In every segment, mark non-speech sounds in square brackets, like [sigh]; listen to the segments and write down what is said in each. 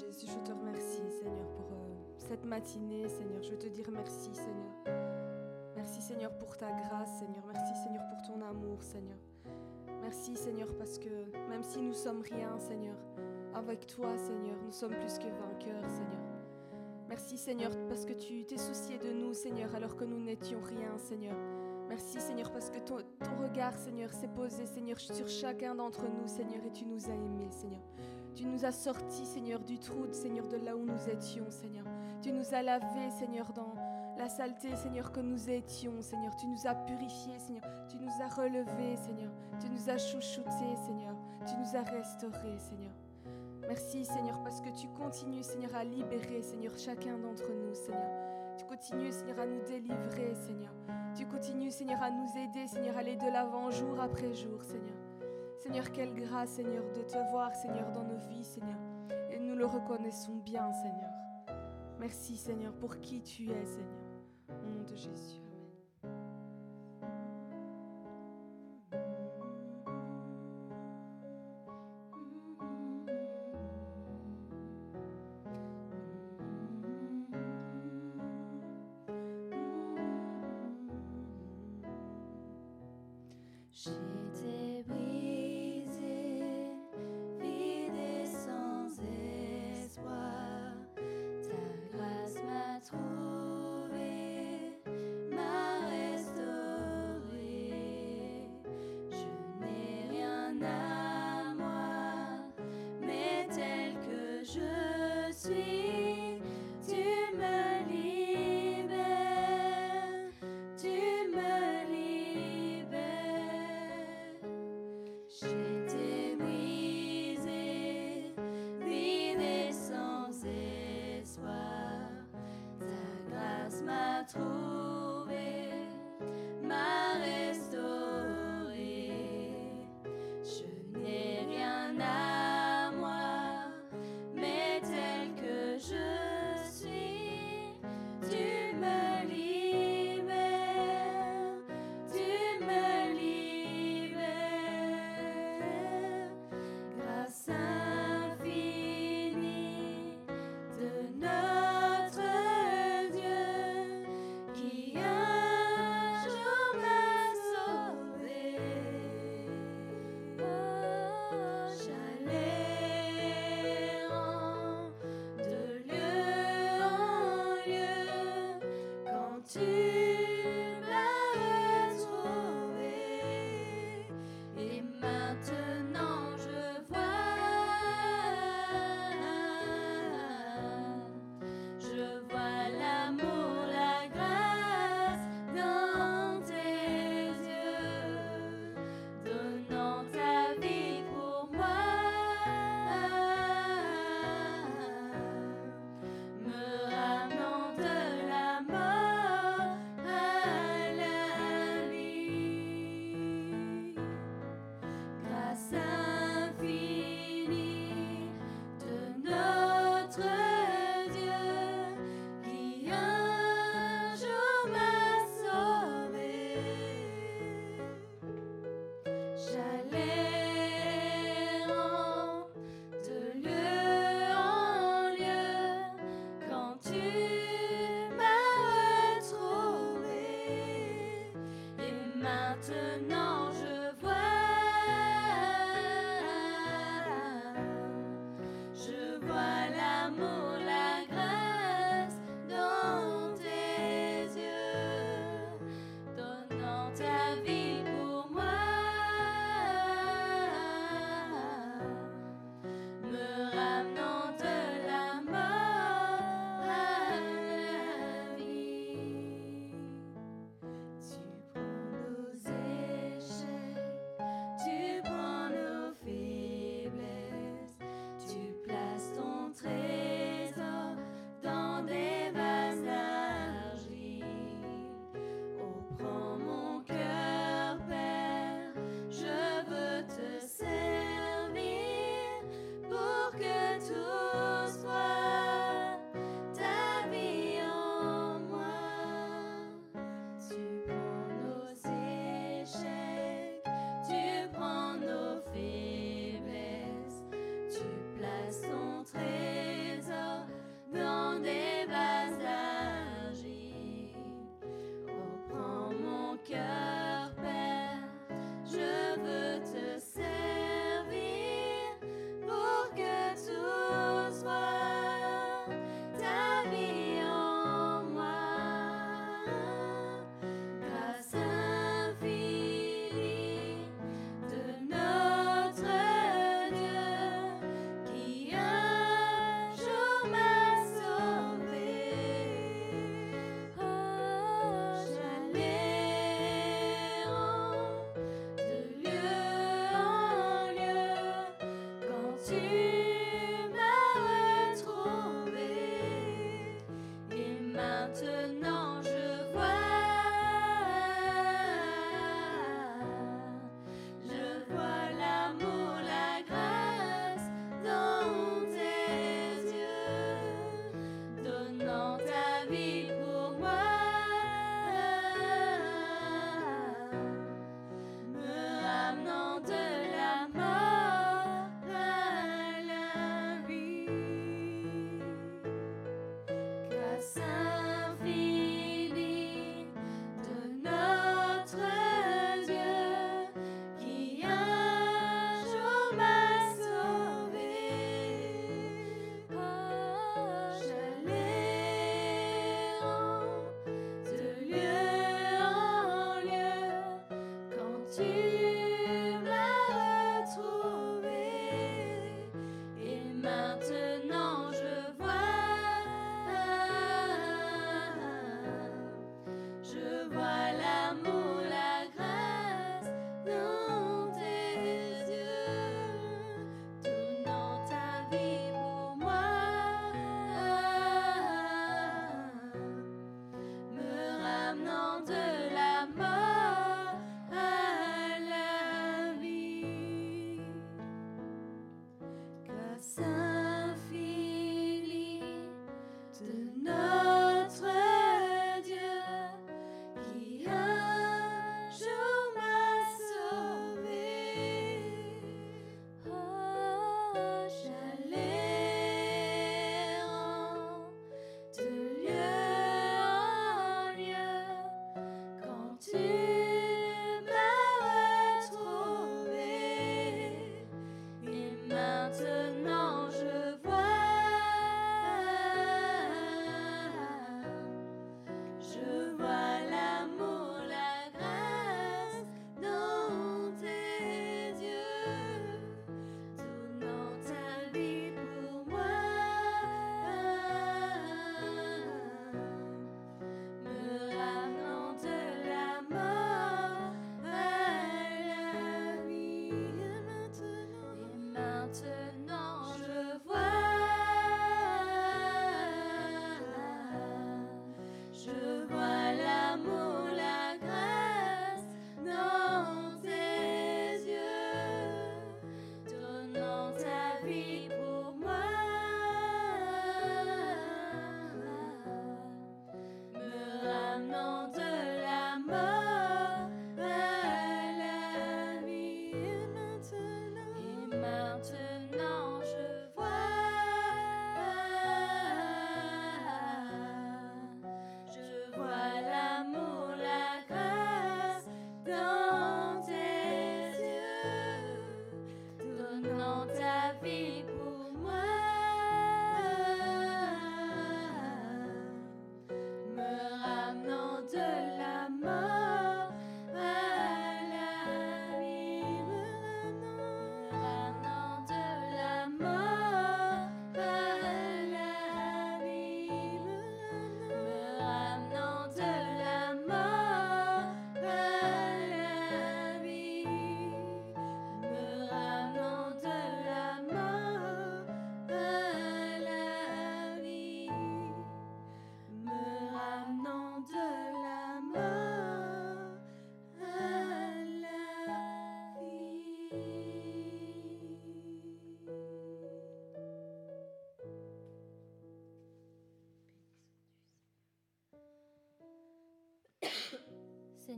Jésus, je te remercie, Seigneur, pour euh, cette matinée, Seigneur. Je veux te dire merci, Seigneur. Merci, Seigneur, pour ta grâce, Seigneur. Merci, Seigneur, pour ton amour, Seigneur. Merci, Seigneur, parce que même si nous sommes rien, Seigneur, avec toi, Seigneur, nous sommes plus que vainqueurs, Seigneur. Merci, Seigneur, parce que tu t'es soucié de nous, Seigneur, alors que nous n'étions rien, Seigneur. Merci, Seigneur, parce que ton, ton regard, Seigneur, s'est posé, Seigneur, sur chacun d'entre nous, Seigneur, et tu nous as aimés, Seigneur. Tu nous as sortis, Seigneur, du trou, Seigneur, de là où nous étions, Seigneur. Tu nous as lavés, Seigneur, dans la saleté, Seigneur, que nous étions, Seigneur. Tu nous as purifiés, Seigneur. Tu nous as relevés, Seigneur. Tu nous as chouchoutés, Seigneur. Tu nous as restaurés, Seigneur. Merci, Seigneur, parce que tu continues, Seigneur, à libérer, Seigneur, chacun d'entre nous, Seigneur. Tu continues, Seigneur, à nous délivrer, Seigneur. Tu continues, Seigneur, à nous aider, Seigneur, à aller de l'avant jour après jour, Seigneur. Seigneur, quelle grâce, Seigneur, de te voir, Seigneur, dans nos vies, Seigneur. Et nous le reconnaissons bien, Seigneur. Merci, Seigneur, pour qui tu es, Seigneur. Au nom de Jésus.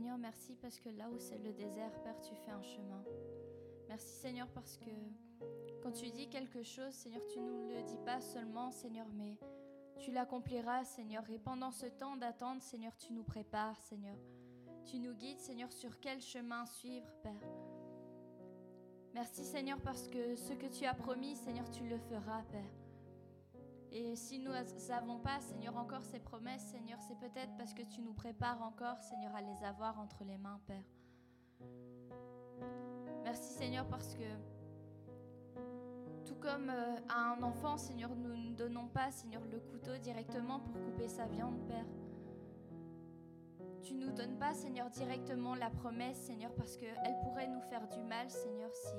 Seigneur, merci parce que là où c'est le désert, Père, tu fais un chemin. Merci Seigneur parce que quand tu dis quelque chose, Seigneur, tu nous le dis pas seulement, Seigneur, mais tu l'accompliras, Seigneur. Et pendant ce temps d'attente, Seigneur, tu nous prépares, Seigneur. Tu nous guides, Seigneur, sur quel chemin suivre, Père. Merci Seigneur parce que ce que tu as promis, Seigneur, tu le feras, Père. Et si nous n'avons pas, Seigneur, encore ces promesses, Seigneur, c'est peut-être parce que tu nous prépares encore, Seigneur, à les avoir entre les mains, Père. Merci, Seigneur, parce que tout comme euh, à un enfant, Seigneur, nous ne donnons pas, Seigneur, le couteau directement pour couper sa viande, Père. Tu nous donnes pas, Seigneur, directement la promesse, Seigneur, parce qu'elle pourrait nous faire du mal, Seigneur, si,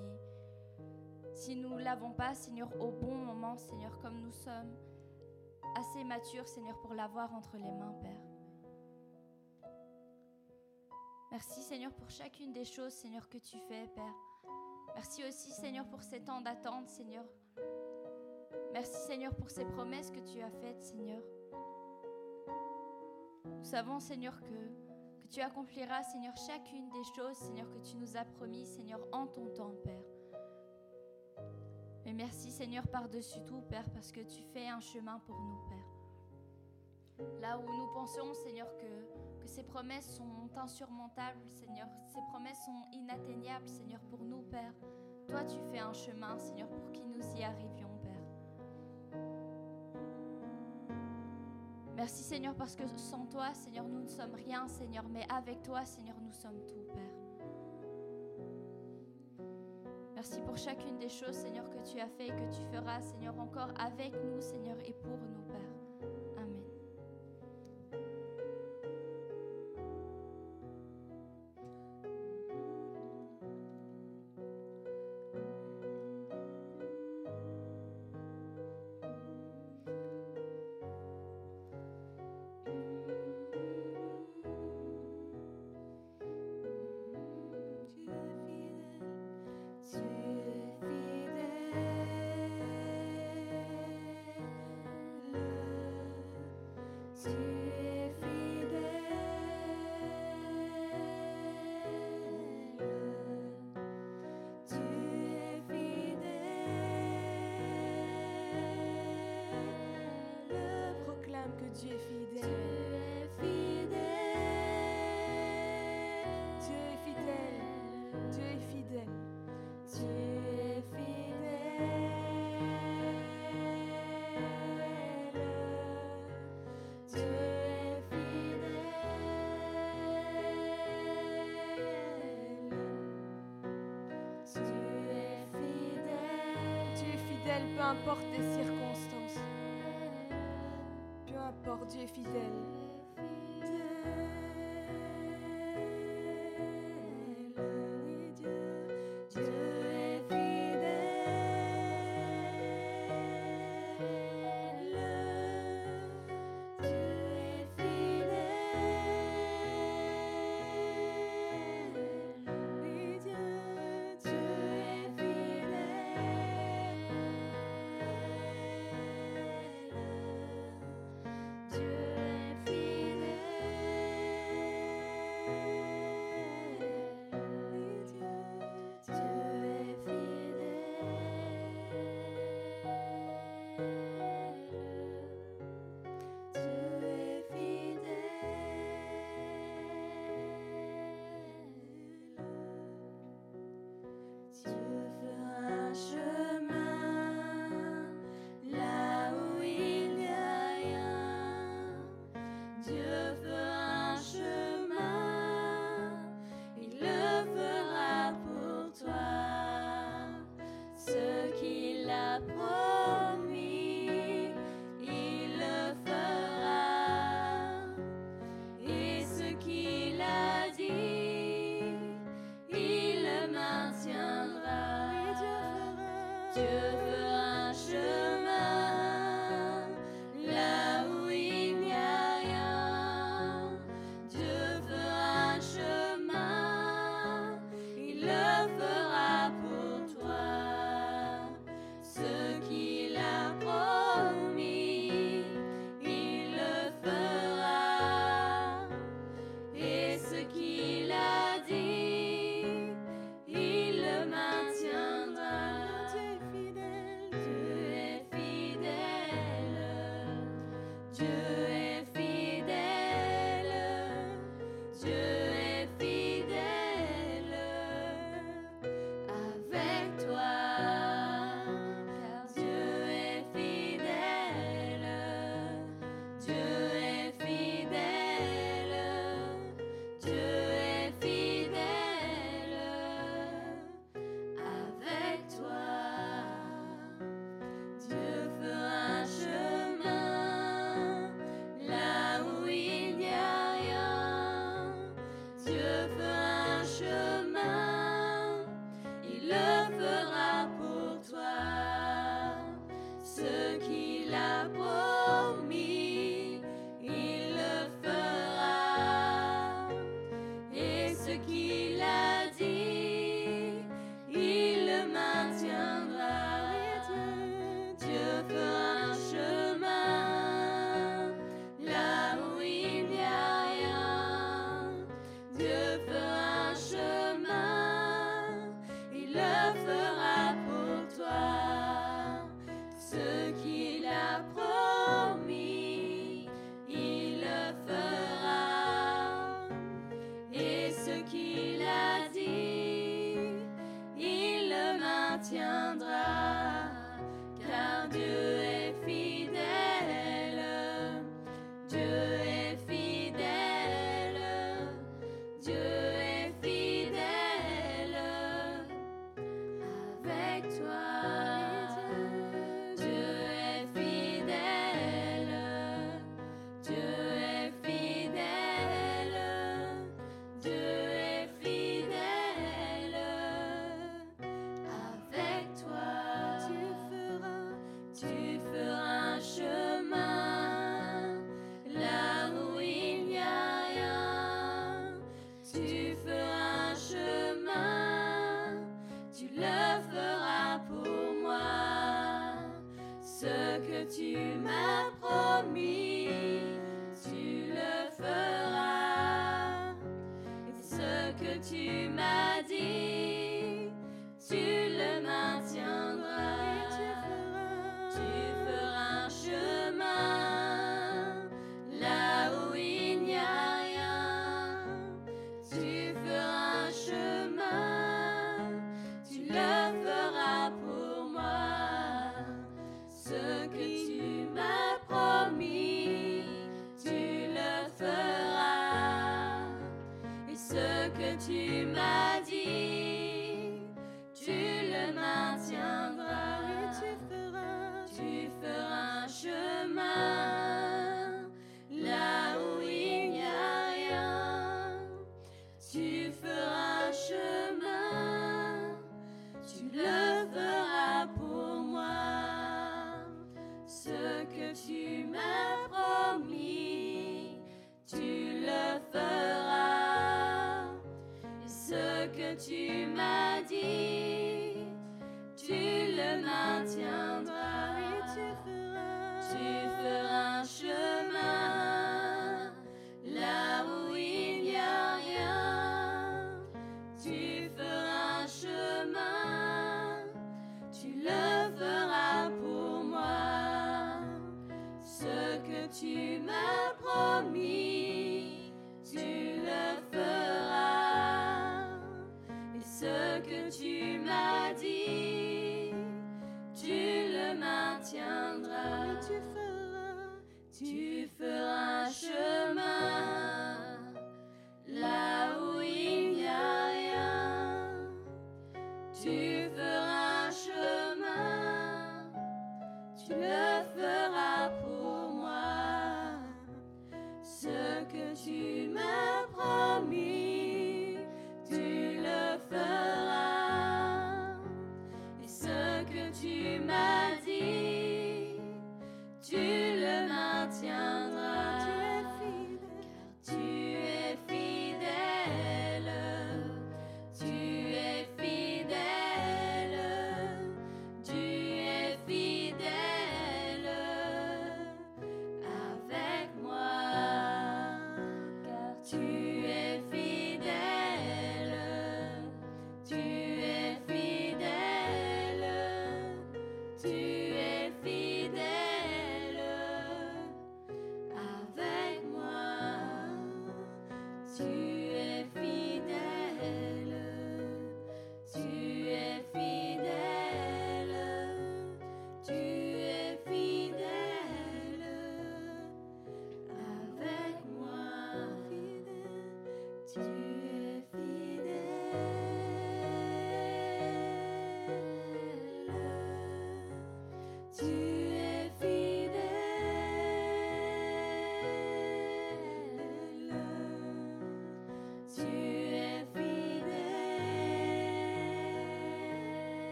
si nous l'avons pas, Seigneur, au bon moment, Seigneur, comme nous sommes assez matures, Seigneur, pour l'avoir entre les mains, Père. Merci, Seigneur, pour chacune des choses, Seigneur, que tu fais, Père. Merci aussi, Seigneur, pour ces temps d'attente, Seigneur. Merci, Seigneur, pour ces promesses que tu as faites, Seigneur. Nous savons, Seigneur, que, que tu accompliras, Seigneur, chacune des choses, Seigneur, que tu nous as promis, Seigneur, en ton temps, Père. Merci Seigneur par-dessus tout, Père, parce que tu fais un chemin pour nous, Père. Là où nous pensons, Seigneur, que, que ces promesses sont insurmontables, Seigneur, ces promesses sont inatteignables, Seigneur, pour nous, Père. Toi, tu fais un chemin, Seigneur, pour que nous y arrivions, Père. Merci, Seigneur, parce que sans toi, Seigneur, nous ne sommes rien, Seigneur, mais avec toi, Seigneur, nous sommes tout, Père. Merci pour chacune des choses, Seigneur, que tu as fait et que tu feras, Seigneur, encore avec nous, Seigneur, et pour nous, Tu es fidèle, tu es fidèle, tu es fidèle, tu es fidèle, tu es fidèle, tu es fidèle, tu es fidèle, tu es fidèle, peu importe les circonstances. Dieu est fidèle.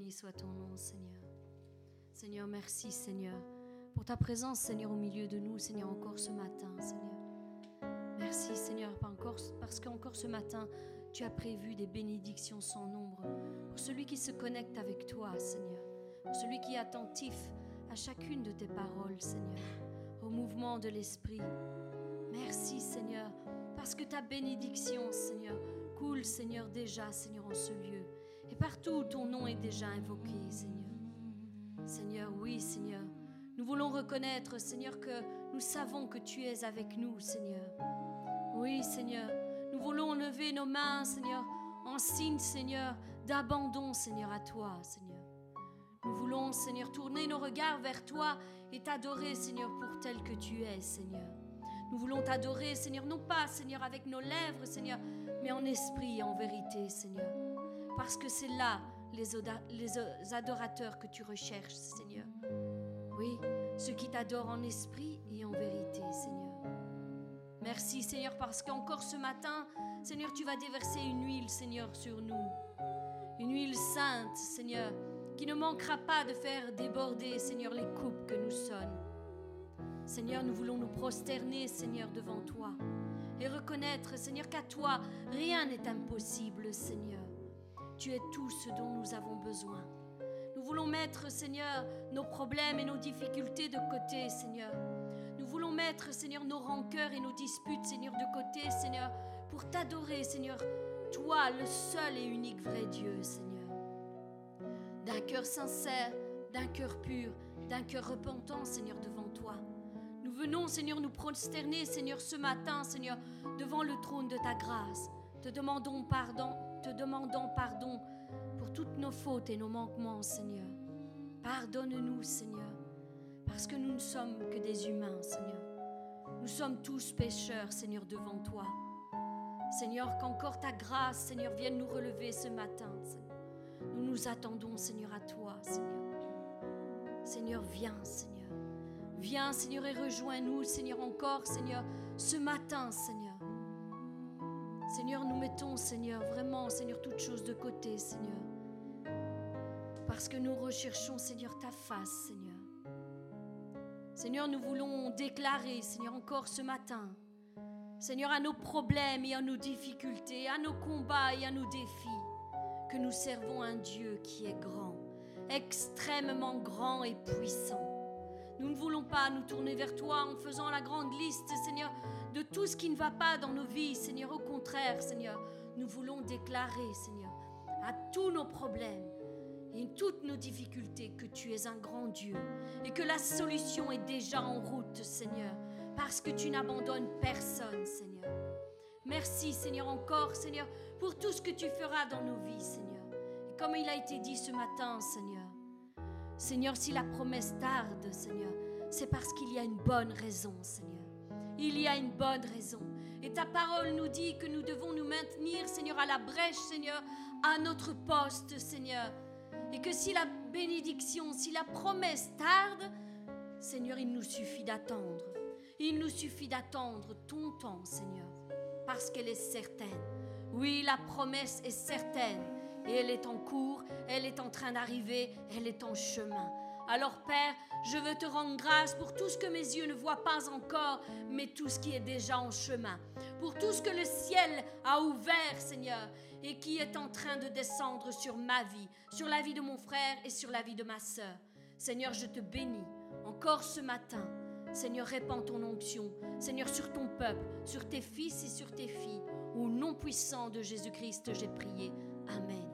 Béni soit ton nom, Seigneur. Seigneur, merci, Seigneur, pour ta présence, Seigneur, au milieu de nous, Seigneur, encore ce matin, Seigneur. Merci, Seigneur, parce qu'encore ce matin, tu as prévu des bénédictions sans nombre pour celui qui se connecte avec toi, Seigneur, pour celui qui est attentif à chacune de tes paroles, Seigneur, au mouvement de l'Esprit. Merci, Seigneur, parce que ta bénédiction, Seigneur, coule, Seigneur, déjà, Seigneur, en ce lieu. Partout ton nom est déjà invoqué, Seigneur. Seigneur, oui, Seigneur. Nous voulons reconnaître, Seigneur, que nous savons que tu es avec nous, Seigneur. Oui, Seigneur. Nous voulons lever nos mains, Seigneur, en signe, Seigneur, d'abandon, Seigneur, à toi, Seigneur. Nous voulons, Seigneur, tourner nos regards vers toi et t'adorer, Seigneur, pour tel que tu es, Seigneur. Nous voulons t'adorer, Seigneur, non pas, Seigneur, avec nos lèvres, Seigneur, mais en esprit et en vérité, Seigneur. Parce que c'est là les, adorateurs que tu recherches, Seigneur. Oui, ceux qui t'adorent en esprit et en vérité, Seigneur. Merci, Seigneur, parce qu'encore ce matin, Seigneur, tu vas déverser une huile, Seigneur, sur nous. Une huile sainte, Seigneur, qui ne manquera pas de faire déborder, Seigneur, les coupes que nous sommes. Seigneur, nous voulons nous prosterner, Seigneur, devant toi et reconnaître, Seigneur, qu'à toi, rien n'est impossible, Seigneur. Tu es tout ce dont nous avons besoin. Nous voulons mettre, Seigneur, nos problèmes et nos difficultés de côté, Seigneur. Nous voulons mettre, Seigneur, nos rancœurs et nos disputes, Seigneur, de côté, Seigneur, pour t'adorer, Seigneur, toi, le seul et unique vrai Dieu, Seigneur. D'un cœur sincère, d'un cœur pur, d'un cœur repentant, Seigneur, devant toi. Nous venons, Seigneur, nous prosterner, Seigneur, ce matin, Seigneur, devant le trône de ta grâce. te demandons pardon, te demandons pardon pour toutes nos fautes et nos manquements, Seigneur. Pardonne-nous, Seigneur, parce que nous ne sommes que des humains, Seigneur. Nous sommes tous pécheurs, Seigneur, devant toi. Seigneur, qu'encore ta grâce, Seigneur, vienne nous relever ce matin. Nous nous attendons, Seigneur, à toi, Seigneur. Seigneur, viens, Seigneur. Viens, Seigneur, et rejoins-nous, Seigneur, encore, Seigneur, ce matin, Seigneur. Seigneur, nous mettons, Seigneur, vraiment, Seigneur, toutes choses de côté, Seigneur. Parce que nous recherchons, Seigneur, ta face, Seigneur. Seigneur, nous voulons déclarer, Seigneur, encore ce matin, Seigneur, à nos problèmes et à nos difficultés, à nos combats et à nos défis, que nous servons un Dieu qui est grand, extrêmement grand et puissant. Nous ne voulons pas nous tourner vers toi en faisant la grande liste, Seigneur, de tout ce qui ne va pas dans nos vies, Seigneur. Au contraire, Seigneur, nous voulons déclarer, Seigneur, à tous nos problèmes et toutes nos difficultés que tu es un grand Dieu et que la solution est déjà en route, Seigneur, parce que tu n'abandonnes personne, Seigneur. Merci, Seigneur, encore, Seigneur, pour tout ce que tu feras dans nos vies, Seigneur. Et comme il a été dit ce matin, Seigneur, Seigneur, si la promesse tarde, Seigneur, c'est parce qu'il y a une bonne raison, Seigneur. Il y a une bonne raison. Et ta parole nous dit que nous devons nous maintenir, Seigneur, à la brèche, Seigneur, à notre poste, Seigneur. Et que si la bénédiction, si la promesse tarde, Seigneur, il nous suffit d'attendre. Il nous suffit d'attendre ton temps, Seigneur, parce qu'elle est certaine. Oui, la promesse est certaine. Et elle est en cours, elle est en train d'arriver, elle est en chemin. Alors Père, je veux te rendre grâce pour tout ce que mes yeux ne voient pas encore, mais tout ce qui est déjà en chemin. Pour tout ce que le ciel a ouvert, Seigneur, et qui est en train de descendre sur ma vie, sur la vie de mon frère et sur la vie de ma sœur. Seigneur, je te bénis encore ce matin. Seigneur, répands ton onction. Seigneur, sur ton peuple, sur tes fils et sur tes filles. Au nom puissant de Jésus-Christ, j'ai prié. Amen.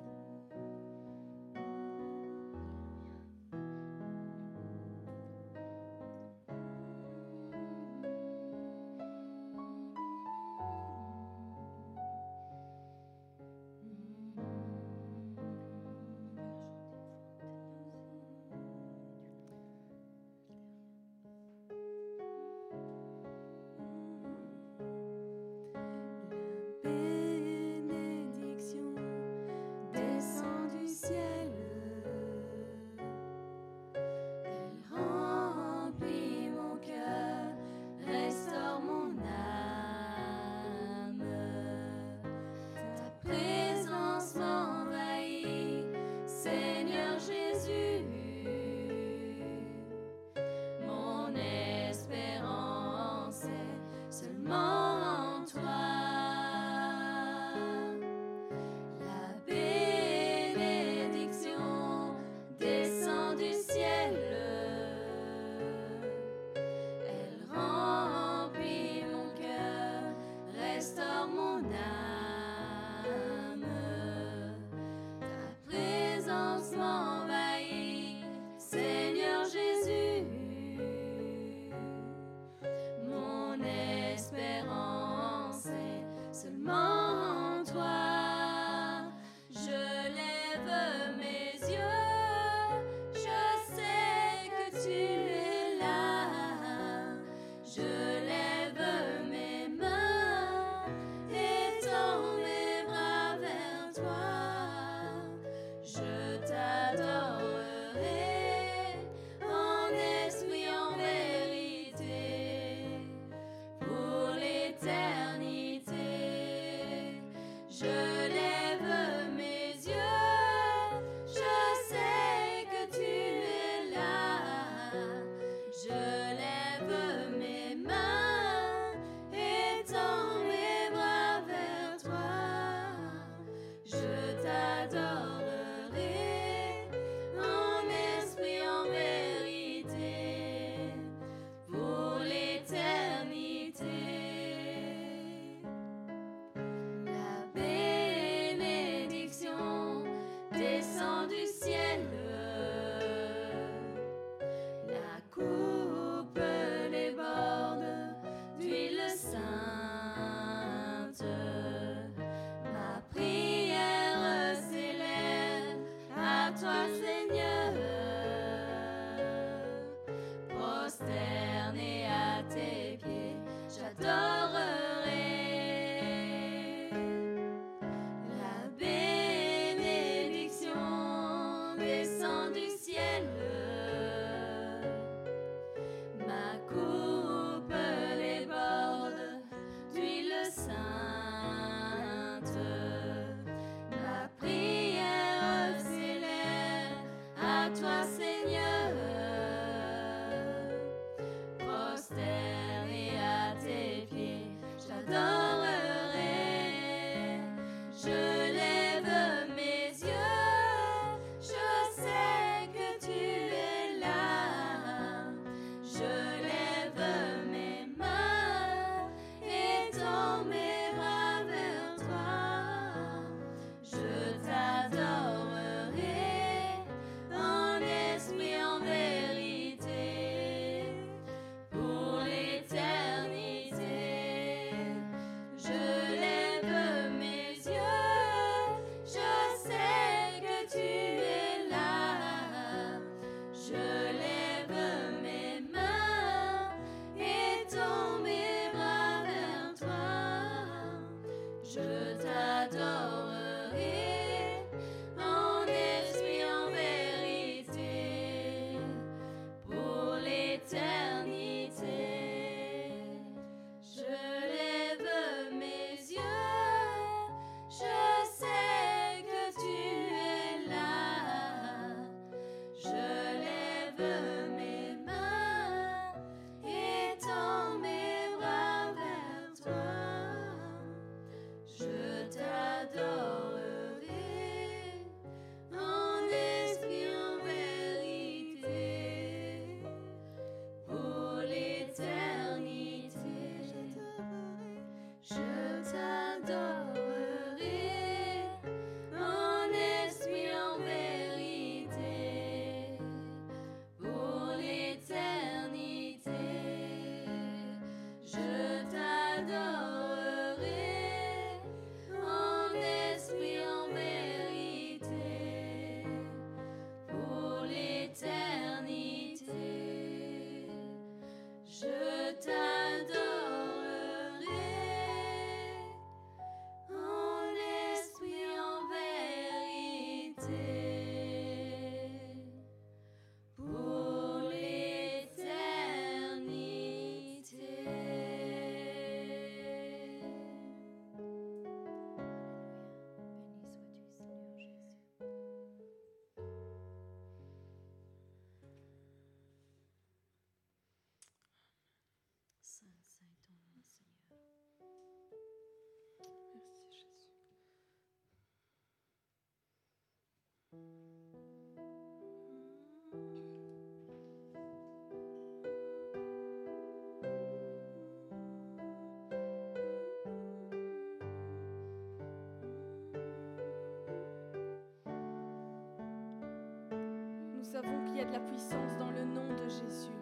Savons qu'il y a de la puissance dans le nom de Jésus.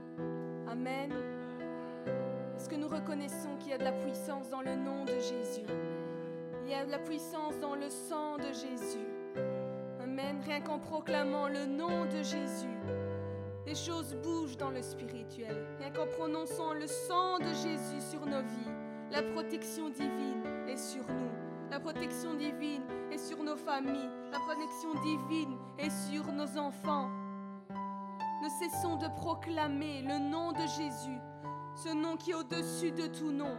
Amen. Est-ce que nous reconnaissons qu'il y a de la puissance dans le nom de Jésus? Il y a de la puissance dans le sang de Jésus. Amen. Rien qu'en proclamant le nom de Jésus, les choses bougent dans le spirituel. Rien qu'en prononçant le sang de Jésus sur nos vies, la protection divine est sur nous. La protection divine est sur nos familles. La protection divine est sur nos enfants. De proclamer le nom de Jésus, ce nom qui est au-dessus de tout nom.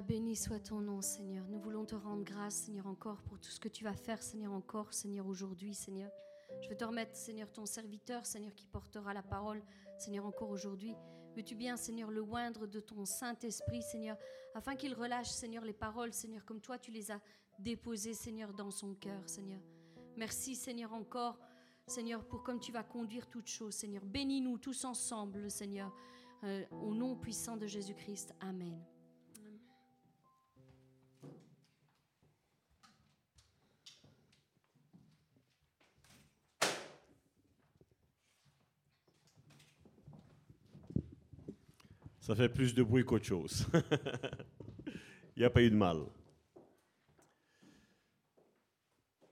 Béni soit ton nom, Seigneur. Nous voulons te rendre grâce, Seigneur, encore pour tout ce que tu vas faire, Seigneur, encore, Seigneur, aujourd'hui, Seigneur. Je veux te remettre, Seigneur, ton serviteur, Seigneur, qui portera la parole, Seigneur, encore aujourd'hui. Veux-tu bien, Seigneur, le oindre de ton Saint-Esprit, Seigneur, afin qu'il relâche, Seigneur, les paroles, Seigneur, comme toi tu les as déposées, Seigneur, dans son cœur, Seigneur. Merci, Seigneur, encore, Seigneur, pour comme tu vas conduire toutes choses, Seigneur. Bénis-nous tous ensemble, Seigneur, euh, au nom puissant de Jésus-Christ. Amen. Ça fait plus de bruit qu'autre chose. [laughs] Il n'y a pas eu de mal.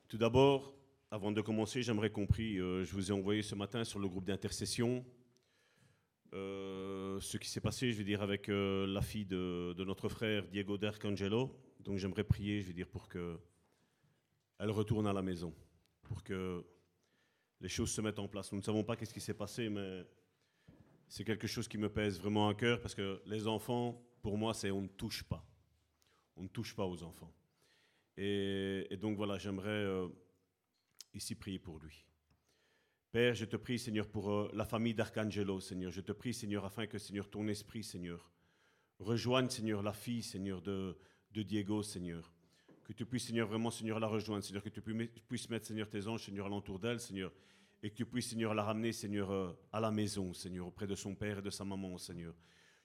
Tout d'abord, avant de commencer, j'aimerais qu'on prie. Euh, je vous ai envoyé ce matin sur le groupe d'intercession euh, ce qui s'est passé, je veux dire, avec euh, la fille de, de, notre frère Diego d'Arcangelo. Donc j'aimerais prier, je veux dire, pour que elle retourne à la maison, pour que les choses se mettent en place. Nous ne savons pas qu'est-ce qui s'est passé, mais c'est quelque chose qui me pèse vraiment à cœur parce que les enfants, pour moi, c'est on ne touche pas. On ne touche pas aux enfants. Et, donc voilà, j'aimerais euh, ici prier pour lui. Père, je te prie, Seigneur, pour euh, la famille d'Arcangelo, Seigneur. Je te prie, Seigneur, afin que, Seigneur, ton esprit, Seigneur, rejoigne, Seigneur, la fille, Seigneur, de, Diego, Seigneur que tu puisses, Seigneur, vraiment, Seigneur, la rejoindre, Seigneur, que tu puisses mettre, Seigneur, tes anges, Seigneur, alentour d'elle, Seigneur, et que tu puisses, Seigneur, la ramener, Seigneur, euh, à la maison, Seigneur, auprès de son père et de sa maman, Seigneur.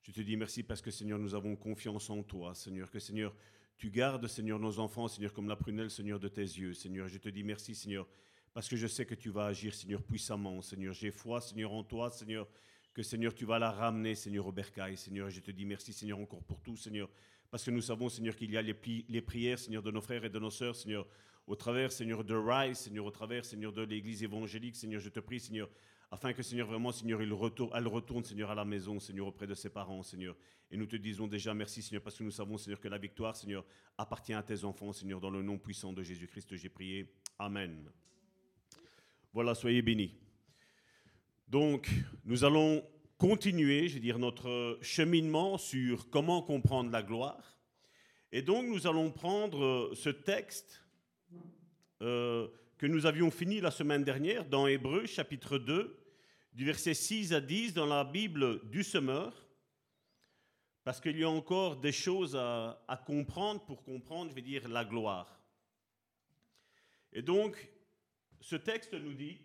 Je te dis merci parce que, Seigneur, nous avons confiance en toi, Seigneur, que, Seigneur, tu gardes, Seigneur, nos enfants, Seigneur, comme la prunelle, Seigneur, de tes yeux, Seigneur. Je te dis merci, Seigneur, parce que je sais que tu vas agir, Seigneur, puissamment, Seigneur. J'ai foi, Seigneur, en toi, Seigneur, que, Seigneur, tu vas la ramener, Seigneur, au bercail, Seigneur. Je te dis merci, Seigneur, encore pour tout, Seigneur, parce que nous savons, Seigneur, qu'il y a les, les, prières, Seigneur, de nos frères et de nos sœurs, Seigneur, au travers, Seigneur, de Rise, Seigneur, au travers, Seigneur, de l'Église évangélique, Seigneur, je te prie, Seigneur, afin que, Seigneur, vraiment, Seigneur, il retourne, elle retourne, Seigneur, à la maison, Seigneur, auprès de ses parents, Seigneur. Et nous te disons déjà merci, Seigneur, parce que nous savons, Seigneur, que la victoire, Seigneur, appartient à tes enfants, Seigneur, dans le nom puissant de Jésus-Christ, j'ai prié. Amen. Voilà, soyez bénis. Donc, nous allons continuer, je veux dire, notre cheminement sur comment comprendre la gloire. Et donc, nous allons prendre ce texte euh, que nous avions fini la semaine dernière dans Hébreu, chapitre 2, du verset 6 à 10 dans la Bible du semeur, parce qu'il y a encore des choses à, à comprendre pour comprendre, je veux dire, la gloire. Et donc, ce texte nous dit,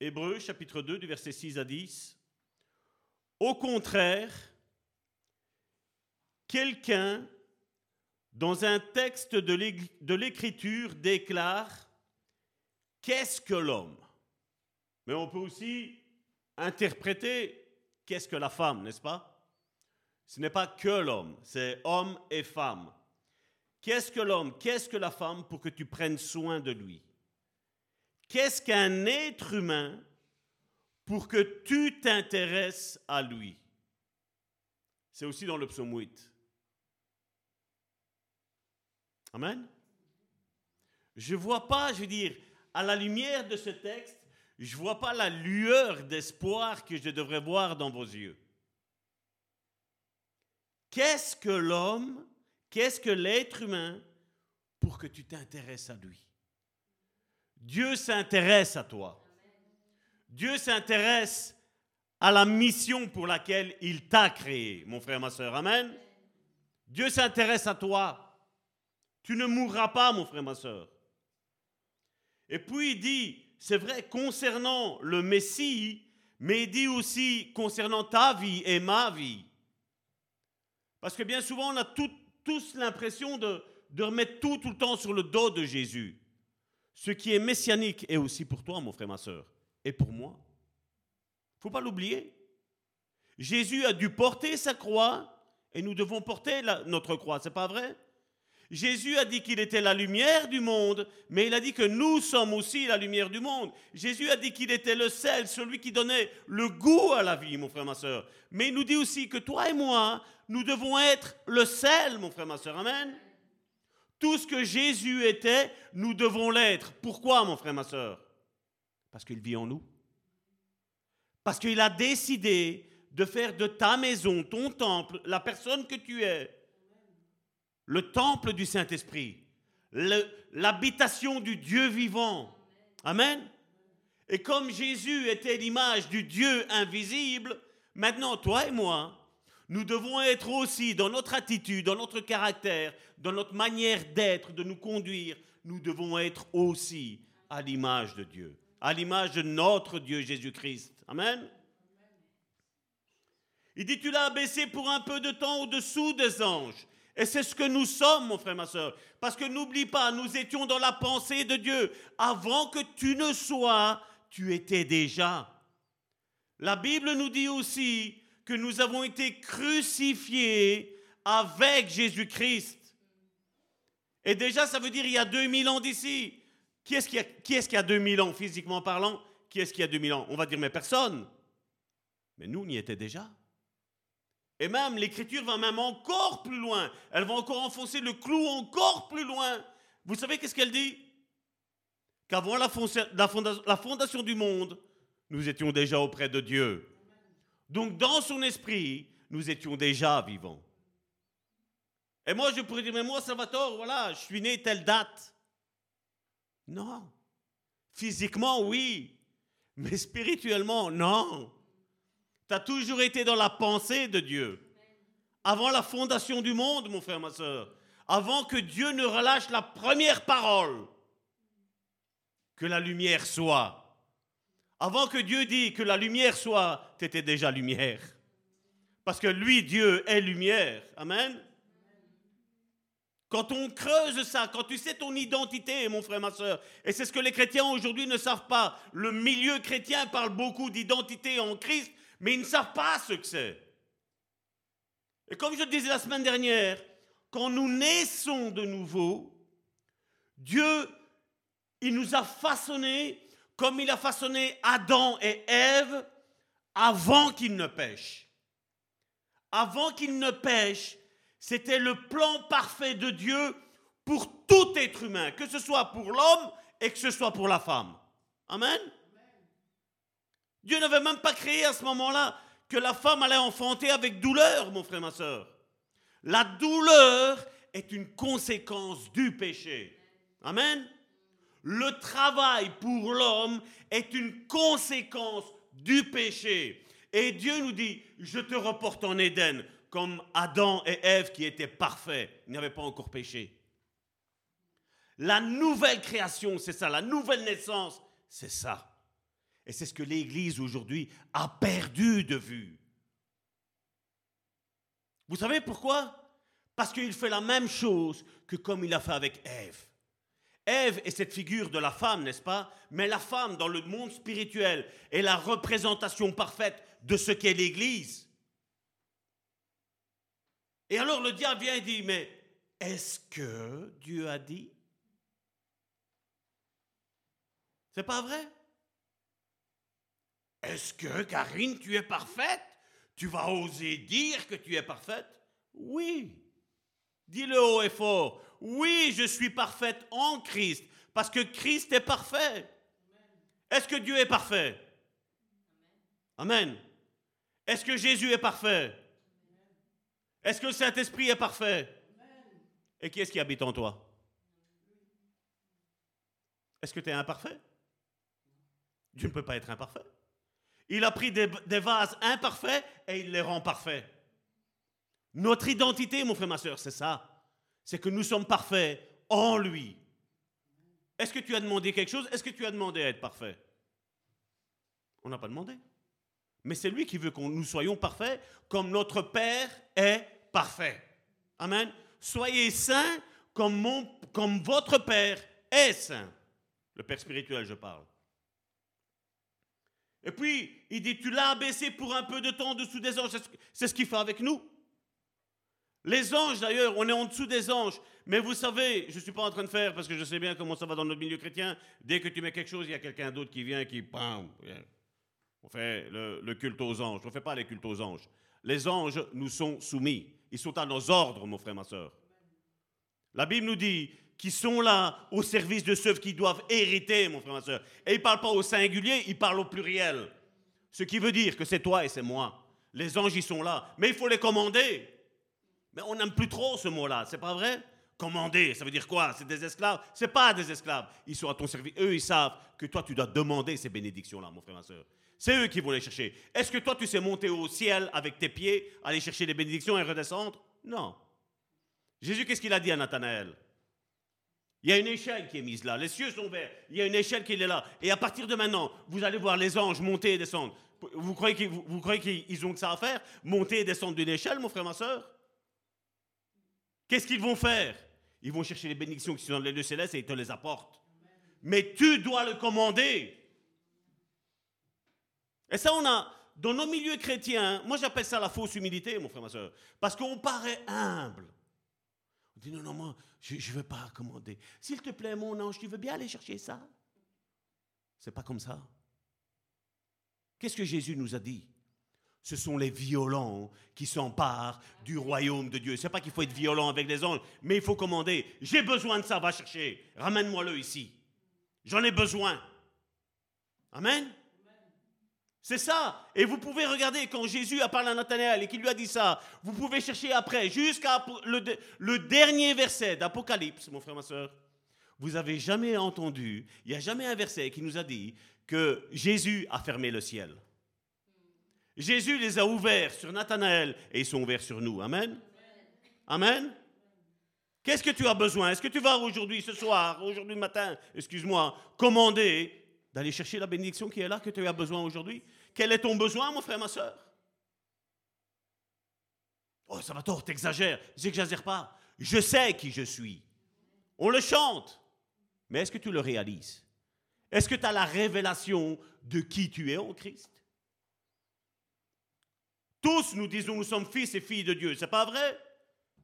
Hébreu, chapitre 2, du verset 6 à 10, au contraire, quelqu'un, dans un texte de l'Écriture, déclare Qu'est-ce que l'homme? Mais on peut aussi interpréter Qu'est-ce que la femme, n'est-ce pas? Ce n'est pas que l'homme, c'est homme et femme. Qu'est-ce que l'homme? Qu'est-ce que la femme pour que tu prennes soin de lui? Qu'est-ce qu'un être humain pour que tu t'intéresses à lui? C'est aussi dans le psaume 8. Amen. Je ne vois pas, je veux dire, à la lumière de ce texte, je ne vois pas la lueur d'espoir que je devrais voir dans vos yeux. Qu'est-ce que l'homme, qu'est-ce que l'être humain pour que tu t'intéresses à lui? Dieu s'intéresse à toi. Dieu s'intéresse à la mission pour laquelle il t'a créé, mon frère, ma soeur. Amen. Dieu s'intéresse à toi. Tu ne mourras pas, mon frère, ma soeur. Et puis il dit, c'est vrai, concernant le Messie, mais il dit aussi concernant ta vie et ma vie. Parce que bien souvent, on a tous l'impression de, remettre tout tout le temps sur le dos de Jésus. Ce qui est messianique est aussi pour toi, mon frère, ma soeur et pour moi. Il ne faut pas l'oublier. Jésus a dû porter sa croix et nous devons porter notre croix, c'est pas vrai? Jésus a dit qu'il était la lumière du monde, mais il a dit que nous sommes aussi la lumière du monde. Jésus a dit qu'il était le sel, celui qui donnait le goût à la vie, mon frère, ma soeur. Mais il nous dit aussi que toi et moi, nous devons être le sel, mon frère, ma soeur. Amen. Tout ce que Jésus était, nous devons l'être. Pourquoi, mon frère, ma soeur parce qu'il vit en nous. Parce qu'il a décidé de faire de ta maison, ton temple, la personne que tu es, le temple du Saint-Esprit, l'habitation du Dieu vivant. Amen. Et comme Jésus était l'image du Dieu invisible, maintenant toi et moi, nous devons être aussi dans notre attitude, dans notre caractère, dans notre manière d'être, de nous conduire, nous devons être aussi à l'image de Dieu à l'image de notre Dieu Jésus-Christ. Amen. Il dit, tu l'as abaissé pour un peu de temps au-dessous des anges. Et c'est ce que nous sommes, mon frère, ma soeur. Parce que n'oublie pas, nous étions dans la pensée de Dieu. Avant que tu ne sois, tu étais déjà. La Bible nous dit aussi que nous avons été crucifiés avec Jésus-Christ. Et déjà, ça veut dire il y a 2000 ans d'ici. Qui est-ce qui, est qui, a 2000 ans, physiquement parlant? Qui est-ce qui a 2000 ans? On va dire, mais personne. Mais nous, on y était déjà. Et même, l'Écriture va même encore plus loin. Elle va encore enfoncer le clou encore plus loin. Vous savez qu'est-ce qu'elle dit? Qu'avant la, la fondation du monde, nous étions déjà auprès de Dieu. Donc, dans son esprit, nous étions déjà vivants. Et moi, je pourrais dire, mais moi, Salvatore, voilà, je suis né telle date. Non. Physiquement, oui. Mais spirituellement, non. Tu as toujours été dans la pensée de Dieu. Avant la fondation du monde, mon frère, ma soeur. avant que Dieu ne relâche la première parole, que la lumière soit. Avant que Dieu dise que la lumière soit, tu étais déjà lumière. Parce que lui, Dieu, est lumière. Amen. Quand on creuse ça, quand tu sais ton identité, mon frère, ma soeur, et c'est ce que les chrétiens aujourd'hui ne savent pas. Le milieu chrétien parle beaucoup d'identité en Christ, mais ils ne savent pas ce que c'est. Et comme je le disais la semaine dernière, quand nous naissons de nouveau, Dieu, il nous a façonnés comme il a façonné Adam et Ève avant qu'ils ne pêchent. Avant qu'ils ne pêchent, c'était le plan parfait de Dieu pour tout être humain, que ce soit pour l'homme et que ce soit pour la femme. Amen. Dieu n'avait même pas créé à ce moment-là que la femme allait enfanter avec douleur, mon frère, ma soeur. La douleur est une conséquence du péché. Amen. Le travail pour l'homme est une conséquence du péché. Et Dieu nous dit, je te reporte en Éden, comme Adam et Ève qui étaient parfaits, n'avaient pas encore péché. La nouvelle création, c'est ça, la nouvelle naissance, c'est ça. Et c'est ce que l'Église aujourd'hui a perdu de vue. Vous savez pourquoi? Parce qu'il fait la même chose que comme il a fait avec Ève. Ève est cette figure de la femme, n'est-ce pas? Mais la femme, dans le monde spirituel, est la représentation parfaite de ce qu'est l'Église. Et alors le diable vient et dit, mais est-ce que Dieu a dit? C'est pas vrai? Est-ce que, Karine, tu es parfaite? Tu vas oser dire que tu es parfaite? Oui. Dis-le haut et fort. Oui, je suis parfaite en Christ, parce que Christ est parfait. Est-ce que Dieu est parfait? Amen. Est-ce que Jésus est parfait? Est-ce que le Saint-Esprit est parfait? Et qui est-ce qui habite en toi? Est-ce que tu es imparfait? Dieu ne peut pas être imparfait. Il a pris des, vases imparfaits et il les rend parfaits. Notre identité, mon frère, ma soeur, c'est ça. C'est que nous sommes parfaits en lui. Est-ce que tu as demandé quelque chose? Est-ce que tu as demandé à être parfait? On n'a pas demandé. Mais c'est lui qui veut que nous soyons parfaits comme notre Père est parfait. Amen. Soyez saints comme, comme votre Père est saint. Le Père spirituel, je parle. Et puis, il dit, tu l'as abaissé pour un peu de temps en dessous des anges. C'est ce qu'il fait avec nous. Les anges, d'ailleurs, on est en dessous des anges. Mais vous savez, je ne suis pas en train de faire, parce que je sais bien comment ça va dans notre milieu chrétien. Dès que tu mets quelque chose, il y a quelqu'un d'autre qui vient, qui... On fait le, culte aux anges. On ne fait pas les cultes aux anges. Les anges nous sont soumis. Ils sont à nos ordres, mon frère, ma soeur. La Bible nous dit qu'ils sont là au service de ceux qui doivent hériter, mon frère, ma soeur. Et il ne parle pas au singulier, il parle au pluriel. Ce qui veut dire que c'est toi et c'est moi. Les anges, ils sont là. Mais il faut les commander. Mais on n'aime plus trop ce mot-là, c'est pas vrai? Commander, ça veut dire quoi? C'est des esclaves? C'est pas des esclaves. Ils sont à ton service. Eux, ils savent que toi, tu dois demander ces bénédictions-là, mon frère, ma soeur. C'est eux qui vont les chercher. Est-ce que toi, tu sais monter au ciel avec tes pieds, aller chercher des bénédictions et redescendre? Non. Jésus, qu'est-ce qu'il a dit à Nathanaël? Il y a une échelle qui est mise là. Les cieux sont ouverts. Il y a une échelle qui est là. Et à partir de maintenant, vous allez voir les anges monter et descendre. Vous croyez qu'ils, vous, ont que ça à faire? Monter et descendre d'une échelle, mon frère, ma soeur Qu'est-ce qu'ils vont faire? Ils vont chercher les bénédictions qui sont dans les lieux célestes et ils te les apportent. Mais tu dois le commander. Et ça, on a, dans nos milieux chrétiens, moi j'appelle ça la fausse humilité, mon frère, ma soeur. Parce qu'on paraît humble. On dit non, non, moi, je ne veux pas commander. S'il te plaît, mon ange, tu veux bien aller chercher ça? C'est pas comme ça. Qu'est-ce que Jésus nous a dit? Ce sont les violents qui s'emparent du royaume de Dieu. C'est pas qu'il faut être violent avec les anges, mais il faut commander. J'ai besoin de ça, va chercher. Ramène-moi-le ici. J'en ai besoin. Amen? C'est ça. Et vous pouvez regarder quand Jésus a parlé à Nathanaël et qu'il lui a dit ça. Vous pouvez chercher après, jusqu'à le, dernier verset d'Apocalypse, mon frère, ma soeur. Vous avez jamais entendu, il n'y a jamais un verset qui nous a dit que Jésus a fermé le ciel. Jésus les a ouverts sur Nathanaël et ils sont ouverts sur nous. Amen. Amen. Qu'est-ce que tu as besoin? Est-ce que tu vas aujourd'hui, ce soir, aujourd'hui matin, excuse-moi, commander d'aller chercher la bénédiction qui est là que tu as besoin aujourd'hui Quel est ton besoin, mon frère, ma soeur? Oh, ça va tort, t'exagères. J'exagère pas. Je sais qui je suis. On le chante. Mais est-ce que tu le réalises? Est-ce que tu as la révélation de qui tu es en Christ? Tous nous disons nous sommes fils et filles de Dieu. C'est pas vrai?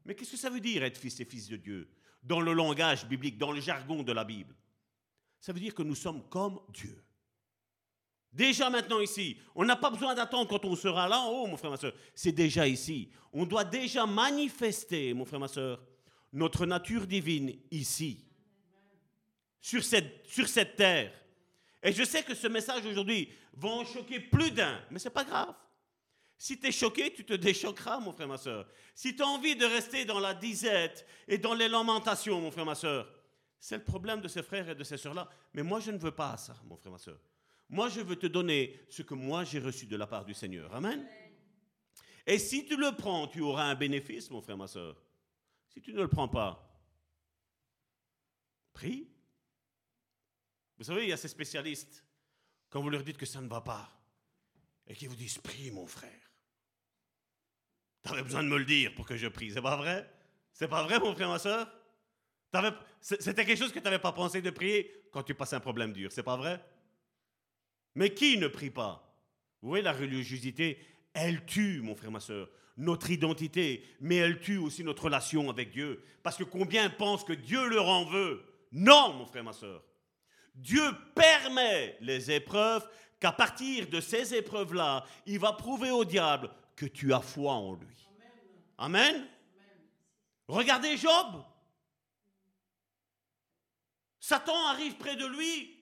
Mais qu'est-ce que ça veut dire être fils et fils de Dieu? Dans le langage biblique, dans le jargon de la Bible Ça veut dire que nous sommes comme Dieu. Déjà maintenant ici, on n'a pas besoin d'attendre quand on sera là en haut, mon frère, ma soeur. C'est déjà ici. On doit déjà manifester, mon frère, ma soeur, notre nature divine ici, sur cette, sur cette terre. Et je sais que ce message aujourd'hui va en choquer plus d'un, mais ce n'est pas grave. Si tu es choqué, tu te déchoqueras, mon frère, ma soeur. Si tu as envie de rester dans la disette et dans les lamentations, mon frère, ma soeur, c'est le problème de ces frères et de ces sœurs-là. Mais moi, je ne veux pas ça, mon frère, ma soeur. Moi, je veux te donner ce que moi j'ai reçu de la part du Seigneur. Amen. Et si tu le prends, tu auras un bénéfice, mon frère, ma soeur. Si tu ne le prends pas, prie. Vous savez, il y a ces spécialistes, quand vous leur dites que ça ne va pas, et qui vous disent, prie, mon frère. Tu avais besoin de me le dire pour que je prie. C'est pas vrai? C'est pas vrai, mon frère, ma soeur? C'était quelque chose que tu n'avais pas pensé de prier quand tu passes un problème dur. C'est pas vrai? Mais qui ne prie pas? Vous voyez, la religiosité, elle tue, mon frère, ma soeur, notre identité, mais elle tue aussi notre relation avec Dieu. Parce que combien pensent que Dieu leur en veut? Non, mon frère, ma soeur. Dieu permet les épreuves, qu'à partir de ces épreuves-là, il va prouver au diable que tu as foi en lui. Amen. Regardez Job. Satan arrive près de lui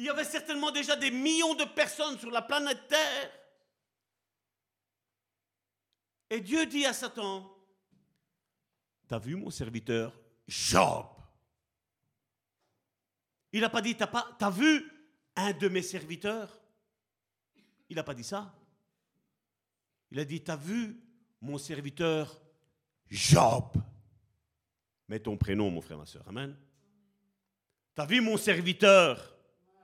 il y avait certainement déjà des millions de personnes sur la planète Terre. Et Dieu dit à Satan, T'as vu mon serviteur Job? Il n'a pas dit, T'as vu un de mes serviteurs? Il n'a pas dit ça. Il a dit, T'as vu mon serviteur Job? Mets ton prénom, mon frère, ma soeur. Amen. T'as vu mon serviteur?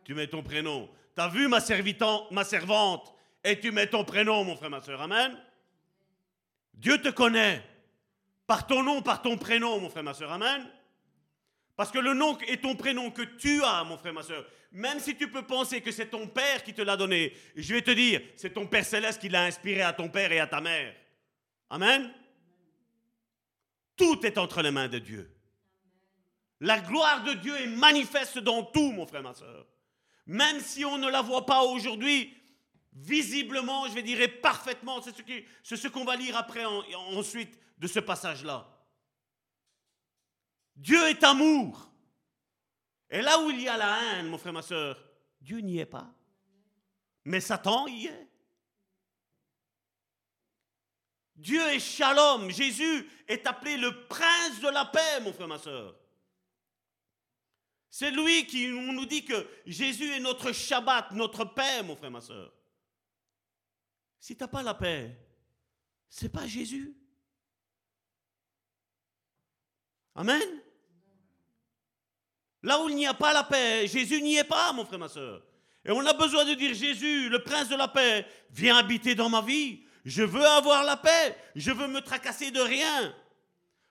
Tu mets ton prénom. Tu as vu ma, ma servante? Et tu mets ton prénom, mon frère, ma soeur. Amen. Dieu te connaît par ton nom, par ton prénom, mon frère, ma soeur. Amen. Parce que le nom et ton prénom que tu as, mon frère, ma soeur, même si tu peux penser que c'est ton père qui te l'a donné, je vais te dire, c'est ton Père céleste qui l'a inspiré à ton père et à ta mère. Amen. Tout est entre les mains de Dieu. La gloire de Dieu est manifeste dans tout, mon frère, ma soeur même si on ne la voit pas aujourd'hui, visiblement, je vais dire parfaitement, c'est ce qu'on va lire après ensuite de ce passage-là. Dieu est amour. Et là où il y a la haine, mon frère, ma soeur, Dieu n'y est pas. Mais Satan y est. Dieu est shalom. Jésus est appelé le prince de la paix, mon frère, ma soeur. C'est lui qui nous dit que Jésus est notre Shabbat, notre paix, mon frère, ma soeur. Si tu n'as pas la paix, c'est pas Jésus. Amen. Là où il n'y a pas la paix, Jésus n'y est pas, mon frère, ma soeur. Et on a besoin de dire Jésus, le prince de la paix, viens habiter dans ma vie. Je veux avoir la paix. Je veux me tracasser de rien.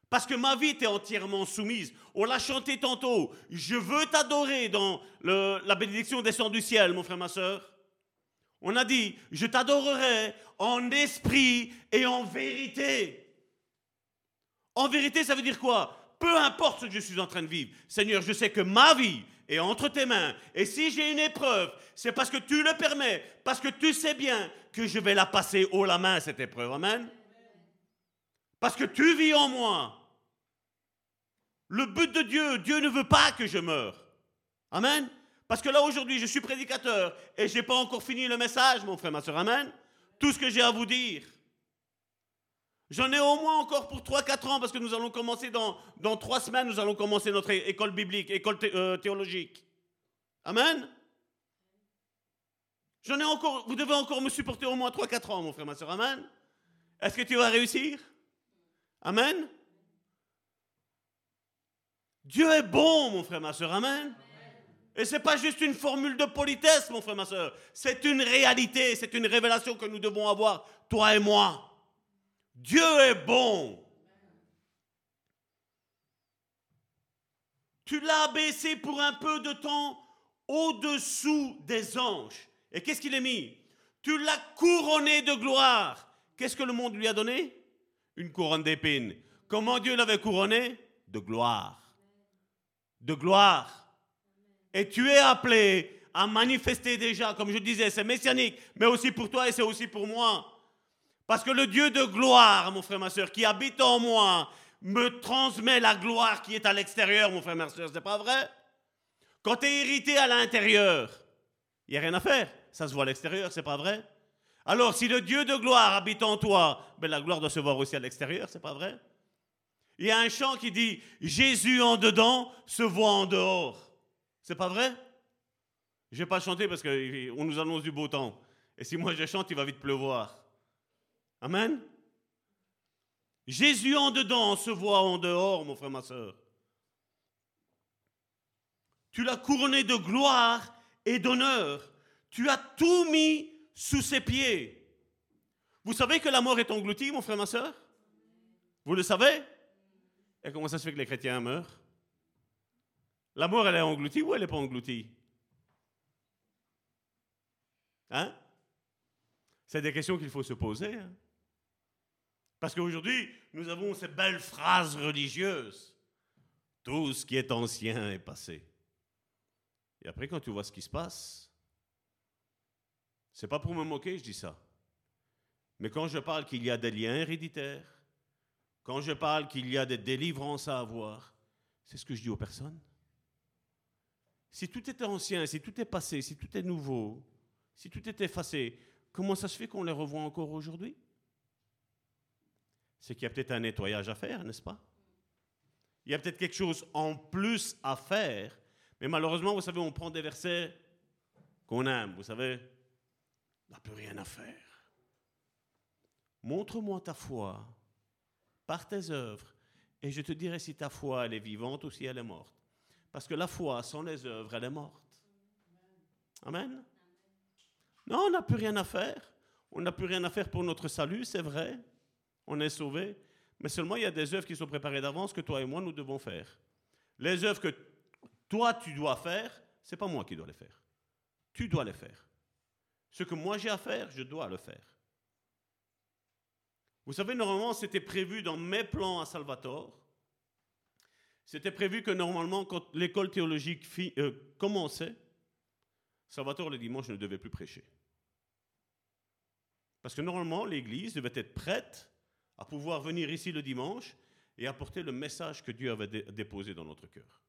Parce que ma vie t'est entièrement soumise. On l'a chanté tantôt. Je veux t'adorer dans la bénédiction descend du ciel, mon frère, ma soeur. On a dit, je t'adorerai en esprit et en vérité. En vérité, ça veut dire quoi? Peu importe ce que je suis en train de vivre. Seigneur, je sais que ma vie est entre tes mains. Et si j'ai une épreuve, c'est parce que tu le permets, parce que tu sais bien que je vais la passer haut la main, cette épreuve. Amen. Parce que tu vis en moi. Le but de Dieu, Dieu ne veut pas que je meure. Amen. Parce que là aujourd'hui, je suis prédicateur et je n'ai pas encore fini le message, mon frère, ma soeur. Amen. Tout ce que j'ai à vous dire. J'en ai au moins encore pour 3-4 ans parce que nous allons commencer dans, dans 3 semaines, nous allons commencer notre école biblique, école euh, théologique. Amen. J'en ai encore, vous devez encore me supporter au moins 3-4 ans, mon frère, ma soeur. Amen. Est-ce que tu vas réussir? Amen? Dieu est bon, mon frère, ma soeur. Amen? Et ce n'est pas juste une formule de politesse, mon frère, ma soeur. C'est une réalité, c'est une révélation que nous devons avoir, toi et moi. Dieu est bon. Tu l'as baissé pour un peu de temps au-dessous des anges. Et qu'est-ce qu'il est mis? Tu l'as couronné de gloire. Qu'est-ce que le monde lui a donné? Une couronne d'épines. Comment Dieu l'avait couronné? De gloire. De gloire. Et tu es appelé à manifester déjà, comme je disais, c'est messianique, mais aussi pour toi et c'est aussi pour moi. Parce que le Dieu de gloire, mon frère, ma soeur, qui habite en moi, me transmet la gloire qui est à l'extérieur, mon frère, ma soeur. C'est pas vrai? Quand tu es irrité à l'intérieur, il n'y a rien à faire. Ça se voit à l'extérieur, c'est pas vrai? Alors, si le Dieu de gloire habite en toi, ben, la gloire doit se voir aussi à l'extérieur, c'est pas vrai? Il y a un chant qui dit Jésus en dedans se voit en dehors. C'est pas vrai? Je vais pas chanter parce qu'on nous annonce du beau temps. Et si moi je chante, il va vite pleuvoir. Amen? Jésus en dedans se voit en dehors, mon frère, ma soeur. Tu l'as couronné de gloire et d'honneur. Tu as tout mis sous ses pieds. Vous savez que la mort est engloutie, mon frère, ma soeur Vous le savez? Et comment ça se fait que les chrétiens meurent? La mort, elle est engloutie ou elle n'est pas engloutie? Hein? C'est des questions qu'il faut se poser. Hein parce qu'aujourd'hui, nous avons ces belles phrases religieuses. Tout ce qui est ancien est passé. Et après, quand tu vois ce qui se passe, c'est pas pour me moquer, je dis ça. Mais quand je parle qu'il y a des liens héréditaires, quand je parle qu'il y a des délivrances à avoir, c'est ce que je dis aux personnes. Si tout est ancien, si tout est passé, si tout est nouveau, si tout est effacé, comment ça se fait qu'on les revoit encore aujourd'hui? C'est qu'il y a peut-être un nettoyage à faire, n'est-ce pas? Il y a peut-être quelque chose en plus à faire, mais malheureusement, vous savez, on prend des versets qu'on aime, vous savez, n'a plus rien à faire. Montre-moi ta foi par tes œuvres, et je te dirai si ta foi, elle est vivante ou si elle est morte. Parce que la foi, sans les œuvres, elle est morte. Amen. Non, on n'a plus rien à faire. On n'a plus rien à faire pour notre salut, c'est vrai on est sauvé, mais seulement il y a des œuvres qui sont préparées d'avance que toi et moi nous devons faire. Les œuvres que toi tu dois faire, c'est pas moi qui dois les faire. Tu dois les faire. Ce que moi j'ai à faire, je dois le faire. Vous savez, normalement, c'était prévu dans mes plans à Salvatore. C'était prévu que normalement, quand l'école théologique euh, commençait, Salvatore le dimanche ne devait plus prêcher. Parce que normalement, l'église devait être prête à pouvoir venir ici le dimanche et apporter le message que Dieu avait déposé dans notre cœur.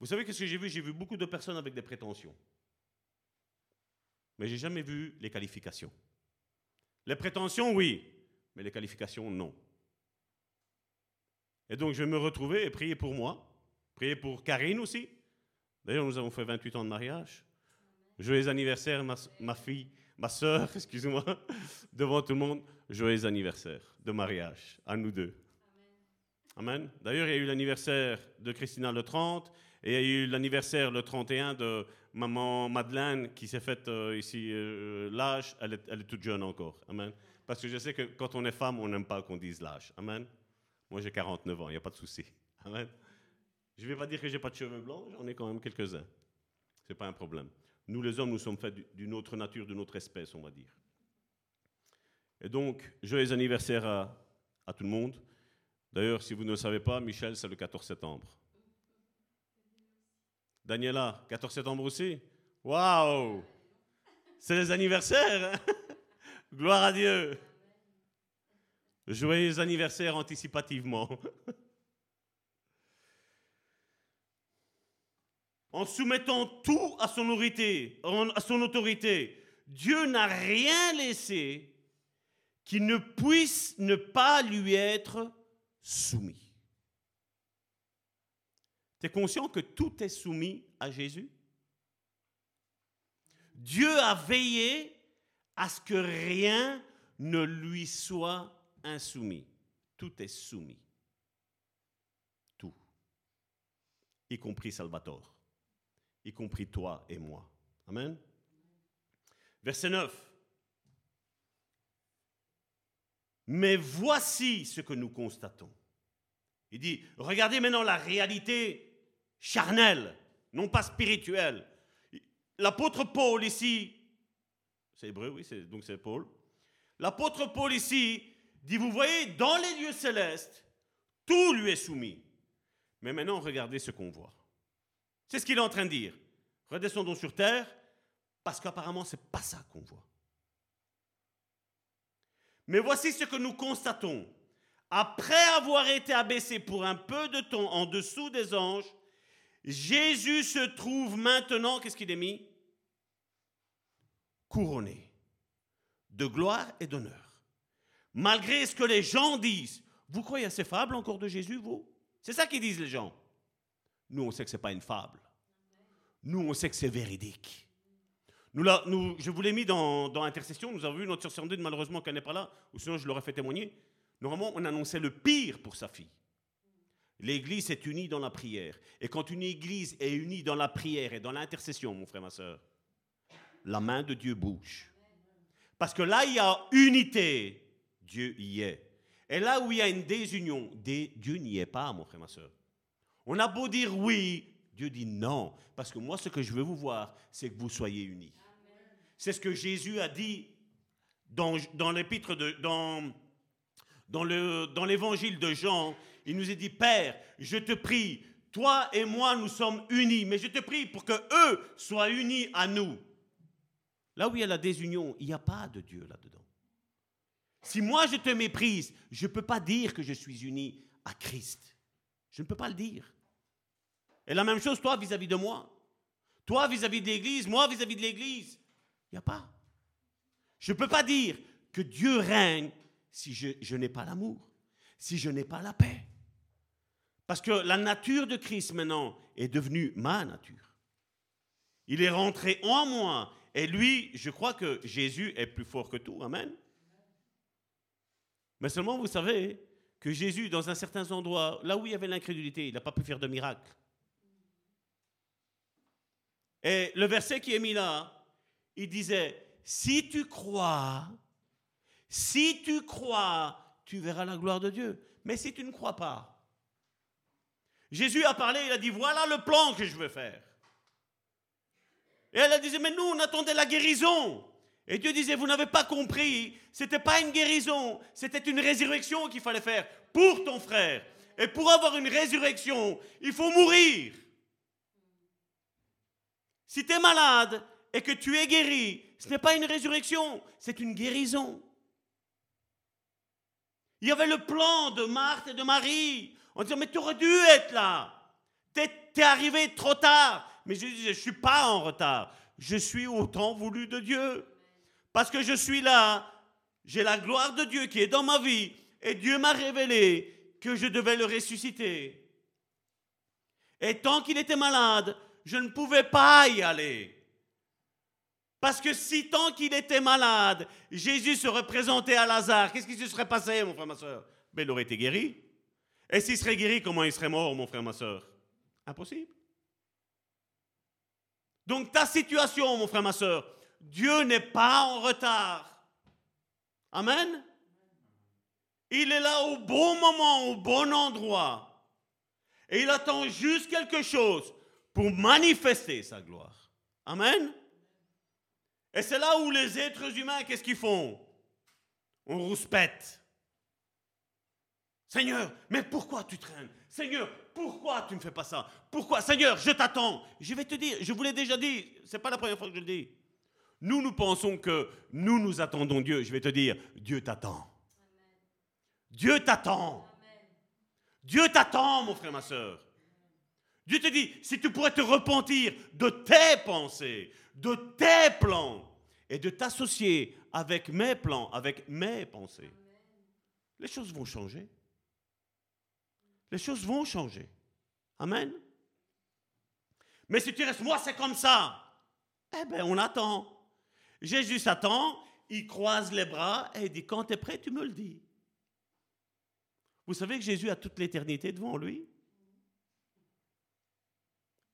Vous savez ce que j'ai vu? J'ai vu beaucoup de personnes avec des prétentions. Mais j'ai jamais vu les qualifications. Les prétentions, oui, mais les qualifications, non. Et donc, je vais me retrouver et prier pour moi, prier pour Karine aussi. D'ailleurs, nous avons fait 28 ans de mariage. Joyeux anniversaire, ma, ma fille, ma soeur, [laughs] excusez-moi, devant tout le monde joyeux anniversaire de mariage à nous deux. Amen. D'ailleurs, il y a eu l'anniversaire de Christina le 30 et il y a eu l'anniversaire le 31 de maman Madeleine qui s'est faite euh, ici euh, l'âge. Elle est, elle est, toute jeune encore. Amen. Parce que je sais que quand on est femme, on n'aime pas qu'on dise l'âge. Amen. Moi, j'ai 49 ans, il n'y a pas de souci. Amen. Je ne vais pas dire que j'ai pas de cheveux blancs, j'en ai quand même quelques-uns. Ce n'est pas un problème. Nous, les hommes, nous sommes faits d'une autre nature, d'une autre espèce, on va dire. Et donc, joyeux anniversaire à, à tout le monde. D'ailleurs, si vous ne le savez pas, Michel, c'est le 14 septembre. Daniela, 14 septembre aussi? Waouh C'est les anniversaires hein? [laughs] Gloire à Dieu Joyeux anniversaire anticipativement. [laughs] en soumettant tout à son autorité, à son autorité, Dieu n'a rien laissé qui ne puisse ne pas lui être soumis. Conscient que tout est soumis à Jésus? Dieu a veillé à ce que rien ne lui soit insoumis. Tout est soumis. Tout. y compris Salvatore, y compris toi et moi. Amen. Verset 9. Mais voici ce que nous constatons. Il dit, regardez maintenant la réalité charnelle, non pas spirituelle. L'apôtre Paul ici, c'est hébreu, oui, donc c'est Paul. L'apôtre Paul ici dit, vous voyez, dans les lieux célestes, tout lui est soumis. Mais maintenant, regardez ce qu'on voit. C'est ce qu'il est en train de dire. Redescendons sur terre, parce qu'apparemment, ce n'est pas ça qu'on voit. Mais voici ce que nous constatons. Après avoir été abaissé pour un peu de temps en dessous des anges, Jésus se trouve maintenant, qu'est-ce qu'il est mis? Couronné de gloire et d'honneur. Malgré ce que les gens disent. Vous croyez à ces fables encore de Jésus, vous? C'est ça qu'ils disent les gens. Nous, on sait que ce n'est pas une fable. Nous, on sait que c'est véridique. Nous, là, nous, je vous l'ai mis dans, dans Intercession. Nous avons vu notre sœur Sandrine, malheureusement, qu'elle n'est pas là, ou sinon je l'aurais fait témoigner. Normalement, on annonçait le pire pour sa fille. L'Église est unie dans la prière. Et quand une Église est unie dans la prière et dans l'intercession, mon frère, ma soeur, la main de Dieu bouge. Parce que là, il y a unité, Dieu y est. Et là où il y a une désunion, Dieu n'y est pas, mon frère, ma soeur. On a beau dire oui, Dieu dit non. Parce que moi, ce que je veux vous voir, c'est que vous soyez unis. C'est ce que Jésus a dit dans, dans l'épître de. Dans, dans, le, dans l'évangile de Jean, il nous est dit, Père, je te prie, toi et moi, nous sommes unis, mais je te prie pour que eux soient unis à nous. Là où il y a la désunion, il n'y a pas de Dieu là-dedans. Si moi je te méprise, je ne peux pas dire que je suis uni à Christ. Je ne peux pas le dire. Et la même chose, toi, vis-à-vis de moi. Toi, vis-à-vis de l'Église, moi, vis-à-vis de l'Église. Il n'y a pas. Je ne peux pas dire que Dieu règne si je, n'ai pas l'amour, si je n'ai pas la paix. Parce que la nature de Christ maintenant est devenue ma nature. Il est rentré en moi. Et lui, je crois que Jésus est plus fort que tout. Amen. Mais seulement, vous savez que Jésus, dans un certain endroit, là où il y avait l'incrédulité, il n'a pas pu faire de miracle. Et le verset qui est mis là, il disait, si tu crois, si tu crois, tu verras la gloire de Dieu. Mais si tu ne crois pas, Jésus a parlé, il a dit, voilà le plan que je veux faire. Et elle a dit, mais nous, on attendait la guérison. Et Dieu disait, vous n'avez pas compris, ce n'était pas une guérison, c'était une résurrection qu'il fallait faire pour ton frère. Et pour avoir une résurrection, il faut mourir. Si tu es malade et que tu es guéri, ce n'est pas une résurrection, c'est une guérison. Il y avait le plan de Marthe et de Marie. On disait, mais tu aurais dû être là. Tu es, arrivé trop tard. Mais je disais, je ne suis pas en retard. Je suis au temps voulu de Dieu. Parce que je suis là. J'ai la gloire de Dieu qui est dans ma vie. Et Dieu m'a révélé que je devais le ressusciter. Et tant qu'il était malade, je ne pouvais pas y aller. Parce que si tant qu'il était malade, Jésus se représentait à Lazare, qu'est-ce qui se serait passé, mon frère, ma soeur? Ben, Il aurait été guéri. Et s'il serait guéri, comment il serait mort, mon frère, ma soeur? Impossible. Donc ta situation, mon frère, ma soeur, Dieu n'est pas en retard. Amen. Il est là au bon moment, au bon endroit. Et il attend juste quelque chose pour manifester sa gloire. Amen. Et c'est là où les êtres humains, qu'est-ce qu'ils font? On rouspète. Seigneur, mais pourquoi tu traînes? Seigneur, pourquoi tu ne fais pas ça? Pourquoi? Seigneur, je t'attends. Je vais te dire, je vous l'ai déjà dit, c'est pas la première fois que je le dis. Nous, nous pensons que nous, nous attendons Dieu. Je vais te dire, Dieu t'attend. Dieu t'attend. Dieu t'attend, mon frère, ma soeur. Dieu te dit, si tu pourrais te repentir de tes pensées, de tes plans, et de t'associer avec mes plans, avec mes pensées, les choses vont changer. Les choses vont changer. Amen. Mais si tu restes, moi c'est comme ça, eh bien on attend. Jésus s'attend, il croise les bras et il dit, quand tu es prêt, tu me le dis. Vous savez que Jésus a toute l'éternité devant lui?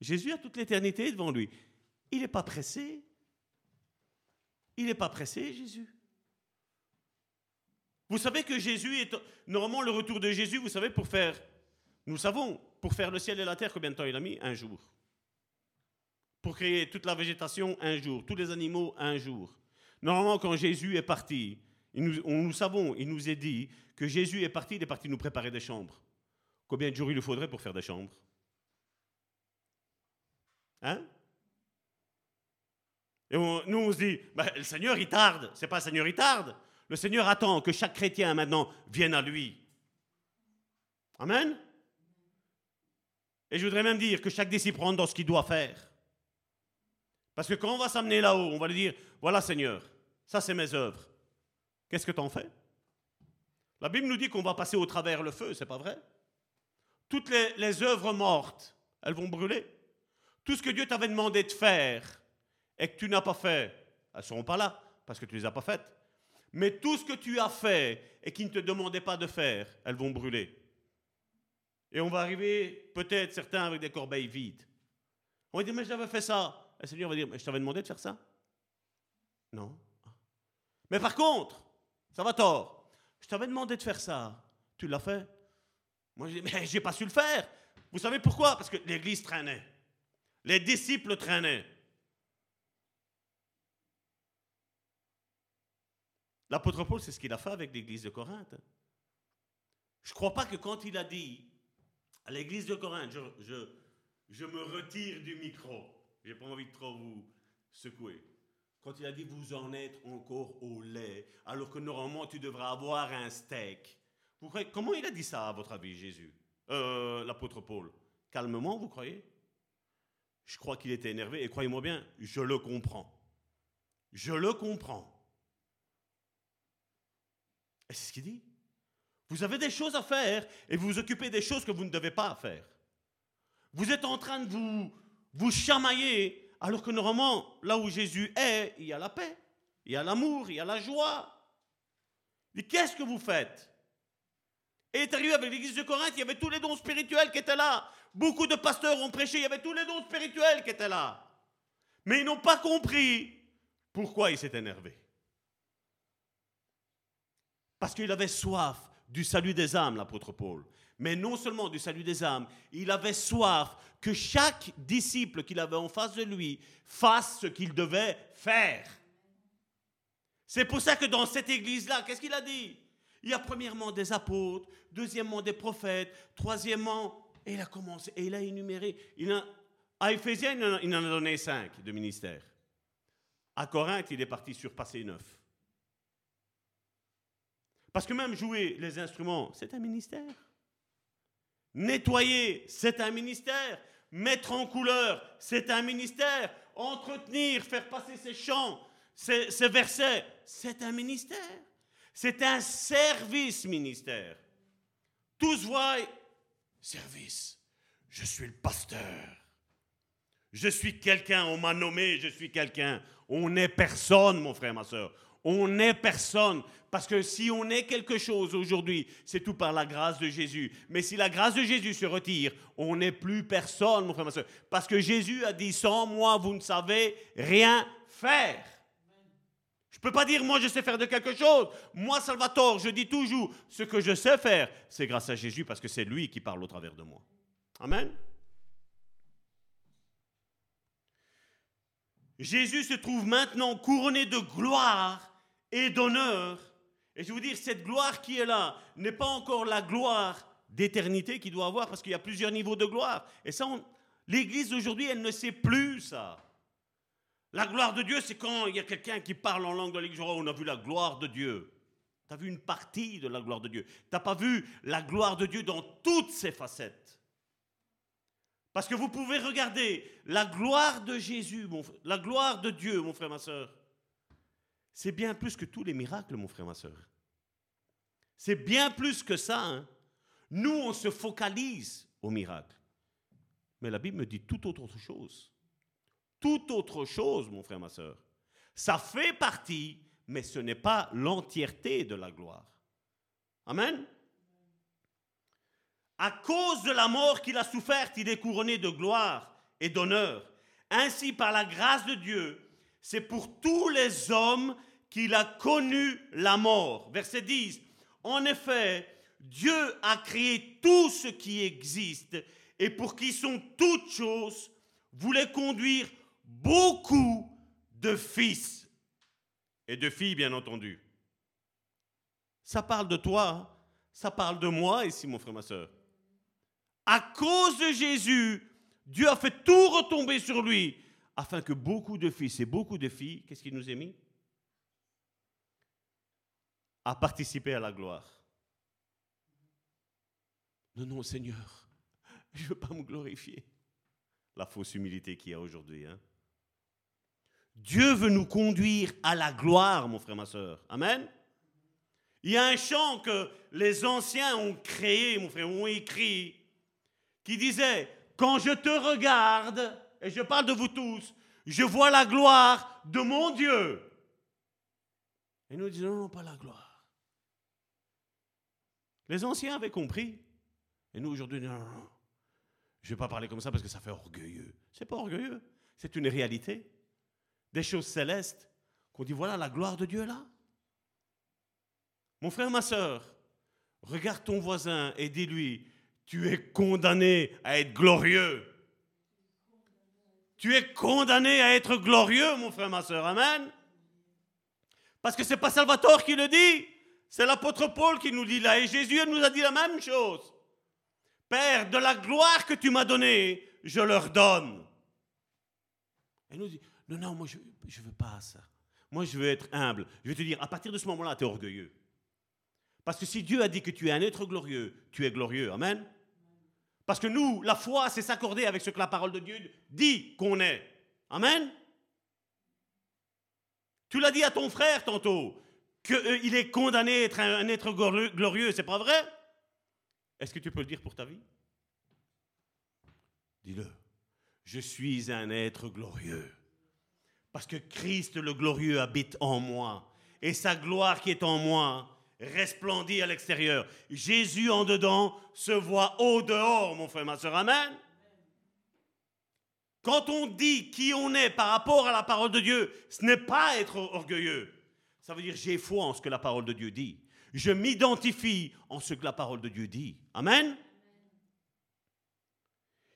Jésus a toute l'éternité devant lui. Il n'est pas pressé. Il n'est pas pressé, Jésus. Vous savez que Jésus est... Normalement, le retour de Jésus, vous savez, pour faire... Nous savons, pour faire le ciel et la terre, combien de temps il a mis? Un jour. Pour créer toute la végétation, un jour. Tous les animaux, un jour. Normalement, quand Jésus est parti, nous, on, nous savons, il nous est dit que Jésus est parti, il est parti nous préparer des chambres. Combien de jours il lui faudrait pour faire des chambres? Hein? Et nous, on se dit, bah, le Seigneur, il tarde. C'est pas le Seigneur, il tarde. Le Seigneur attend que chaque chrétien maintenant vienne à lui. Amen? Et je voudrais même dire que chaque disciple rentre dans ce qu'il doit faire. Parce que quand on va s'amener là-haut, on va lui dire, voilà Seigneur, ça c'est mes œuvres. Qu'est-ce que tu en fais? La Bible nous dit qu'on va passer au travers le feu, c'est pas vrai? Toutes les, les œuvres mortes, elles vont brûler. Tout ce que Dieu t'avait demandé de faire et que tu n'as pas fait, elles ne seront pas là parce que tu les as pas faites. Mais tout ce que tu as fait et qui ne te demandait pas de faire, elles vont brûler. Et on va arriver, peut-être certains, avec des corbeilles vides. On va dire, mais j'avais fait ça. Et Seigneur va dire, mais je t'avais demandé de faire ça Non. Mais par contre, ça va tort. Je t'avais demandé de faire ça. Tu l'as fait Moi, je dis, pas su le faire. Vous savez pourquoi? Parce que l'Église traînait. Les disciples traînaient. L'apôtre Paul, c'est ce qu'il a fait avec l'église de Corinthe. Je ne crois pas que quand il a dit à l'église de Corinthe, je, me retire du micro, j'ai pas envie de trop vous secouer. Quand il a dit vous en êtes encore au lait, alors que normalement tu devrais avoir un steak. Comment il a dit ça à votre avis, Jésus? Euh, L'apôtre Paul Calmement, vous croyez? Je crois qu'il était énervé et croyez-moi bien, je le comprends. Je le comprends. Et c'est ce qu'il dit. Vous avez des choses à faire et vous vous occupez des choses que vous ne devez pas faire. Vous êtes en train de vous, chamailler alors que normalement, là où Jésus est, il y a la paix, il y a l'amour, il y a la joie. Mais qu'est-ce que vous faites? Et est arrivé avec l'église de Corinthe, il y avait tous les dons spirituels qui étaient là. Beaucoup de pasteurs ont prêché, il y avait tous les dons spirituels qui étaient là. Mais ils n'ont pas compris pourquoi il s'est énervé. Parce qu'il avait soif du salut des âmes, l'apôtre Paul. Mais non seulement du salut des âmes, il avait soif que chaque disciple qu'il avait en face de lui fasse ce qu'il devait faire. C'est pour ça que dans cette église-là, qu'est-ce qu'il a dit? Il y a premièrement des apôtres, deuxièmement des prophètes, troisièmement et il a commencé, et il a énuméré. Il a, à Éphésiens, il en a donné cinq de ministères. À Corinthe, il est parti sur neuf. Parce que même jouer les instruments, c'est un ministère. Nettoyer, c'est un ministère. Mettre en couleur, c'est un ministère. Entretenir, faire passer ses chants, ses, versets, c'est un ministère. C'est un service ministère. Tous voient service. Je suis le pasteur. Je suis quelqu'un, on m'a nommé, je suis quelqu'un. On n'est personne, mon frère, ma soeur. On n'est personne. Parce que si on est quelque chose aujourd'hui, c'est tout par la grâce de Jésus. Mais si la grâce de Jésus se retire, on n'est plus personne, mon frère, ma soeur. Parce que Jésus a dit, sans moi, vous ne savez rien faire. Je ne peux pas dire, moi, je sais faire de quelque chose. Moi, Salvatore, je dis toujours, ce que je sais faire, c'est grâce à Jésus, parce que c'est lui qui parle au travers de moi. Amen. Jésus se trouve maintenant couronné de gloire et d'honneur. Et je vais vous dire, cette gloire qui est là n'est pas encore la gloire d'éternité qu'il doit avoir, parce qu'il y a plusieurs niveaux de gloire. Et ça, l'Église d'aujourd'hui, elle ne sait plus ça. La gloire de Dieu, c'est quand il y a quelqu'un qui parle en langue de l'église, on a vu la gloire de Dieu. Tu as vu une partie de la gloire de Dieu. Tu n'as pas vu la gloire de Dieu dans toutes ses facettes. Parce que vous pouvez regarder la gloire de Jésus, la gloire de Dieu, mon frère, ma soeur. C'est bien plus que tous les miracles, mon frère, ma soeur. C'est bien plus que ça. Hein. Nous, on se focalise aux miracles. Mais la Bible me dit tout autre chose tout autre chose, mon frère, ma soeur. Ça fait partie, mais ce n'est pas l'entièreté de la gloire. Amen. À cause de la mort qu'il a soufferte, il est couronné de gloire et d'honneur. Ainsi, par la grâce de Dieu, c'est pour tous les hommes qu'il a connu la mort. Verset 10. En effet, Dieu a créé tout ce qui existe et pour qui sont toutes choses, voulait conduire beaucoup de fils et de filles, bien entendu. Ça parle de toi, ça parle de moi ici, mon frère, ma soeur. À cause de Jésus, Dieu a fait tout retomber sur lui, afin que beaucoup de fils et beaucoup de filles, qu'est-ce qu'il nous a mis? À participer à la gloire. Non, non, Seigneur, je ne veux pas me glorifier. La fausse humilité qu'il y a aujourd'hui. Hein? Dieu veut nous conduire à la gloire, mon frère, ma soeur. Amen. Il y a un chant que les anciens ont créé, mon frère, ont écrit, qui disait, quand je te regarde, et je parle de vous tous, je vois la gloire de mon Dieu. Et nous disons, non, pas la gloire. Les anciens avaient compris. Et nous, aujourd'hui, non, non, non. Je ne vais pas parler comme ça parce que ça fait orgueilleux. C'est pas orgueilleux. C'est une réalité. Des choses célestes qu'on dit, voilà la gloire de Dieu là. Mon frère, ma soeur, regarde ton voisin et dis-lui, tu es condamné à être glorieux. Tu es condamné à être glorieux, mon frère, ma soeur. Amen. Parce que ce n'est pas Salvatore qui le dit, c'est l'apôtre Paul qui nous dit là. Et Jésus nous a dit la même chose. Père, de la gloire que tu m'as donnée, je leur donne. Et nous dit, non, non, moi je ne veux pas ça. Moi je veux être humble. Je vais te dire, à partir de ce moment-là, tu es orgueilleux. Parce que si Dieu a dit que tu es un être glorieux, tu es glorieux. Amen. Parce que nous, la foi, c'est s'accorder avec ce que la parole de Dieu dit qu'on est. Amen. Tu l'as dit à ton frère tantôt, qu'il euh, est condamné à être un, être glorieux, c'est pas vrai? Est-ce que tu peux le dire pour ta vie? Dis-le. Je suis un être glorieux. Parce que Christ le glorieux habite en moi. Et sa gloire qui est en moi resplendit à l'extérieur. Jésus en dedans se voit au dehors, mon frère, ma soeur. Amen. Quand on dit qui on est par rapport à la parole de Dieu, ce n'est pas être orgueilleux. Ça veut dire j'ai foi en ce que la parole de Dieu dit. Je m'identifie en ce que la parole de Dieu dit. Amen.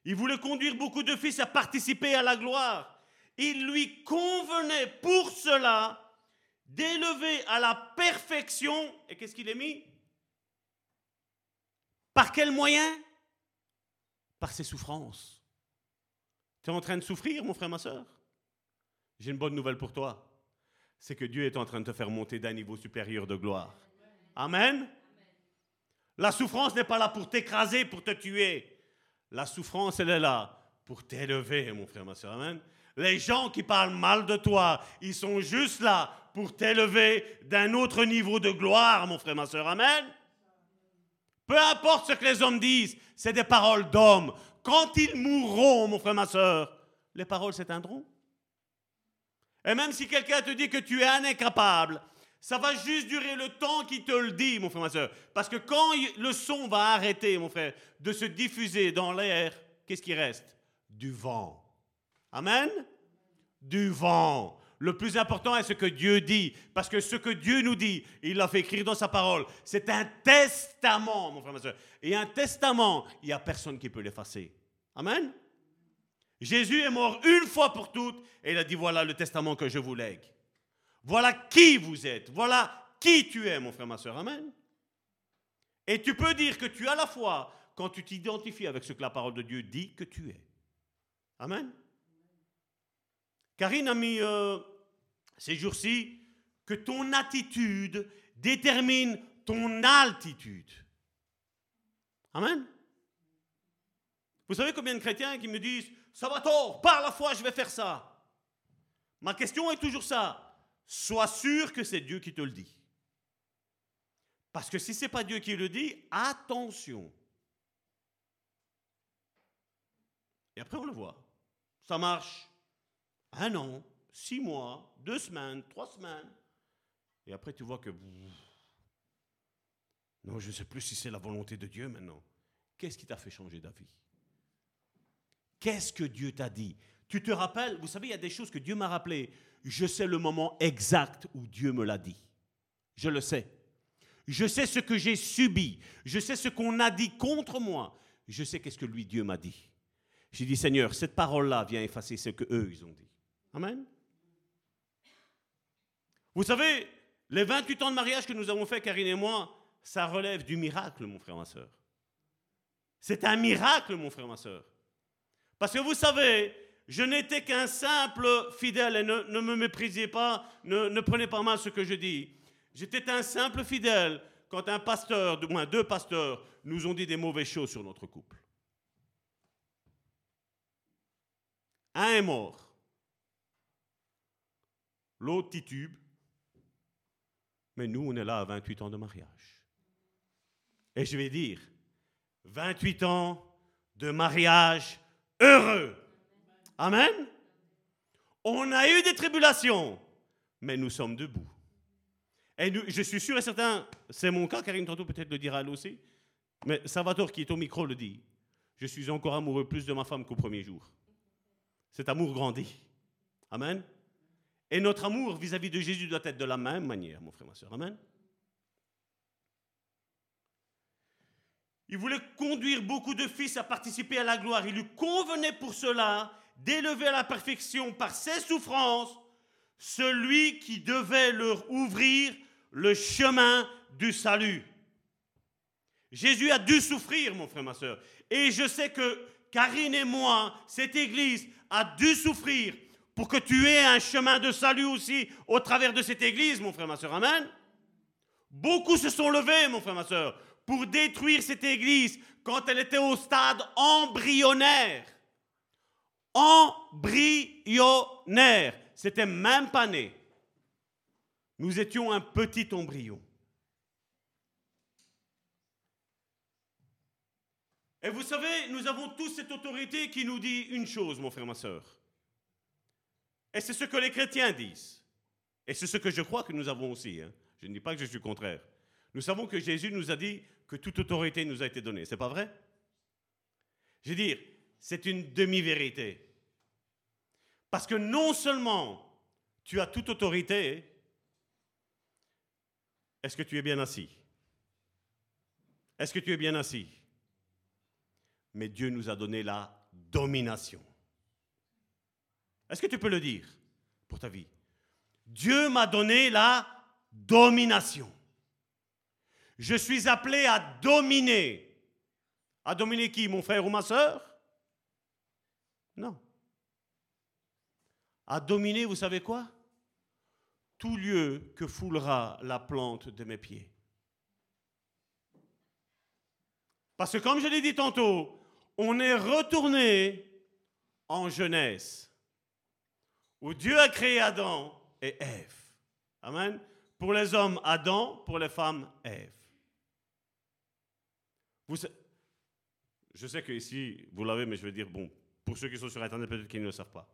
Il voulait conduire beaucoup de fils à participer à la gloire. Il lui convenait pour cela d'élever à la perfection, et qu'est-ce qu'il est mis? Par quel moyen? Par ses souffrances. Tu es en train de souffrir, mon frère, ma soeur? J'ai une bonne nouvelle pour toi. C'est que Dieu est en train de te faire monter d'un niveau supérieur de gloire. Amen. La souffrance n'est pas là pour t'écraser, pour te tuer. La souffrance, elle est là pour t'élever, mon frère, ma soeur. Amen. Les gens qui parlent mal de toi, ils sont juste là pour t'élever d'un autre niveau de gloire, mon frère, ma soeur. Amen. Peu importe ce que les hommes disent, c'est des paroles d'hommes. Quand ils mourront, mon frère, ma soeur, les paroles s'éteindront. Et même si quelqu'un te dit que tu es incapable, ça va juste durer le temps qu'il te le dit, mon frère, ma soeur. Parce que quand le son va arrêter, mon frère, de se diffuser dans l'air, qu'est-ce qui reste? Du vent. Amen? Du vent. Le plus important est ce que Dieu dit, parce que ce que Dieu nous dit, il l'a fait écrire dans sa parole. C'est un testament, mon frère, ma soeur. Et un testament, il n'y a personne qui peut l'effacer. Amen. Jésus est mort une fois pour toutes et il a dit voilà le testament que je vous lègue. Voilà qui vous êtes. Voilà qui tu es, mon frère, ma soeur. Amen. Et tu peux dire que tu as la foi quand tu t'identifies avec ce que la parole de Dieu dit que tu es. Amen. Karine a mis euh, ces jours-ci que ton attitude détermine ton altitude. Amen. Vous savez combien de chrétiens qui me disent Ça va tort, par la foi, je vais faire ça. Ma question est toujours ça. Sois sûr que c'est Dieu qui te le dit. Parce que si ce n'est pas Dieu qui le dit, attention. Et après, on le voit. Ça marche un an, six mois, deux semaines, trois semaines. Et après, tu vois que... Non, je ne sais plus si c'est la volonté de Dieu maintenant. Qu'est-ce qui t'a fait changer d'avis? Qu'est-ce que Dieu t'a dit? Tu te rappelles? Vous savez, il y a des choses que Dieu m'a rappelées. Je sais le moment exact où Dieu me l'a dit. Je le sais. Je sais ce que j'ai subi. Je sais ce qu'on a dit contre moi. Je sais qu'est-ce que lui, Dieu m'a dit. J'ai dit, Seigneur, cette parole-là vient effacer ce que eux, ils ont dit. Amen. Vous savez, les 28 ans de mariage que nous avons fait, Karine et moi, ça relève du miracle, mon frère, ma soeur. C'est un miracle, mon frère, ma soeur. Parce que vous savez, je n'étais qu'un simple fidèle, et ne, me méprisez pas, ne, ne, prenez pas mal ce que je dis. J'étais un simple fidèle quand un pasteur, du moins deux pasteurs, nous ont dit des mauvaises choses sur notre couple. Un est mort. L'autre titube. Mais nous, on est là à 28 ans de mariage. Et je vais dire, 28 ans de mariage heureux. Amen. On a eu des tribulations, mais nous sommes debout. Et je suis sûr et certain, c'est mon cas, Karine tantôt peut-être le dira elle aussi, mais Salvatore qui est au micro le dit. Je suis encore amoureux plus de ma femme qu'au premier jour. Cet amour grandit. Amen. Et notre amour vis-à-vis de Jésus doit être de la même manière, mon frère, ma soeur. Amen. Il voulait conduire beaucoup de fils à participer à la gloire. Il lui convenait pour cela d'élever à la perfection par ses souffrances celui qui devait leur ouvrir le chemin du salut. Jésus a dû souffrir, mon frère, ma soeur. Et je sais que Karine et moi, cette église, a dû souffrir pour que tu aies un chemin de salut aussi au travers de cette église, mon frère, ma soeur. Amen. Beaucoup se sont levés, mon frère, ma soeur, pour détruire cette église quand elle était au stade embryonnaire. Embryonnaire. C'était même pas né. Nous étions un petit embryon. Et vous savez, nous avons tous cette autorité qui nous dit une chose, mon frère, ma soeur. Et c'est ce que les chrétiens disent. Et c'est ce que je crois que nous avons aussi. Hein. Je ne dis pas que je suis contraire. Nous savons que Jésus nous a dit que toute autorité nous a été donnée. C'est pas vrai? Je veux dire, c'est une demi-vérité. Parce que non seulement tu as toute autorité, est-ce que tu es bien assis? Est-ce que tu es bien assis? Mais Dieu nous a donné la domination. Est-ce que tu peux le dire pour ta vie? Dieu m'a donné la domination. Je suis appelé à dominer. À dominer qui? Mon frère ou ma soeur Non. À dominer, vous savez quoi? Tout lieu que foulera la plante de mes pieds. Parce que comme je l'ai dit tantôt, on est retourné en jeunesse où Dieu a créé Adam et Ève. Amen. Pour les hommes, Adam, pour les femmes, Ève. Je sais que ici, vous l'avez, mais je veux dire, bon, pour ceux qui sont sur Internet, peut-être qu'ils ne le savent pas.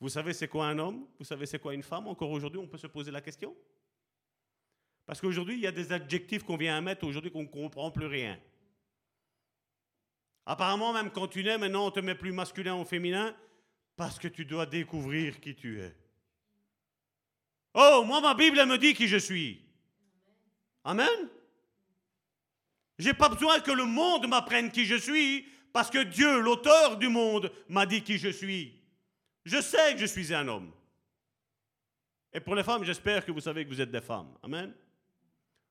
Vous savez c'est quoi un homme? Vous savez c'est quoi une femme? Encore aujourd'hui, on peut se poser la question? Parce qu'aujourd'hui, il y a des adjectifs qu'on vient à mettre aujourd'hui qu'on ne comprend plus rien. Apparemment, même quand tu nais, maintenant, on te met plus masculin ou féminin. Parce que tu dois découvrir qui tu es. Oh, moi, ma Bible, me dit qui je suis. Amen. J'ai pas besoin que le monde m'apprenne qui je suis, parce que Dieu, l'auteur du monde, m'a dit qui je suis. Je sais que je suis un homme. Et pour les femmes, j'espère que vous savez que vous êtes des femmes. Amen.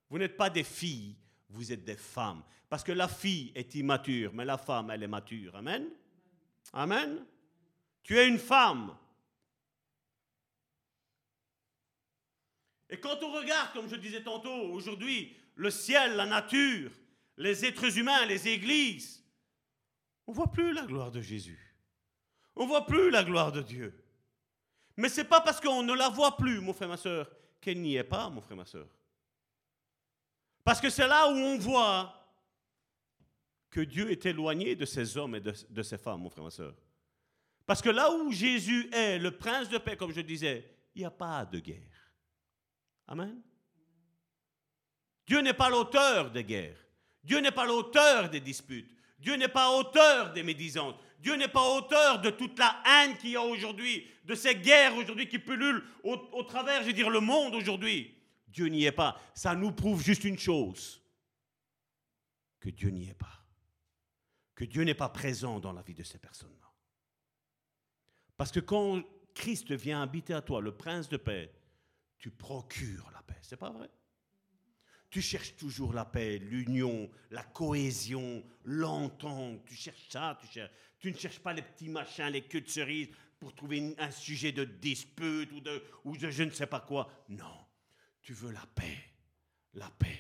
Vous n'êtes pas des filles, vous êtes des femmes. Parce que la fille est immature, mais la femme, elle est mature. Amen. Amen. Tu es une femme. Et quand on regarde, comme je disais tantôt, aujourd'hui, le ciel, la nature, les êtres humains, les églises, on voit plus la gloire de Jésus. On voit plus la gloire de Dieu. Mais ce n'est pas parce qu'on ne la voit plus, mon frère, ma soeur, qu'elle n'y est pas, mon frère, ma soeur. Parce que c'est là où on voit que Dieu est éloigné de ces hommes et de, de ces femmes, mon frère, ma soeur. Parce que là où Jésus est le prince de paix, comme je disais, il n'y a pas de guerre. Amen. Dieu n'est pas l'auteur des guerres. Dieu n'est pas l'auteur des disputes. Dieu n'est pas auteur des médisances. Dieu n'est pas auteur de toute la haine qu'il y a aujourd'hui, de ces guerres aujourd'hui qui pullulent au, travers, je veux dire, le monde aujourd'hui. Dieu n'y est pas. Ça nous prouve juste une chose, que Dieu n'y est pas. Que Dieu n'est pas présent dans la vie de ces personnes-là. Parce que quand Christ vient habiter à toi, le prince de paix, tu procures la paix. C'est pas vrai? Tu cherches toujours la paix, l'union, la cohésion, l'entente. Tu cherches ça, tu, cherches, tu ne cherches pas les petits machins, les queues de cerise pour trouver un sujet de dispute ou de, je ne sais pas quoi. Non, tu veux la paix. La paix.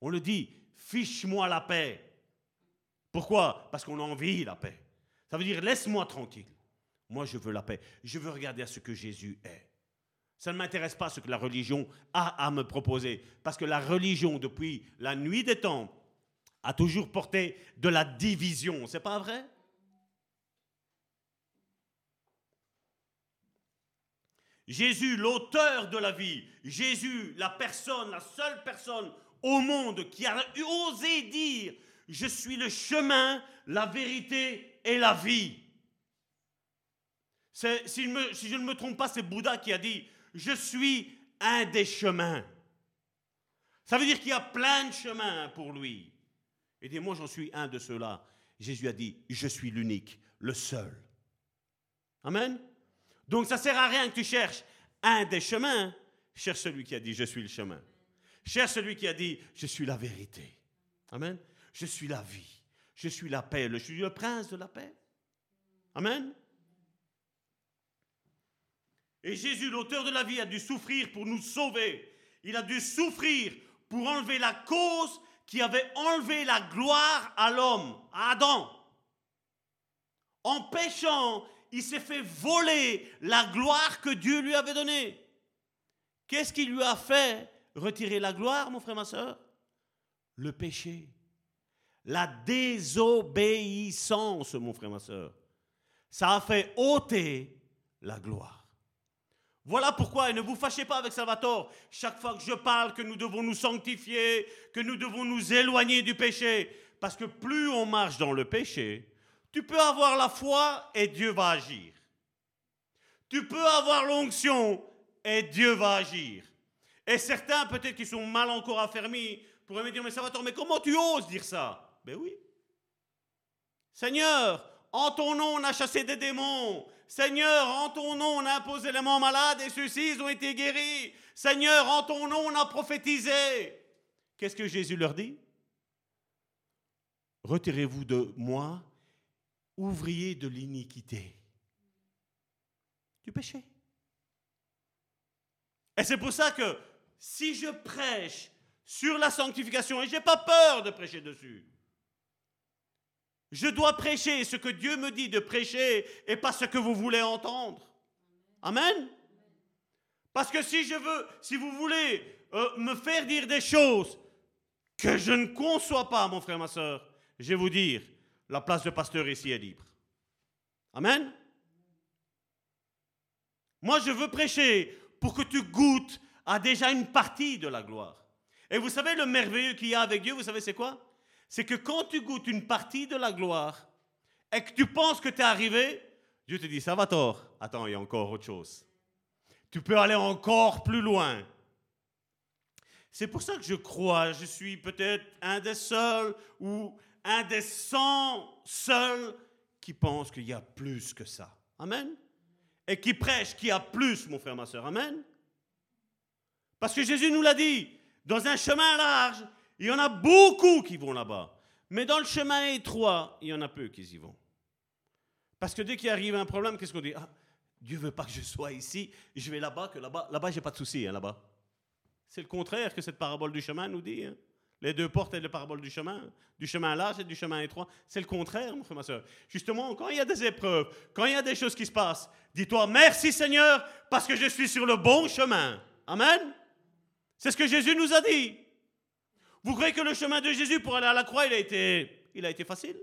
On le dit, fiche-moi la paix. Pourquoi? Parce qu'on envie la paix. Ça veut dire laisse-moi tranquille. Moi, je veux la paix. Je veux regarder à ce que Jésus est. Ça ne m'intéresse pas ce que la religion a à me proposer. Parce que la religion, depuis la nuit des temps, a toujours porté de la division. C'est pas vrai? Jésus, l'auteur de la vie, Jésus, la personne, la seule personne au monde qui a osé dire, je suis le chemin, la vérité et la vie. Si, je ne me trompe pas, c'est Bouddha qui a dit, je suis un des chemins. Ça veut dire qu'il y a plein de chemins pour lui. Et dit, moi j'en suis un de ceux-là. Jésus a dit, je suis l'unique, le seul. Amen. Donc ça sert à rien que tu cherches un des chemins. Cherche celui qui a dit, je suis le chemin. Cherche celui qui a dit, je suis la vérité. Amen. Je suis la vie. Je suis la paix. Je suis le prince de la paix. Amen. Et Jésus, l'auteur de la vie, a dû souffrir pour nous sauver. Il a dû souffrir pour enlever la cause qui avait enlevé la gloire à l'homme, à Adam. En péchant, il s'est fait voler la gloire que Dieu lui avait donnée. Qu'est-ce qui lui a fait retirer la gloire, mon frère, ma soeur? Le péché. La désobéissance, mon frère, ma soeur. Ça a fait ôter la gloire. Voilà pourquoi, et ne vous fâchez pas avec Salvatore, chaque fois que je parle que nous devons nous sanctifier, que nous devons nous éloigner du péché, parce que plus on marche dans le péché, tu peux avoir la foi et Dieu va agir. Tu peux avoir l'onction et Dieu va agir. Et certains, peut-être qui sont mal encore affermis, pourraient me dire, mais Salvatore, mais comment tu oses dire ça? Ben oui. Seigneur, en ton nom, on a chassé des démons. Seigneur, en ton nom, on a imposé les mains malades et ceux-ci, ont été guéris. Seigneur, en ton nom, on a prophétisé. Qu'est-ce que Jésus leur dit? Retirez-vous de moi, ouvrier de l'iniquité, du péché. Et c'est pour ça que si je prêche sur la sanctification, et je n'ai pas peur de prêcher dessus, je dois prêcher ce que Dieu me dit de prêcher et pas ce que vous voulez entendre. Amen. Parce que si je veux, si vous voulez euh, me faire dire des choses que je ne conçois pas, mon frère, ma soeur, je vais vous dire, la place de pasteur ici est libre. Amen. Moi, je veux prêcher pour que tu goûtes à déjà une partie de la gloire. Et vous savez, le merveilleux qu'il y a avec Dieu, vous savez, c'est quoi? C'est que quand tu goûtes une partie de la gloire et que tu penses que tu es arrivé, Dieu te dit, ça va tort. Attends, il y a encore autre chose. Tu peux aller encore plus loin. C'est pour ça que je crois, je suis peut-être un des seuls ou un des cent seuls qui pensent qu'il y a plus que ça. Amen. Et qui prêche qu'il y a plus, mon frère, ma soeur. Amen. Parce que Jésus nous l'a dit, dans un chemin large, il y en a beaucoup qui vont là-bas. Mais dans le chemin étroit, il y en a peu qui y vont. Parce que dès qu'il arrive un problème, qu'est-ce qu'on dit? Ah, Dieu veut pas que je sois ici, je vais là-bas, que là-bas, là-bas, j'ai pas de souci, hein, là-bas. C'est le contraire que cette parabole du chemin nous dit. Hein. Les deux portes et la parabole du chemin, du chemin large et du chemin étroit. C'est le contraire, mon frère, ma soeur. Justement, quand il y a des épreuves, quand il y a des choses qui se passent, dis-toi merci Seigneur parce que je suis sur le bon chemin. Amen. C'est ce que Jésus nous a dit. Vous croyez que le chemin de Jésus pour aller à la croix, il a été, facile?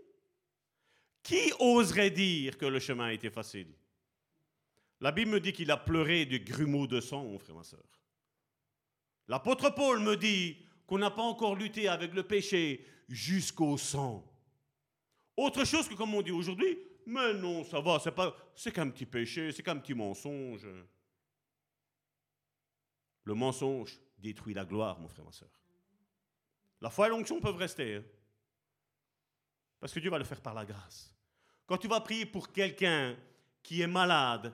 Qui oserait dire que le chemin a été facile? La Bible me dit qu'il a pleuré du grumeau de sang, mon frère, ma soeur. L'apôtre Paul me dit qu'on n'a pas encore lutté avec le péché jusqu'au sang. Autre chose que, comme on dit aujourd'hui, Mais non, ça va, c'est pas, c'est qu'un petit péché, c'est qu'un petit mensonge. Le mensonge détruit la gloire, mon frère, ma soeur. La foi et l'onction peuvent rester. Hein. Parce que Dieu va le faire par la grâce. Quand tu vas prier pour quelqu'un qui est malade,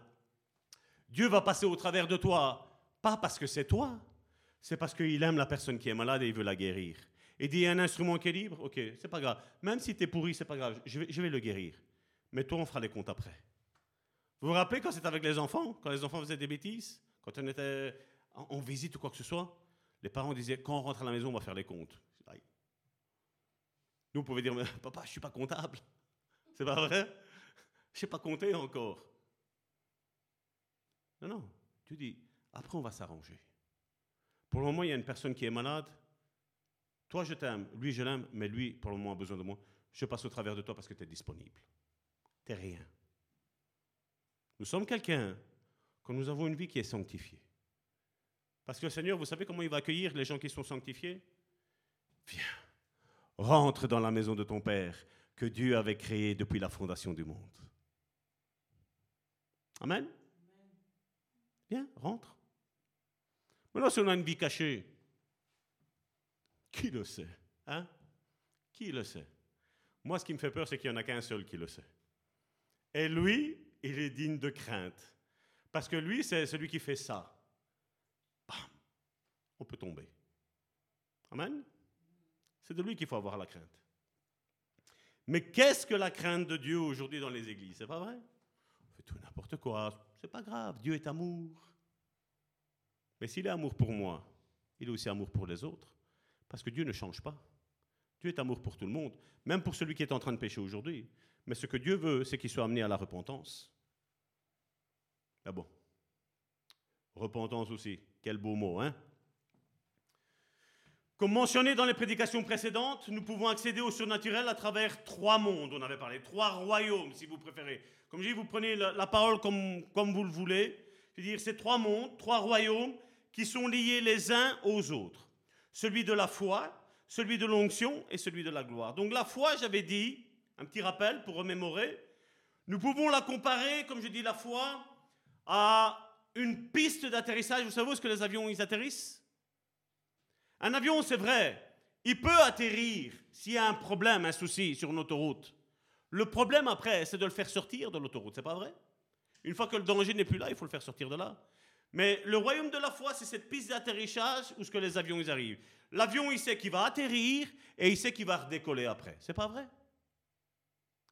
Dieu va passer au travers de toi, pas parce que c'est toi, c'est parce qu'il aime la personne qui est malade et il veut la guérir. Et dit un instrument qui est libre, ok, c'est pas grave. Même si tu es pourri, c'est pas grave, je vais, je vais le guérir. Mais toi, on fera les comptes après. Vous vous rappelez quand c'était avec les enfants, quand les enfants faisaient des bêtises, quand on était en visite ou quoi que ce soit, les parents disaient quand on rentre à la maison, on va faire les comptes. Nous, on pouvait dire [laughs] papa, je suis pas comptable. [laughs] C'est pas vrai? Je sais pas compter encore. Non, non. Tu dis après, on va s'arranger. Pour le moment, il y a une personne qui est malade. Toi, je t'aime. Lui, je l'aime. Mais lui, pour le moment, a besoin de moi. Je passe au travers de toi parce que tu es disponible. Tu rien. Nous sommes quelqu'un quand nous avons une vie qui est sanctifiée. Parce que le Seigneur, vous savez comment il va accueillir les gens qui sont sanctifiés? Viens, rentre dans la maison de ton Père que Dieu avait créée depuis la fondation du monde. Amen Viens, rentre. Maintenant, si on a une vie cachée, qui le sait Hein? Qui le sait? Moi, ce qui me fait peur, c'est qu'il n'y en a qu'un seul qui le sait. Et lui, il est digne de crainte. Parce que lui, c'est celui qui fait ça. Bam On peut tomber. Amen? C'est de lui qu'il faut avoir la crainte. Mais qu'est-ce que la crainte de Dieu aujourd'hui dans les églises? C'est pas vrai? On fait tout n'importe quoi. C'est pas grave. Dieu est amour. Mais s'il est amour pour moi, il est aussi amour pour les autres. Parce que Dieu ne change pas. Dieu est amour pour tout le monde, même pour celui qui est en train de pécher aujourd'hui. Mais ce que Dieu veut, c'est qu'il soit amené à la repentance. Ah bon? Repentance aussi. Quel beau mot, hein? Comme mentionné dans les prédications précédentes, nous pouvons accéder au surnaturel à travers trois mondes. On avait parlé, trois royaumes, si vous préférez. Comme je dis, vous prenez la, parole comme, comme vous le voulez. Je veux dire, c'est trois mondes, trois royaumes qui sont liés les uns aux autres. Celui de la foi, celui de l'onction et celui de la gloire. Donc la foi, j'avais dit, un petit rappel pour remémorer, nous pouvons la comparer, comme je dis, la foi à une piste d'atterrissage. Vous savez où est-ce que les avions ils atterrissent? Un avion, c'est vrai, il peut atterrir s'il y a un problème, un souci sur une autoroute. Le problème après, c'est de le faire sortir de l'autoroute, c'est pas vrai? Une fois que le danger n'est plus là, il faut le faire sortir de là. Mais le royaume de la foi, c'est cette piste d'atterrissage où ce que les avions ils arrivent. L'avion, il sait qu'il va atterrir et il sait qu'il va redécoller après. C'est pas vrai?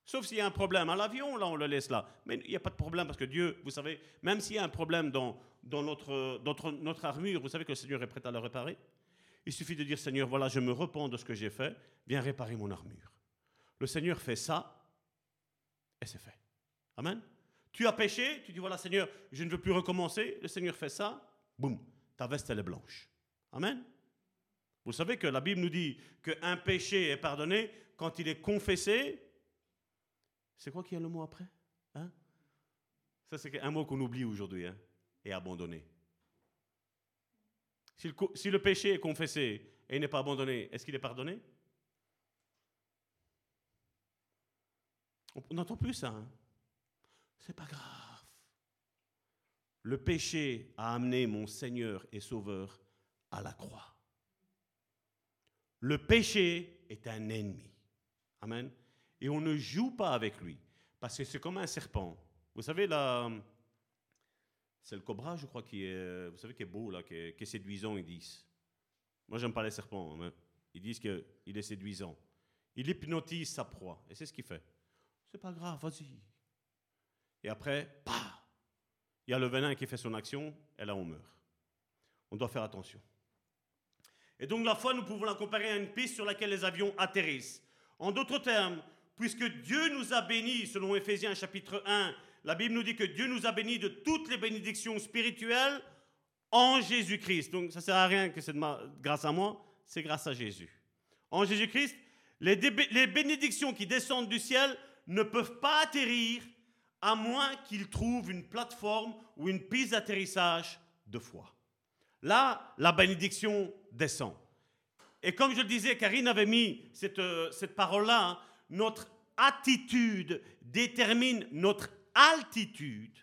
Sauf s'il y a un problème à l'avion, là, on le laisse là. Mais il n'y a pas de problème parce que Dieu, vous savez, même s'il y a un problème dans, dans notre, notre, notre armure, vous savez que le Seigneur est prêt à le réparer? Il suffit de dire, Seigneur, voilà, je me repens de ce que j'ai fait, viens réparer mon armure. Le Seigneur fait ça et c'est fait. Amen. Tu as péché, tu dis voilà Seigneur, je ne veux plus recommencer. Le Seigneur fait ça, boum, ta veste elle est blanche. Amen. Vous savez que la Bible nous dit qu'un péché est pardonné quand il est confessé. C'est quoi qui a le mot après hein? Ça, c'est un mot qu'on oublie aujourd'hui, hein, et abandonné. Si le, péché est confessé et n'est pas abandonné, est-ce qu'il est pardonné? On n'entend plus ça. Hein? C'est pas grave. Le péché a amené mon Seigneur et Sauveur à la croix. Le péché est un ennemi. Amen. Et on ne joue pas avec lui. Parce que c'est comme un serpent. Vous savez, là, c'est le cobra, je crois, qui est, vous savez, qui est beau, là, qui est, séduisant, ils disent. Moi, j'aime pas les serpents. Hein. Ils disent qu'il est séduisant. Il hypnotise sa proie. Et c'est ce qu'il fait. C'est pas grave, vas-y. Et après, bah, il y a le venin qui fait son action, et là on meurt. On doit faire attention. Et donc la foi, nous pouvons la comparer à une piste sur laquelle les avions atterrissent. En d'autres termes, puisque Dieu nous a bénis, selon Éphésiens chapitre 1, la Bible nous dit que Dieu nous a bénis de toutes les bénédictions spirituelles en Jésus-Christ. Donc ça ne sert à rien que c'est grâce à moi, c'est grâce à Jésus. En Jésus-Christ, les, bénédictions qui descendent du ciel ne peuvent pas atterrir à moins qu'il trouve une plateforme ou une piste d'atterrissage de foi. Là, la bénédiction descend. Et comme je le disais, Karine avait mis cette, euh, cette parole-là, hein, notre attitude détermine notre altitude,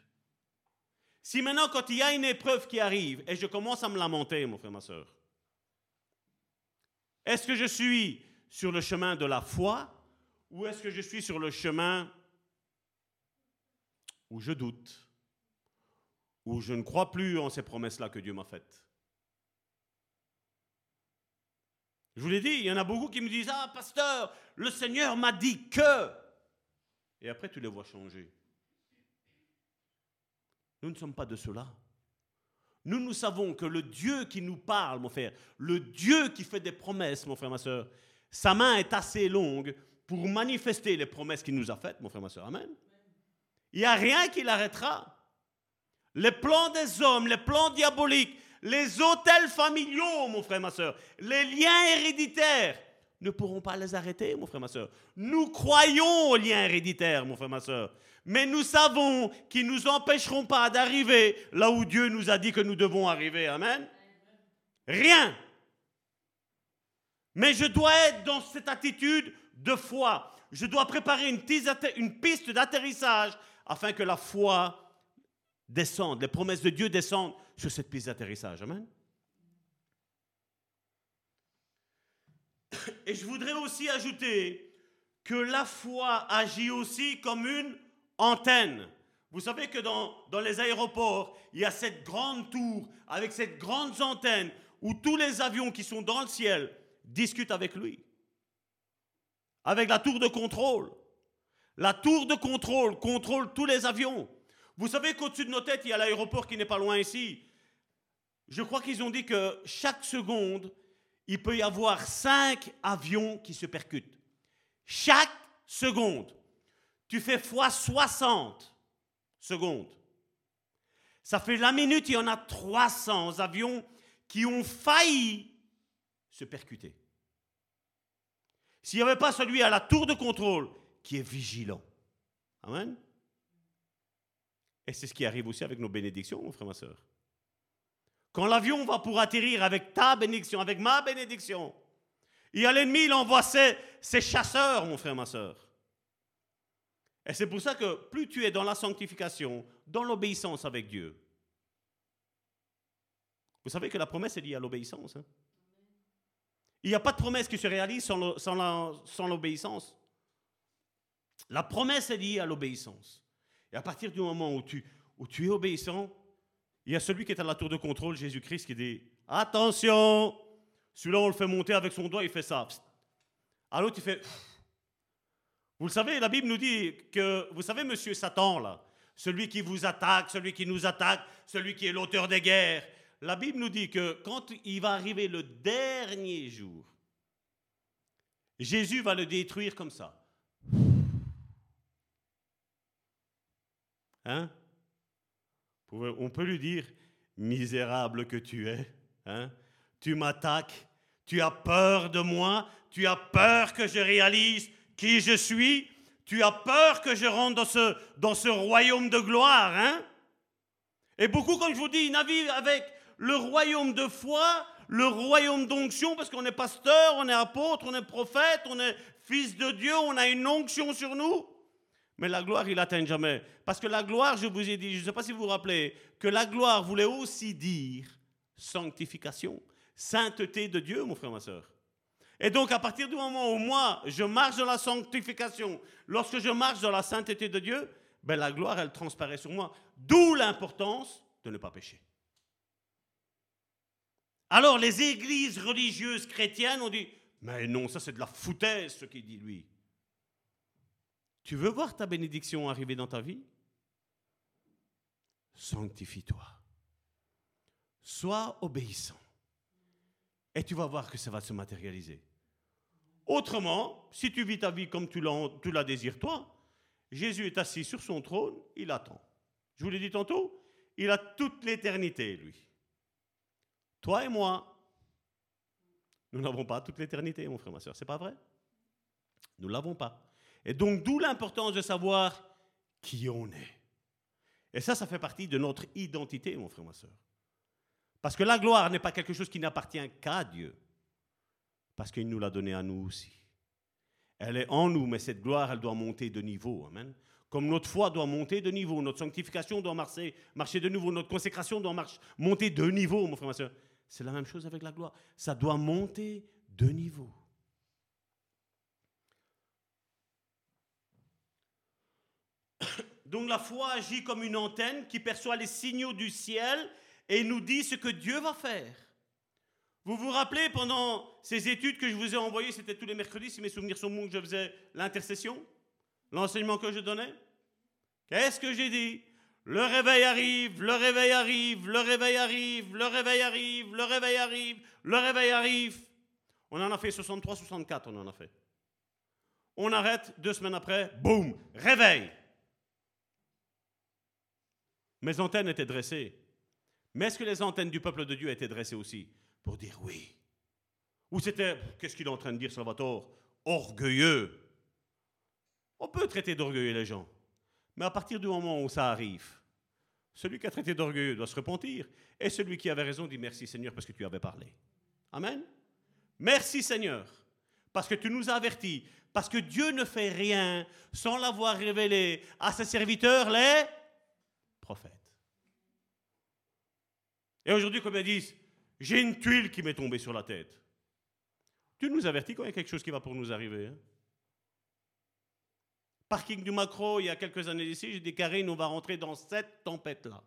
si maintenant, quand il y a une épreuve qui arrive et je commence à me lamenter, mon frère, ma soeur, est-ce que je suis sur le chemin de la foi ou est-ce que je suis sur le chemin où je doute, où je ne crois plus en ces promesses-là que Dieu m'a faites? Je vous l'ai dit, il y en a beaucoup qui me disent Ah, pasteur, le Seigneur m'a dit que. Et après, tu les vois changer. Nous ne sommes pas de cela. Nous, nous savons que le Dieu qui nous parle, mon frère, le Dieu qui fait des promesses, mon frère, ma soeur, sa main est assez longue pour manifester les promesses qu'il nous a faites, mon frère, ma soeur. Amen. Il n'y a rien qui l'arrêtera. Les plans des hommes, les plans diaboliques, les hôtels familiaux, mon frère, ma soeur, les liens héréditaires ne pourront pas les arrêter, mon frère, ma soeur. Nous croyons aux liens héréditaires, mon frère, ma soeur. Mais nous savons qu'ils ne nous empêcheront pas d'arriver là où Dieu nous a dit que nous devons arriver. Amen. Rien. Mais je dois être dans cette attitude de foi. Je dois préparer une, une piste d'atterrissage afin que la foi descende, les promesses de Dieu descendent sur cette piste d'atterrissage. Amen. Et je voudrais aussi ajouter que la foi agit aussi comme une antenne. Vous savez que dans, dans les aéroports, il y a cette grande tour avec cette grande antenne où tous les avions qui sont dans le ciel discutent avec lui. Avec la tour de contrôle. La tour de contrôle contrôle tous les avions. Vous savez qu'au-dessus de nos têtes, il y a l'aéroport qui n'est pas loin ici. Je crois qu'ils ont dit que chaque seconde, il peut y avoir cinq avions qui se percutent. Chaque seconde. Tu fais fois 60 secondes. Ça fait la minute, il y en a 300 avions qui ont failli se percuter. S'il n'y avait pas celui à la tour de contrôle qui est vigilant. Amen. Et c'est ce qui arrive aussi avec nos bénédictions, mon frère, ma soeur. Quand l'avion va pour atterrir avec ta bénédiction, avec ma bénédiction, il y a l'ennemi, il envoie ses, ses chasseurs, mon frère, ma soeur. Et c'est pour ça que plus tu es dans la sanctification, dans l'obéissance avec Dieu, vous savez que la promesse est liée à l'obéissance. Hein. Il n'y a pas de promesse qui se réalise sans l'obéissance. La promesse est liée à l'obéissance. Et à partir du moment où tu, où tu es obéissant, il y a celui qui est à la tour de contrôle, Jésus-Christ, qui dit Attention Celui-là, on le fait monter avec son doigt, il fait ça. Alors il fait vous le savez, la Bible nous dit que, vous savez, monsieur Satan, là, celui qui vous attaque, celui qui nous attaque, celui qui est l'auteur des guerres, la Bible nous dit que quand il va arriver le dernier jour, Jésus va le détruire comme ça. Hein? On peut lui dire, misérable que tu es, hein? Tu m'attaques, tu as peur de moi, tu as peur que je réalise qui je suis, tu as peur que je rentre dans ce, dans ce royaume de gloire, hein? Et beaucoup, comme je vous dis, naviguent avec le royaume de foi, le royaume d'onction, parce qu'on est pasteur, on est apôtre, on est prophète, on est fils de Dieu, on a une onction sur nous. Mais la gloire, il n'atteint jamais. Parce que la gloire, je vous ai dit, je ne sais pas si vous vous rappelez, que la gloire voulait aussi dire sanctification, sainteté de Dieu, mon frère, ma soeur. Et donc, à partir du moment où moi, je marche dans la sanctification, lorsque je marche dans la sainteté de Dieu, ben, la gloire, elle transparaît sur moi. D'où l'importance de ne pas pécher. Alors, les églises religieuses chrétiennes ont dit, mais non, ça c'est de la foutaise, ce qu'il dit lui. Tu veux voir ta bénédiction arriver dans ta vie? Sanctifie-toi. Sois obéissant. Et tu vas voir que ça va se matérialiser. Autrement, si tu vis ta vie comme tu la désires toi, Jésus est assis sur son trône, il attend. Je vous l'ai dit tantôt, il a toute l'éternité, lui. Toi et moi, nous n'avons pas toute l'éternité, mon frère, ma soeur. C'est pas vrai? Nous l'avons pas. Et donc, d'où l'importance de savoir qui on est. Et ça, ça fait partie de notre identité, mon frère, ma soeur. Parce que la gloire n'est pas quelque chose qui n'appartient qu'à Dieu. Parce qu'il nous l'a donné à nous aussi. Elle est en nous, mais cette gloire, elle doit monter de niveau. Amen. Comme notre foi doit monter de niveau, notre sanctification doit marcher, marcher de nouveau, notre consécration doit marcher, monter de niveau, mon frère, ma soeur. C'est la même chose avec la gloire. Ça doit monter de niveau. [coughs] Donc la foi agit comme une antenne qui perçoit les signaux du ciel et nous dit ce que Dieu va faire. Vous vous rappelez pendant ces études que je vous ai envoyées, c'était tous les mercredis, si mes souvenirs sont bons, que je faisais l'intercession, l'enseignement que je donnais Qu'est-ce que j'ai dit? Le réveil arrive, le réveil arrive, le réveil arrive, le réveil arrive, le réveil arrive, le réveil arrive. On en a fait 63, 64, on en a fait. On arrête, deux semaines après, boum, réveil. Mes antennes étaient dressées. Mais est-ce que les antennes du peuple de Dieu étaient dressées aussi pour dire oui? Ou c'était, qu'est-ce qu'il est en train de dire, Salvatore? Orgueilleux. On peut traiter d'orgueilleux les gens. Mais à partir du moment où ça arrive, celui qui a traité d'orgueilleux doit se repentir. Et celui qui avait raison dit merci Seigneur parce que tu avais parlé. Amen. Merci Seigneur parce que tu nous as avertis. Parce que Dieu ne fait rien sans l'avoir révélé à ses serviteurs, les prophètes. Et aujourd'hui, comme ils disent, j'ai une tuile qui m'est tombée sur la tête. Tu nous avertis quand il y a quelque chose qui va pour nous arriver. Hein. Parking du Macro, il y a quelques années ici, j'ai dit, Karine, on va rentrer dans cette tempête-là.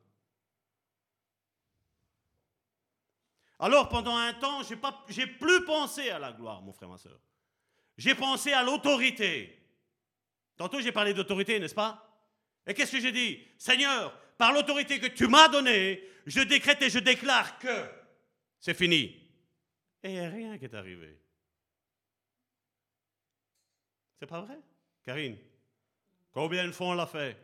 Alors pendant un temps, j'ai pas, j'ai plus pensé à la gloire, mon frère, ma soeur. J'ai pensé à l'autorité. Tantôt j'ai parlé d'autorité, n'est-ce pas? Et qu'est-ce que j'ai dit? Seigneur, par l'autorité que tu m'as donnée, je décrète et je déclare que c'est fini. Et rien qui est arrivé. C'est pas vrai, Karine Combien de fois on l'a fait?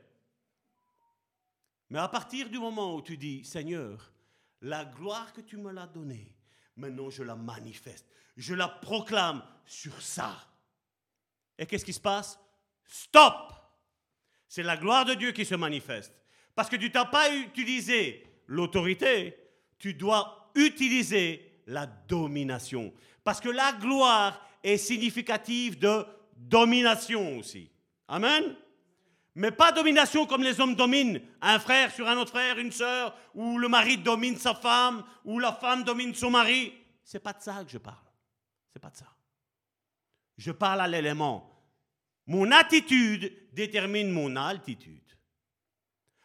Mais à partir du moment où tu dis, Seigneur, la gloire que tu me l'as donnée, maintenant je la manifeste, je la proclame sur ça. Et qu'est-ce qui se passe? Stop C'est la gloire de Dieu qui se manifeste. Parce que tu n'as pas utilisé l'autorité, tu dois utiliser la domination. Parce que la gloire est significative de domination aussi. Amen. Mais pas domination comme les hommes dominent un frère sur un autre frère, une sœur, ou le mari domine sa femme, ou la femme domine son mari. C'est pas de ça que je parle. C'est pas de ça. Je parle à l'élément. Mon attitude détermine mon altitude.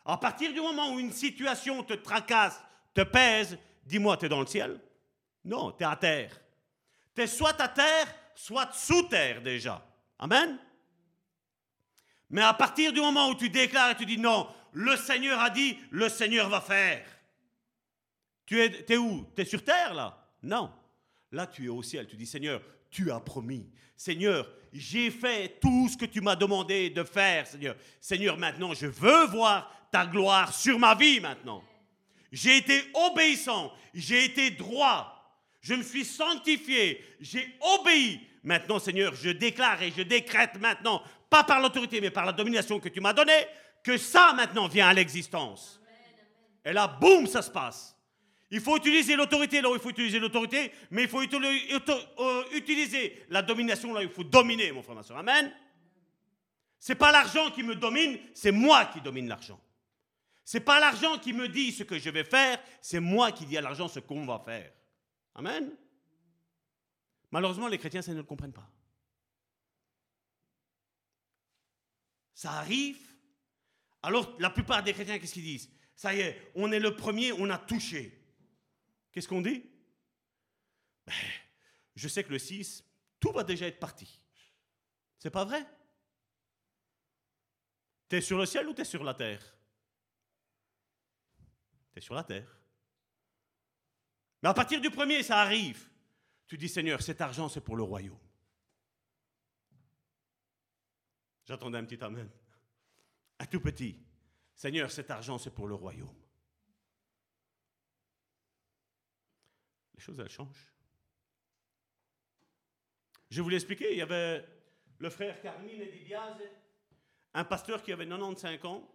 À partir du moment où une situation te tracasse, te pèse, dis-moi, tu es dans le ciel? Non, tu es à terre. Tu es soit à terre, soit sous terre déjà. Amen? Mais à partir du moment où tu déclares et tu dis non, le Seigneur a dit, le Seigneur va faire. Tu es, où? Tu es sur terre là? Non. Là, tu es au ciel. Tu dis, Seigneur, tu as promis. Seigneur, j'ai fait tout ce que tu m'as demandé de faire, Seigneur. Seigneur, maintenant, je veux voir ta gloire sur ma vie maintenant. J'ai été obéissant, j'ai été droit, je me suis sanctifié, j'ai obéi. Maintenant, Seigneur, je déclare et je décrète maintenant, pas par l'autorité, mais par la domination que tu m'as donnée, que ça maintenant vient à l'existence. Et là, boum, ça se passe. Il faut utiliser l'autorité là où il faut utiliser l'autorité, mais il faut euh, utiliser la domination là où il faut dominer, mon frère, ma soeur. Amen. C'est pas l'argent qui me domine, c'est moi qui domine l'argent. C'est pas l'argent qui me dit ce que je vais faire, c'est moi qui dis à l'argent ce qu'on va faire. Amen. Malheureusement, les chrétiens, ça ne le comprennent pas. Ça arrive. Alors, la plupart des chrétiens, qu'est-ce qu'ils disent? Ça y est, on est le premier, on a touché. Qu'est-ce qu'on dit? Ben, Je sais que le 6, tout va déjà être parti. C'est pas vrai? Tu es sur le ciel ou tu es sur la terre? Sur la terre. Mais à partir du premier, ça arrive. Tu dis, Seigneur, cet argent, c'est pour le royaume. J'attendais un petit amen. Un tout petit. Seigneur, cet argent, c'est pour le royaume. Les choses, elles changent. Je vous l'ai expliqué, il y avait le frère Carmine et Diaz, un pasteur qui avait 95 ans.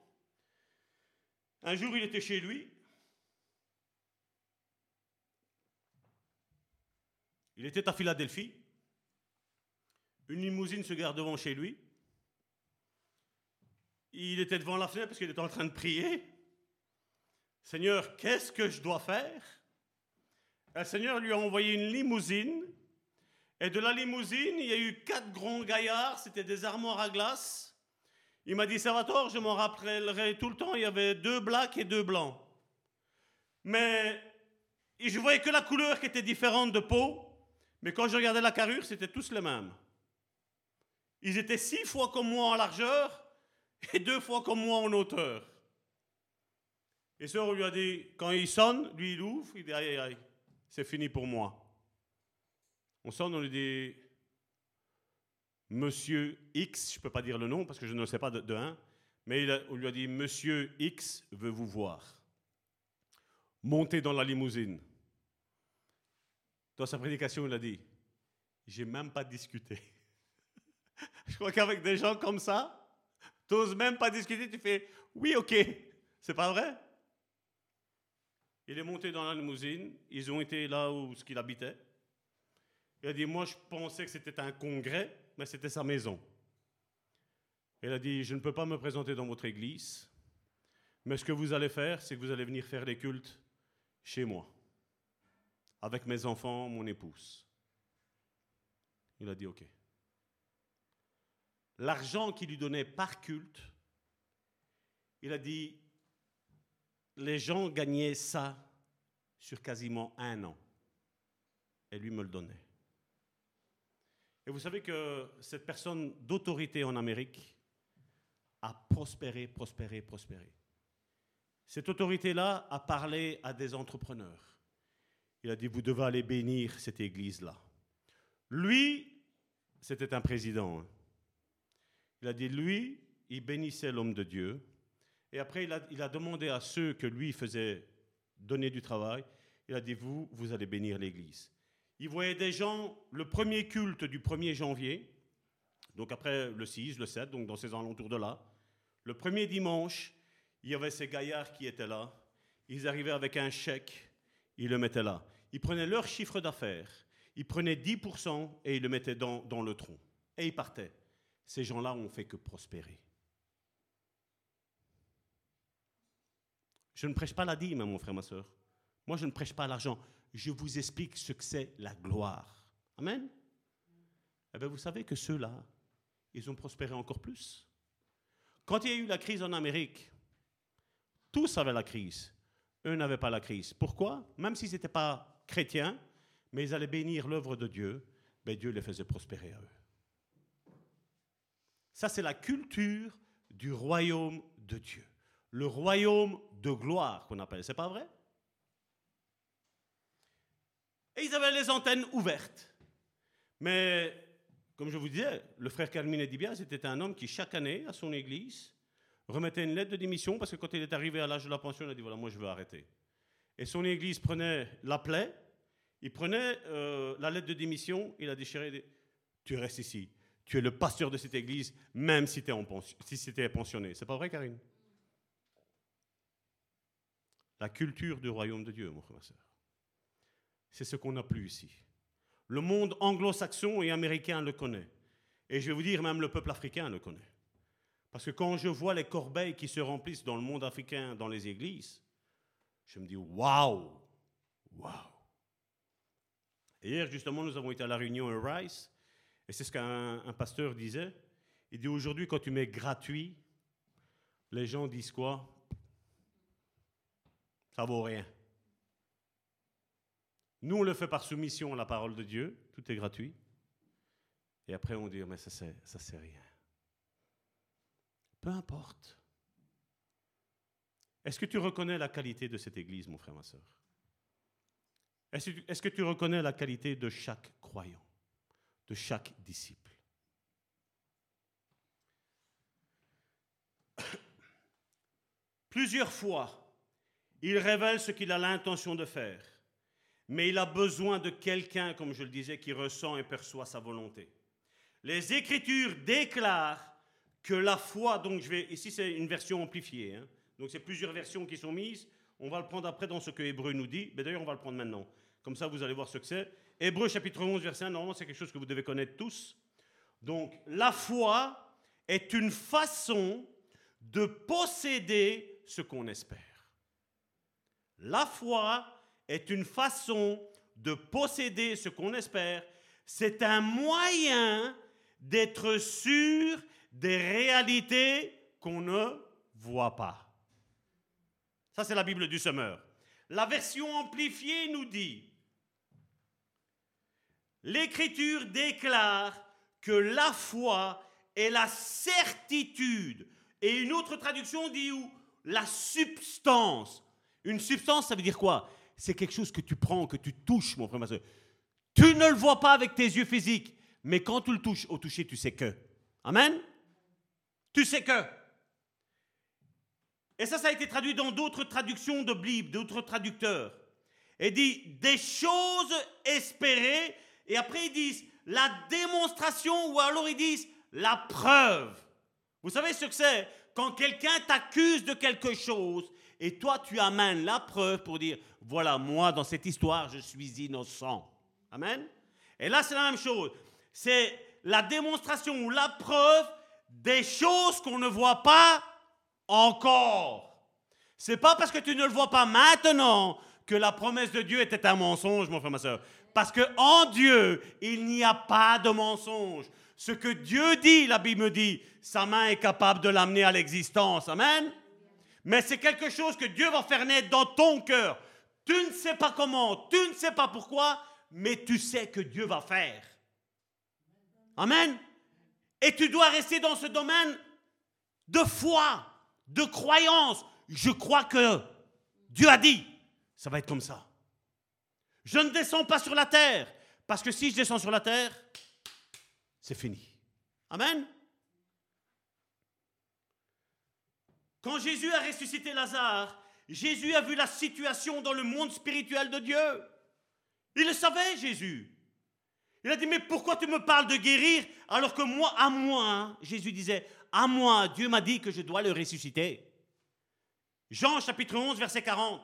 Un jour, il était chez lui, Il était à Philadelphie. Une limousine se gare devant chez lui. Il était devant la fenêtre parce qu'il était en train de prier. Seigneur, qu'est-ce que je dois faire? Le Seigneur lui a envoyé une limousine. Et de la limousine, il y a eu quatre grands gaillards, c'était des armoires à glace. Il m'a dit, Salvatore, je m'en rappellerai tout le temps, il y avait deux blacks et deux blancs. Mais je voyais que la couleur qui était différente de peau, mais quand je regardais la carrure, c'était tous les mêmes. Ils étaient six fois comme moi en largeur et deux fois comme moi en hauteur. Et ça, on lui a dit, quand il sonne, lui il ouvre, il dit aïe aïe aïe, c'est fini pour moi. On sonne, on lui dit Monsieur X, je ne peux pas dire le nom parce que je ne sais pas de, un, mais on lui a dit Monsieur X veut vous voir. Montez dans la limousine. Dans sa prédication, il a dit J'ai même pas discuté. [laughs] je crois qu'avec des gens comme ça, tu n'oses même pas discuter, tu fais Oui, ok. C'est pas vrai? Il est monté dans la limousine, ils ont été là où ce qu'il habitait. Il a dit, moi je pensais que c'était un congrès, mais c'était sa maison. Il a dit, je ne peux pas me présenter dans votre église, mais ce que vous allez faire, c'est que vous allez venir faire les cultes chez moi, avec mes enfants, mon épouse. Il a dit, OK. L'argent qu'il lui donnait par culte, il a dit, les gens gagnaient ça sur quasiment un an. Et lui me le donnait. Et vous savez que cette personne d'autorité en Amérique a prospéré, prospéré, prospéré. Cette autorité-là a parlé à des entrepreneurs. Il a dit, vous devez aller bénir cette église-là. Lui, c'était un président. Hein. Il a dit, lui, il bénissait l'homme de Dieu. Et après, il a, demandé à ceux que lui faisait donner du travail, il a dit, vous, vous allez bénir l'église. Il voyait des gens, le premier culte du 1er janvier, donc après le 6, le 7, donc dans ces alentours de là, le premier dimanche, il y avait ces gaillards qui étaient là. Ils arrivaient avec un chèque, ils le mettaient là. Ils prenaient leur chiffre d'affaires, ils prenaient 10% et ils le mettaient dans, dans le tronc. Et ils partaient. Ces gens-là ont fait que prospérer. Je ne prêche pas la dîme, hein, mon frère, ma soeur. Moi, je ne prêche pas l'argent je vous explique ce que c'est la gloire. Amen. Eh bien, vous savez que ceux-là, ils ont prospéré encore plus. Quand il y a eu la crise en Amérique, tous avaient la crise. Eux n'avaient pas la crise. Pourquoi? Même s'ils n'étaient pas chrétiens, mais ils allaient bénir l'œuvre de Dieu, ben Dieu les faisait prospérer à eux. Ça, c'est la culture du royaume de Dieu. Le royaume de gloire qu'on appelle. C'est pas vrai? Et ils avaient les antennes ouvertes. Mais, comme je vous disais, le frère Carmine Dibia, c'était un homme qui, chaque année, à son église, remettait une lettre de démission parce que quand il est arrivé à l'âge de la pension, il a dit voilà, moi je veux arrêter. Et son église prenait la plaie, il prenait euh, la lettre de démission, il a déchiré, dit, tu restes ici, tu es le pasteur de cette église, même si tu es, si pensionné. C'est pas vrai, Karine? La culture du royaume de Dieu, mon frère, ma soeur c'est ce qu'on n'a plus ici. Le monde anglo-saxon et américain le connaît. Et je vais vous dire, même le peuple africain le connaît. Parce que quand je vois les corbeilles qui se remplissent dans le monde africain, dans les églises, je me dis waouh, waouh. Hier, justement, nous avons été à la réunion à Rice, et c'est ce qu'un pasteur disait. Il dit aujourd'hui, quand tu mets gratuit, les gens disent quoi? Ça vaut rien. Nous, on le fait par soumission à la parole de Dieu, tout est gratuit. Et après, on dit, mais ça, c'est, ça, c'est rien. Peu importe. Est-ce que tu reconnais la qualité de cette église, mon frère, ma soeur est-ce, est-ce que tu reconnais la qualité de chaque croyant, de chaque disciple? [coughs] Plusieurs fois, il révèle ce qu'il a l'intention de faire mais il a besoin de quelqu'un, comme je le disais, qui ressent et perçoit sa volonté. Les Écritures déclarent que la foi, donc je vais, ici c'est une version amplifiée, hein. donc c'est plusieurs versions qui sont mises, on va le prendre après dans ce que Hébreu nous dit, mais d'ailleurs on va le prendre maintenant, comme ça vous allez voir ce que c'est. Hébreu chapitre 11, verset 1, normalement c'est quelque chose que vous devez connaître tous. Donc la foi est une façon de posséder ce qu'on espère. La foi est une façon de posséder ce qu'on espère. C'est un moyen d'être sûr des réalités qu'on ne voit pas. Ça, c'est la Bible du semeur. La version amplifiée nous dit, l'Écriture déclare que la foi est la certitude. Et une autre traduction dit où la substance. Une substance, ça veut dire quoi? C'est quelque chose que tu prends, que tu touches, mon frère, ma soeur. Tu ne le vois pas avec tes yeux physiques, mais quand tu le touches, au toucher, tu sais que. Amen? Tu sais que. Et ça, ça a été traduit dans d'autres traductions de Bible, d'autres traducteurs. Et dit des choses espérées, et après ils disent la démonstration, ou alors ils disent la preuve. Vous savez ce que c'est? Quand quelqu'un t'accuse de quelque chose, et toi tu amènes la preuve pour dire, voilà, moi dans cette histoire, je suis innocent. Amen. Et là, c'est la même chose. C'est la démonstration ou la preuve des choses qu'on ne voit pas encore. C'est pas parce que tu ne le vois pas maintenant que la promesse de Dieu était un mensonge, mon frère, ma soeur. Parce que en Dieu, il n'y a pas de mensonge. Ce que Dieu dit, la Bible dit, sa main est capable de l'amener à l'existence. Amen. Mais c'est quelque chose que Dieu va faire naître dans ton cœur. Tu ne sais pas comment, tu ne sais pas pourquoi, mais tu sais que Dieu va faire. Amen. Et tu dois rester dans ce domaine de foi de croyance. Je crois que Dieu a dit, ça va être comme ça. Je ne descends pas sur la terre, parce que si je descends sur la terre, c'est fini. Amen. Quand Jésus a ressuscité Lazare, Jésus a vu la situation dans le monde spirituel de Dieu. Il le savait, Jésus. Il a dit, mais pourquoi tu me parles de guérir alors que moi, à moi, Jésus disait, à moi, Dieu m'a dit que je dois le ressusciter. Jean chapitre 11, verset 40.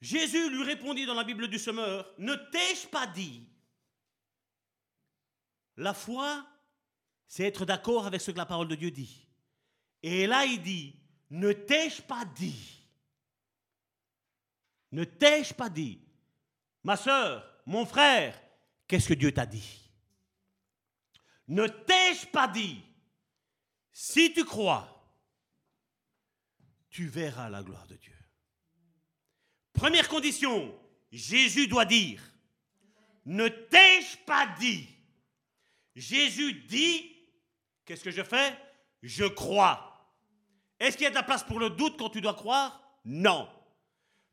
Jésus lui répondit dans la Bible du semeur, ne t'ai-je pas dit La foi, c'est être d'accord avec ce que la parole de Dieu dit. Et là, il dit, ne t'ai-je pas dit? Ne t'ai-je pas dit? Ma soeur, mon frère, qu'est-ce que Dieu t'a dit? Ne t'ai-je pas dit? Si tu crois, tu verras la gloire de Dieu. Première condition, Jésus doit dire. Ne t'ai-je pas dit? Jésus dit, qu'est-ce que je fais? Je crois. Est-ce qu'il y a de la place pour le doute quand tu dois croire? Non.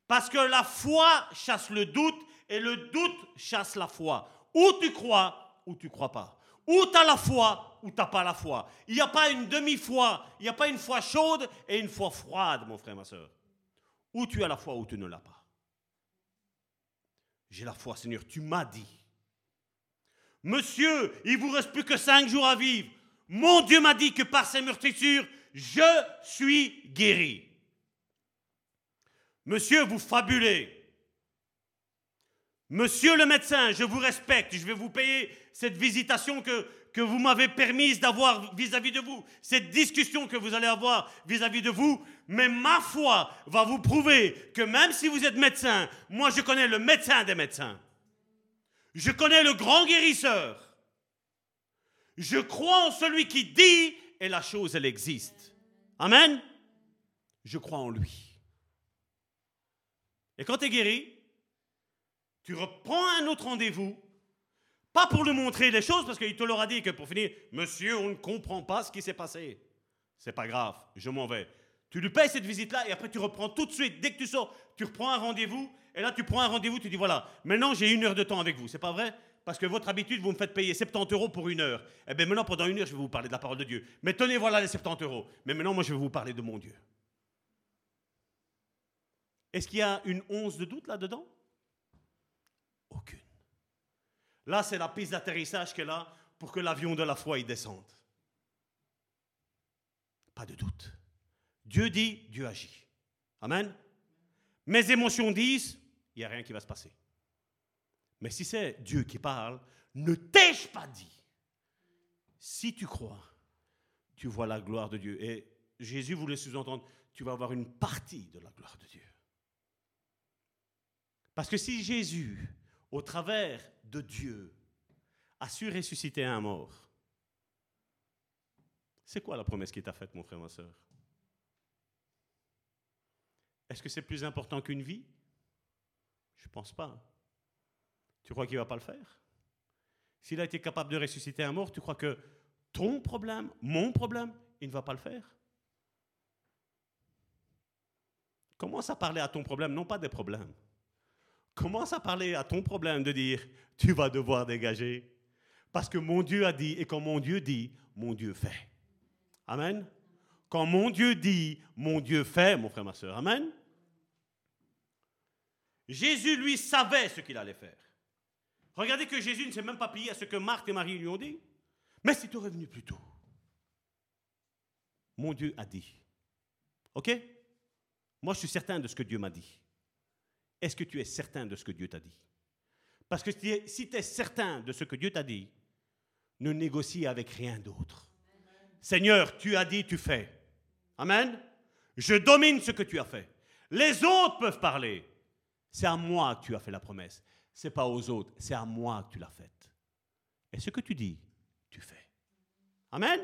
Parce que la foi chasse le doute et le doute chasse la foi. Ou tu crois, ou tu crois pas. Ou tu as la foi, ou tu n'as pas la foi. Il n'y a pas une demi-foi, il n'y a pas une foi chaude et une foi froide, mon frère, ma soeur. Ou tu as la foi, ou tu ne l'as pas. J'ai la foi, Seigneur, tu m'as dit. Monsieur, il vous reste plus que cinq jours à vivre. Mon Dieu m'a dit que par ses meurtrissures, je suis guéri. Monsieur, vous fabulez. Monsieur le médecin, je vous respecte, je vais vous payer cette visitation que, que vous m'avez permise d'avoir vis-à-vis de vous, cette discussion que vous allez avoir vis-à-vis de vous, mais ma foi va vous prouver que même si vous êtes médecin, moi je connais le médecin des médecins. Je connais le grand guérisseur. Je crois en celui qui dit et la chose, elle existe. Amen. Je crois en lui. Et quand tu es guéri, tu reprends un autre rendez-vous, pas pour lui montrer les choses, parce qu'il te l'aura dit que pour finir, monsieur, on ne comprend pas ce qui s'est passé. C'est pas grave, je m'en vais. Tu lui payes cette visite-là et après tu reprends tout de suite, dès que tu sors, tu reprends un rendez-vous et là tu prends un rendez-vous, tu dis voilà, maintenant j'ai une heure de temps avec vous, c'est pas vrai? Parce que votre habitude, vous me faites payer 70 euros pour une heure. Eh bien maintenant, pendant une heure, je vais vous parler de la parole de Dieu. Mais tenez, voilà les 70 euros. Mais maintenant, moi, je vais vous parler de mon Dieu. Est-ce qu'il y a une once de doute là-dedans? Aucune. Là, c'est la piste d'atterrissage qu'elle a pour que l'avion de la foi y descende. Pas de doute. Dieu dit, Dieu agit. Amen. mes émotions disent, il n'y a rien qui va se passer. Mais si c'est Dieu qui parle, ne t'ai-je pas dit? Si tu crois, tu vois la gloire de Dieu. Et Jésus voulait sous-entendre, tu vas avoir une partie de la gloire de Dieu. Parce que si Jésus, au travers de Dieu, a su ressusciter un mort, c'est quoi la promesse qui t'a faite, mon frère, ma soeur Est-ce que c'est plus important qu'une vie? Je ne pense pas. Tu crois qu'il ne va pas le faire? S'il a été capable de ressusciter un mort, tu crois que ton problème, mon problème, il ne va pas le faire? Commence à parler à ton problème, non pas des problèmes. Commence à parler à ton problème de dire, tu vas devoir dégager. Parce que mon Dieu a dit, et quand mon Dieu dit, mon Dieu fait. Amen. Quand mon Dieu dit, mon Dieu fait, mon frère, ma soeur. Amen. Jésus, lui, savait ce qu'il allait faire. Regardez que Jésus ne s'est même pas plié à ce que Marthe et Marie lui ont dit. Mais si tu revenu plus tôt. Mon Dieu a dit. OK? Moi, je suis certain de ce que Dieu m'a dit. Est-ce que tu es certain de ce que Dieu t'a dit? Parce que si tu es certain de ce que Dieu t'a dit, ne négocie avec rien d'autre. Seigneur, tu as dit, tu fais. Amen. Je domine ce que tu as fait. Les autres peuvent parler. C'est à moi que tu as fait la promesse c'est pas aux autres, c'est à moi que tu l'as faite. Et ce que tu dis, tu fais. Amen?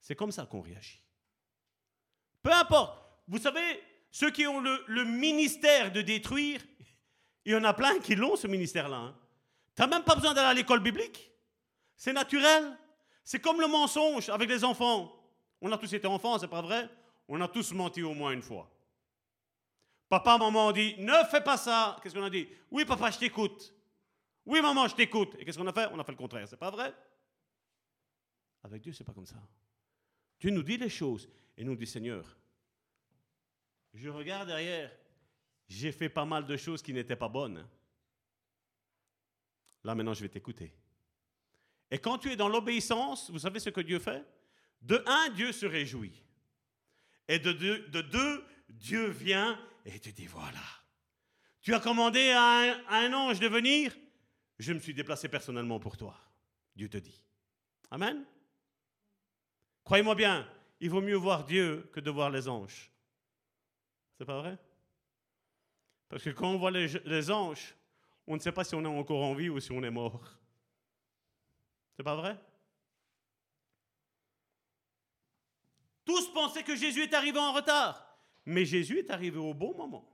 C'est comme ça qu'on réagit. Peu importe. Vous savez, ceux qui ont le, ministère de détruire, il y en a plein qui l'ont, ce ministère-là. Hein. Tu n'as même pas besoin d'aller à l'école biblique. C'est naturel. C'est comme le mensonge avec les enfants. On a tous été enfants, c'est pas vrai? On a tous menti au moins une fois. Papa, maman ont dit, ne fais pas ça. Qu'est-ce qu'on a dit? Oui, papa, je t'écoute. Oui, maman, je t'écoute. Et qu'est-ce qu'on a fait? On a fait le contraire. C'est pas vrai? Avec Dieu, c'est pas comme ça. Dieu nous dit les choses et nous dit, Seigneur, je regarde derrière, j'ai fait pas mal de choses qui n'étaient pas bonnes. Là, maintenant, je vais t'écouter. Et quand tu es dans l'obéissance, vous savez ce que Dieu fait? De un, Dieu se réjouit. Et de deux Dieu vient et te dit, voilà, tu as commandé à un, ange de venir, je me suis déplacé personnellement pour toi. Dieu te dit. Amen. Croyez-moi bien, il vaut mieux voir Dieu que de voir les anges. C'est pas vrai? Parce que quand on voit les, les, anges, on ne sait pas si on est encore en vie ou si on est mort. C'est pas vrai? Tous pensaient que Jésus est arrivé en retard. Mais Jésus est arrivé au bon moment.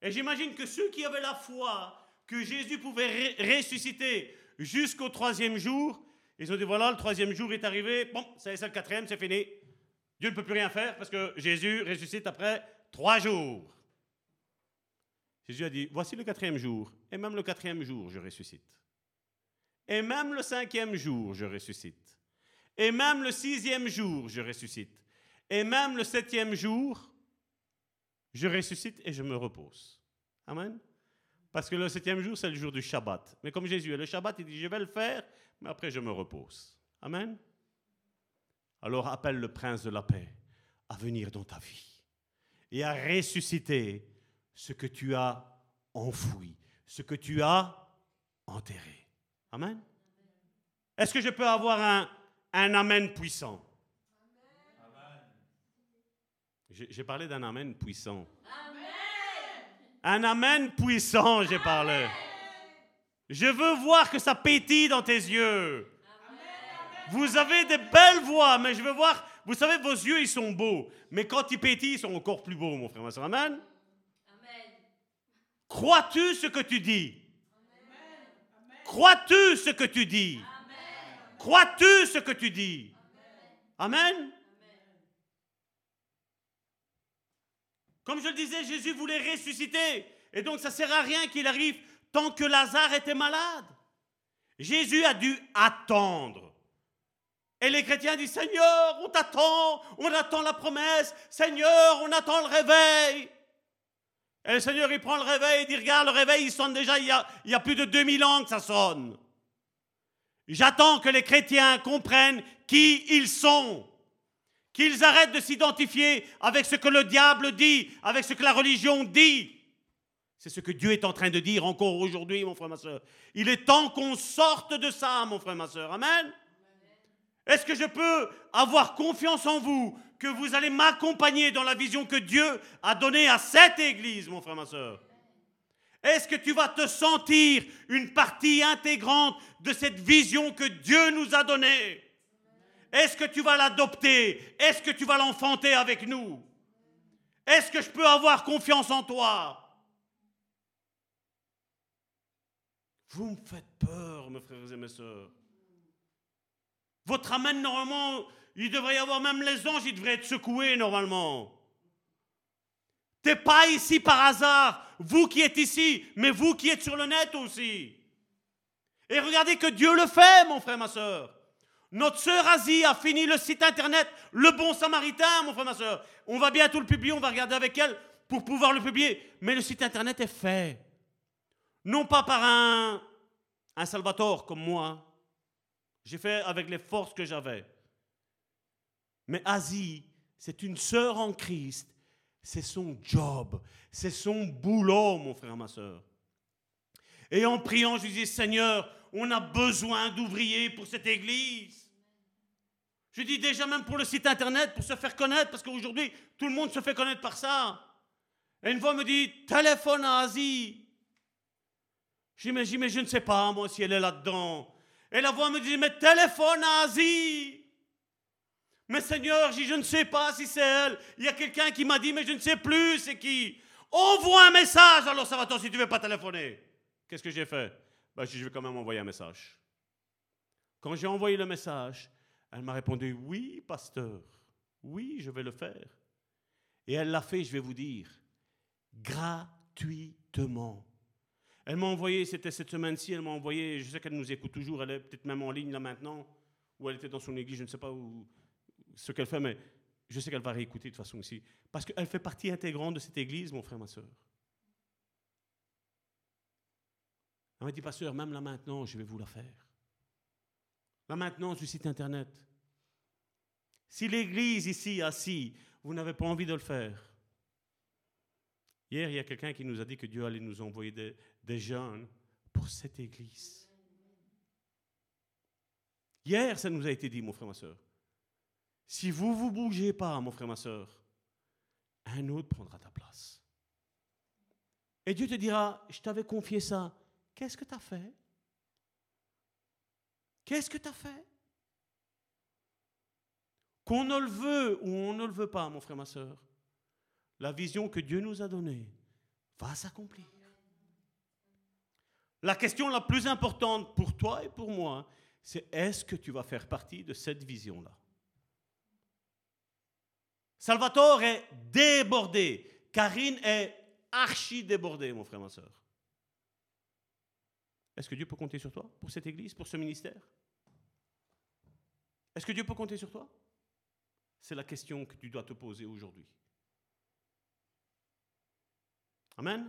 Et j'imagine que ceux qui avaient la foi que Jésus pouvait ressusciter jusqu'au troisième jour, ils ont dit voilà, le troisième jour est arrivé, bon, ça c'est le quatrième, c'est fini. Dieu ne peut plus rien faire parce que Jésus ressuscite après trois jours. Jésus a dit voici le quatrième jour, et même le quatrième jour, je ressuscite. Et même le cinquième jour, je ressuscite. Et même le sixième jour, je ressuscite. Et même le septième jour, je ressuscite et je me repose. Amen. Parce que le septième jour, c'est le jour du Shabbat. Mais comme Jésus est le Shabbat, il dit, je vais le faire, mais après je me repose. Amen. Alors appelle le prince de la paix à venir dans ta vie et à ressusciter ce que tu as enfoui, ce que tu as enterré. Amen. Est-ce que je peux avoir un, un Amen puissant? J'ai parlé d'un Amen puissant. Un Amen puissant, j'ai parlé. Je veux voir que ça pétille dans tes yeux. Vous avez des belles voix, mais je veux voir. Vous savez, vos yeux, ils sont beaux. Mais quand ils pétillent, ils sont encore plus beaux, mon frère, ma soeur. Amen. Crois-tu ce que tu dis? Crois-tu ce que tu dis? Crois-tu ce que tu dis? Amen. Comme je le disais, Jésus voulait ressusciter. Et donc ça ne sert à rien qu'il arrive tant que Lazare était malade. Jésus a dû attendre. Et les chrétiens disent, Seigneur, on t'attend, on attend la promesse, Seigneur, on attend le réveil. Et le Seigneur, il prend le réveil, il dit, regarde, le réveil, il sonne déjà, il y a, il y a plus de 2000 ans que ça sonne. J'attends que les chrétiens comprennent qui ils sont Qu'ils arrêtent de s'identifier avec ce que le diable dit, avec ce que la religion dit. C'est ce que Dieu est en train de dire encore aujourd'hui, mon frère, ma soeur. Il est temps qu'on sorte de ça, mon frère, ma soeur. Amen. Est-ce que je peux avoir confiance en vous que vous allez m'accompagner dans la vision que Dieu a donnée à cette église, mon frère, ma soeur? Est-ce que tu vas te sentir une partie intégrante de cette vision que Dieu nous a donnée? Est-ce que tu vas l'adopter? Est-ce que tu vas l'enfanter avec nous? Est-ce que je peux avoir confiance en toi? Vous me faites peur, mes frères et mes sœurs. Votre amène, normalement, il devrait y avoir même les anges, ils devraient être secoués, normalement. T'es pas ici par hasard, vous qui êtes ici, mais vous qui êtes sur le net aussi. Et regardez que Dieu le fait, mon frère, ma soeur. Notre sœur Asie a fini le site internet Le Bon Samaritain, mon frère, ma soeur. On va bientôt le publier, on va regarder avec elle pour pouvoir le publier. Mais le site internet est fait. Non pas par un, un Salvatore comme moi. J'ai fait avec les forces que j'avais. Mais Asie, c'est une sœur en Christ. C'est son job. C'est son boulot, mon frère, ma soeur. Et en priant, je dis, Seigneur, on a besoin d'ouvriers pour cette église. Je dis déjà même pour le site internet, pour se faire connaître, parce qu'aujourd'hui, tout le monde se fait connaître par ça. Et une fois, me dit, téléphone à Asie. J'imagine, mais je ne sais pas, moi, si elle est là-dedans. Et la voix me dit, mais téléphone à Asie. Mais Seigneur, je ne sais pas si c'est elle. Il y a quelqu'un qui m'a dit, mais je ne sais plus c'est qui. Envoie un message, alors ça va toi si tu ne veux pas téléphoner. Qu'est-ce que j'ai fait? Ben, Je vais quand même envoyer un message. Quand j'ai envoyé le message, elle m'a répondu, oui, pasteur, oui, je vais le faire. Et elle l'a fait, je vais vous dire, gratuitement. Elle m'a envoyé, c'était cette semaine-ci, elle m'a envoyé, je sais qu'elle nous écoute toujours, elle est peut-être même en ligne là maintenant, ou elle était dans son église, je ne sais pas où, ce qu'elle fait, mais je sais qu'elle va réécouter de toute façon ici. Parce qu'elle fait partie intégrante de cette église, mon frère, ma soeur. Elle m'a dit, pasteur, même là maintenant, je vais vous la faire. Là maintenant, du site internet. Si l'église ici, assis, vous n'avez pas envie de le faire, Hier, il y a quelqu'un qui nous a dit que Dieu allait nous envoyer des, jeunes pour cette église. Hier, ça nous a été dit, mon frère, ma soeur. Si vous ne vous bougez pas, mon frère, ma soeur, un autre prendra ta place. Et Dieu te dira, je t'avais confié ça. Qu'est-ce que tu as fait? Qu'est-ce que tu as fait? Qu'on ne le veut ou on ne le veut pas, mon frère, ma soeur, la vision que Dieu nous a donnée va s'accomplir. La question la plus importante pour toi et pour moi, c'est est-ce que tu vas faire partie de cette vision-là? Salvatore est débordé. Karine est archi débordée, mon frère, ma soeur. Est-ce que Dieu peut compter sur toi pour cette église, pour ce ministère? Est-ce que Dieu peut compter sur toi? C'est la question que tu dois te poser aujourd'hui. Amen?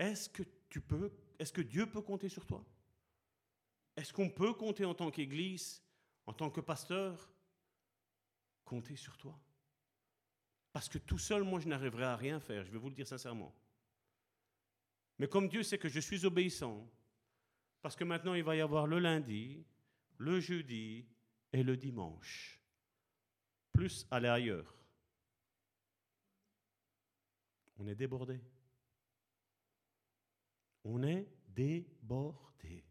Est-ce que tu peux, est-ce que Dieu peut compter sur toi? Est-ce qu'on peut compter en tant qu'Église, en tant que pasteur, compter sur toi? Parce que tout seul, moi, je n'arriverai à rien faire, je vais vous le dire sincèrement. Mais comme Dieu sait que je suis obéissant, parce que maintenant il va y avoir le lundi, le jeudi et le dimanche, plus aller ailleurs. On est débordé. On est débordé.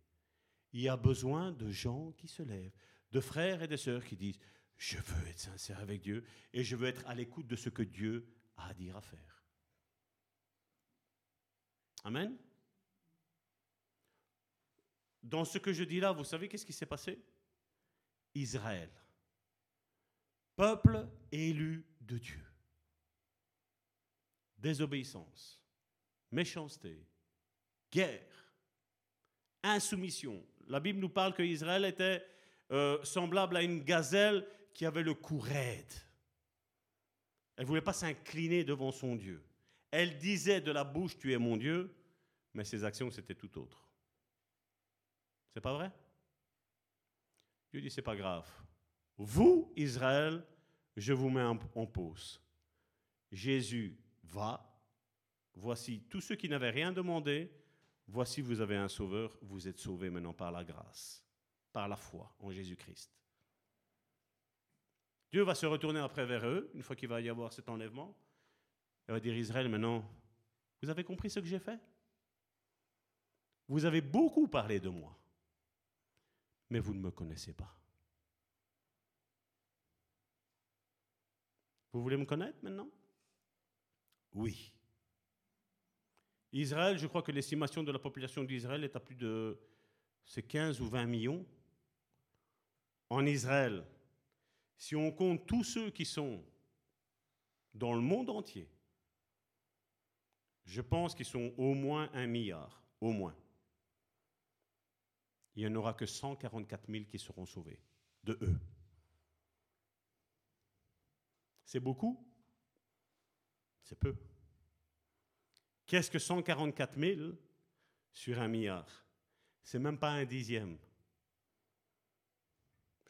Il y a besoin de gens qui se lèvent, de frères et de sœurs qui disent Je veux être sincère avec Dieu et je veux être à l'écoute de ce que Dieu a à dire à faire. Amen. Dans ce que je dis là, vous savez qu'est-ce qui s'est passé? Israël, peuple élu de Dieu désobéissance, méchanceté, guerre, insoumission. La Bible nous parle que Israël était euh, semblable à une gazelle qui avait le cou raide. Elle ne voulait pas s'incliner devant son Dieu. Elle disait de la bouche, tu es mon Dieu, mais ses actions, c'était tout autre. C'est pas vrai? Dieu dit, c'est pas grave. Vous, Israël, je vous mets en, pause. Jésus va. Voici tous ceux qui n'avaient rien demandé. Voici, vous avez un sauveur. Vous êtes sauvés maintenant par la grâce, par la foi en Jésus-Christ. Dieu va se retourner après vers eux, une fois qu'il va y avoir cet enlèvement. Il va dire Israël, maintenant, vous avez compris ce que j'ai fait? Vous avez beaucoup parlé de moi, mais vous ne me connaissez pas. Vous voulez me connaître maintenant? Oui. Israël, je crois que l'estimation de la population d'Israël est à plus de c'est 15 ou 20 millions. En Israël, si on compte tous ceux qui sont dans le monde entier, je pense qu'ils sont au moins un milliard, au moins. Il n'y en aura que 144 000 qui seront sauvés, de eux. C'est beaucoup? C'est peu. Qu'est-ce que 144 000 sur un milliard? C'est même pas un dixième.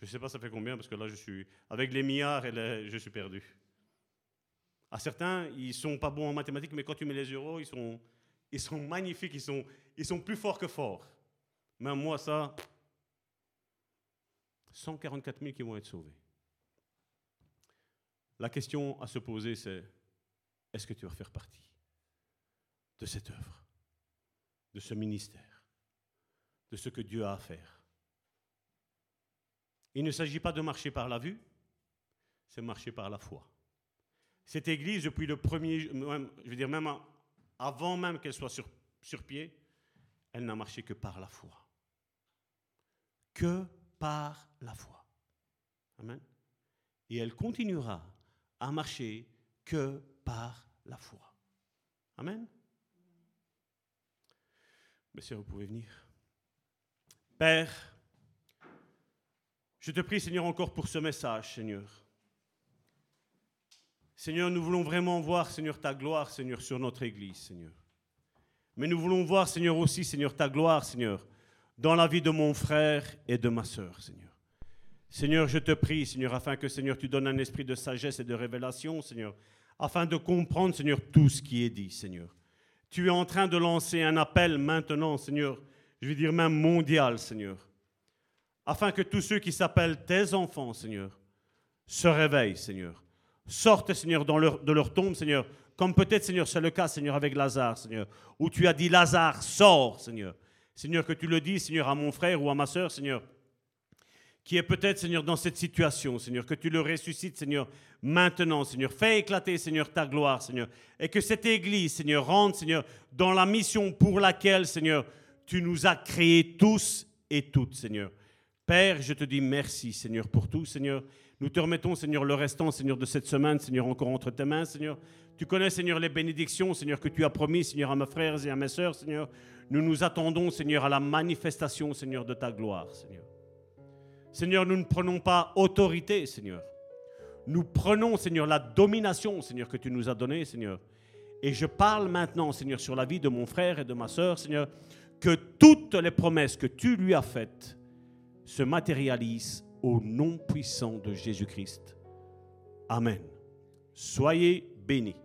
Je ne sais pas ça fait combien, parce que là, je suis. Avec les milliards, je suis perdu. À certains, ils sont pas bons en mathématiques, mais quand tu mets les euros, ils sont, magnifiques, ils sont, ils sont plus forts que forts. Même moi, ça. 144 000 qui vont être sauvés. La question à se poser, c'est est-ce que tu vas faire partie de cette œuvre, de ce ministère, de ce que Dieu a à faire? Il ne s'agit pas de marcher par la vue, c'est marcher par la foi. Cette église, depuis le premier, je veux dire même avant même qu'elle soit sur, sur pied, elle n'a marché que par la foi. Que par la foi. Amen. Et elle continuera à marcher que par la foi. Amen. Messieurs, vous pouvez venir. Père, je te prie, Seigneur, encore pour ce message, Seigneur. Seigneur, nous voulons vraiment voir, Seigneur, ta gloire, Seigneur, sur notre Église, Seigneur. Mais nous voulons voir, Seigneur, aussi, Seigneur, ta gloire, Seigneur, dans la vie de mon frère et de ma sœur, Seigneur. Seigneur, je te prie, Seigneur, afin que, Seigneur, tu donnes un esprit de sagesse et de révélation, Seigneur, afin de comprendre, Seigneur, tout ce qui est dit, Seigneur. Tu es en train de lancer un appel maintenant, Seigneur, je veux dire même mondial, Seigneur, afin que tous ceux qui s'appellent tes enfants, Seigneur, se réveillent, Seigneur. Sortent, Seigneur, dans leur, de leur tombe, Seigneur, comme peut-être, Seigneur, c'est le cas, Seigneur, avec Lazare, Seigneur, où tu as dit, Lazare, sors, Seigneur. Seigneur, que tu le dis, Seigneur, à mon frère ou à ma sœur, Seigneur, qui est peut-être, Seigneur, dans cette situation, Seigneur, que tu le ressuscites, Seigneur, maintenant, Seigneur. Fais éclater, Seigneur, ta gloire, Seigneur. Et que cette Église, Seigneur, rentre, Seigneur, dans la mission pour laquelle, Seigneur, tu nous as créés tous et toutes, Seigneur. Père, je te dis merci, Seigneur, pour tout, Seigneur. Nous te remettons, Seigneur, le restant, Seigneur, de cette semaine, Seigneur, encore entre tes mains, Seigneur. Tu connais, Seigneur, les bénédictions, Seigneur, que tu as promis, Seigneur, à mes frères et à mes sœurs, Seigneur. Nous nous attendons, Seigneur, à la manifestation, Seigneur, de ta gloire, Seigneur. Seigneur, nous ne prenons pas autorité, Seigneur. Nous prenons, Seigneur, la domination, Seigneur, que tu nous as donnée, Seigneur. Et je parle maintenant, Seigneur, sur la vie de mon frère et de ma sœur, Seigneur, que toutes les promesses que tu lui as faites se matérialisent au nom puissant de Jésus-Christ. Amen. Soyez bénis.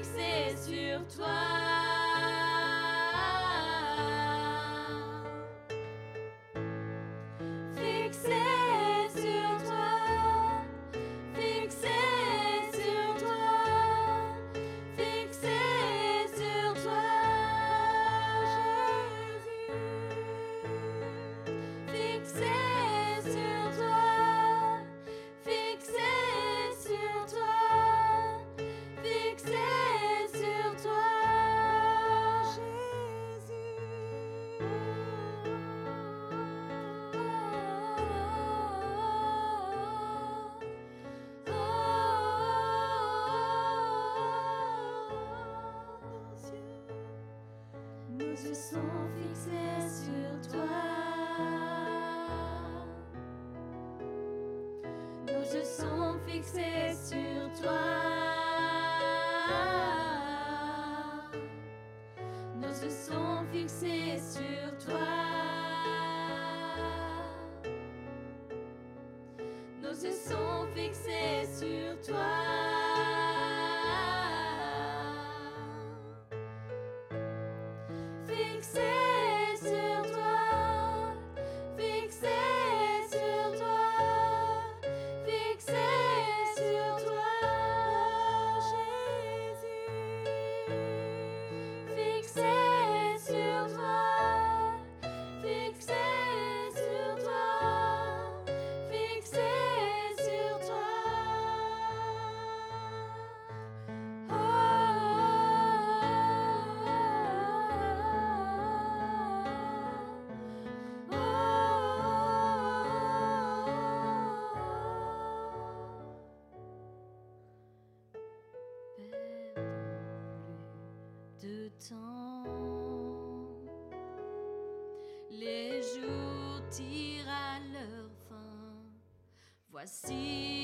Voici see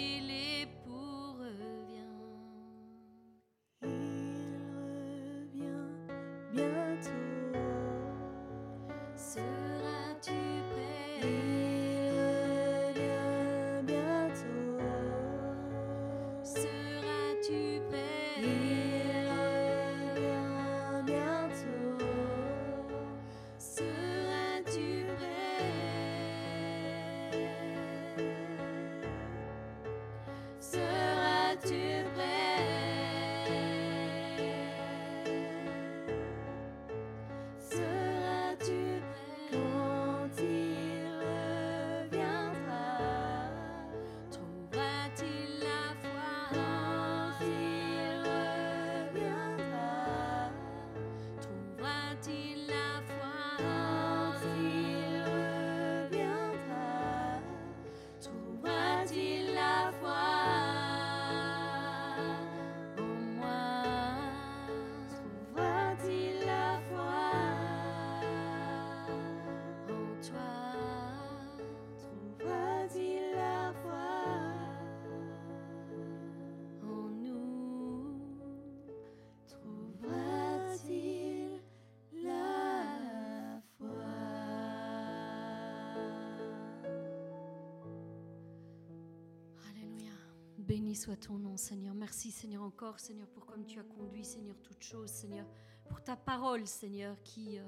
Béni soit ton nom, Seigneur. Merci, Seigneur, encore, Seigneur, pour comme tu as conduit, Seigneur, toutes choses, Seigneur, pour ta parole, Seigneur, qui, euh,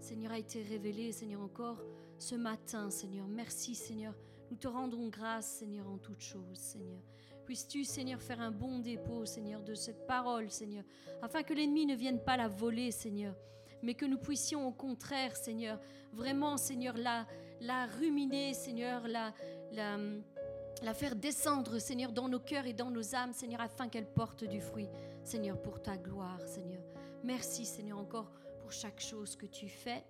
Seigneur, a été révélée, Seigneur, encore ce matin, Seigneur. Merci, Seigneur. Nous te rendons grâce, Seigneur, en toutes choses, Seigneur. Puisses-tu, Seigneur, faire un bon dépôt, Seigneur, de cette parole, Seigneur, afin que l'ennemi ne vienne pas la voler, Seigneur, mais que nous puissions, au contraire, Seigneur, vraiment, Seigneur, la, la ruminer, Seigneur, la, la, la faire descendre, Seigneur, dans nos cœurs et dans nos âmes, Seigneur, afin qu'elle porte du fruit, Seigneur, pour ta gloire, Seigneur. Merci, Seigneur, encore pour chaque chose que tu fais.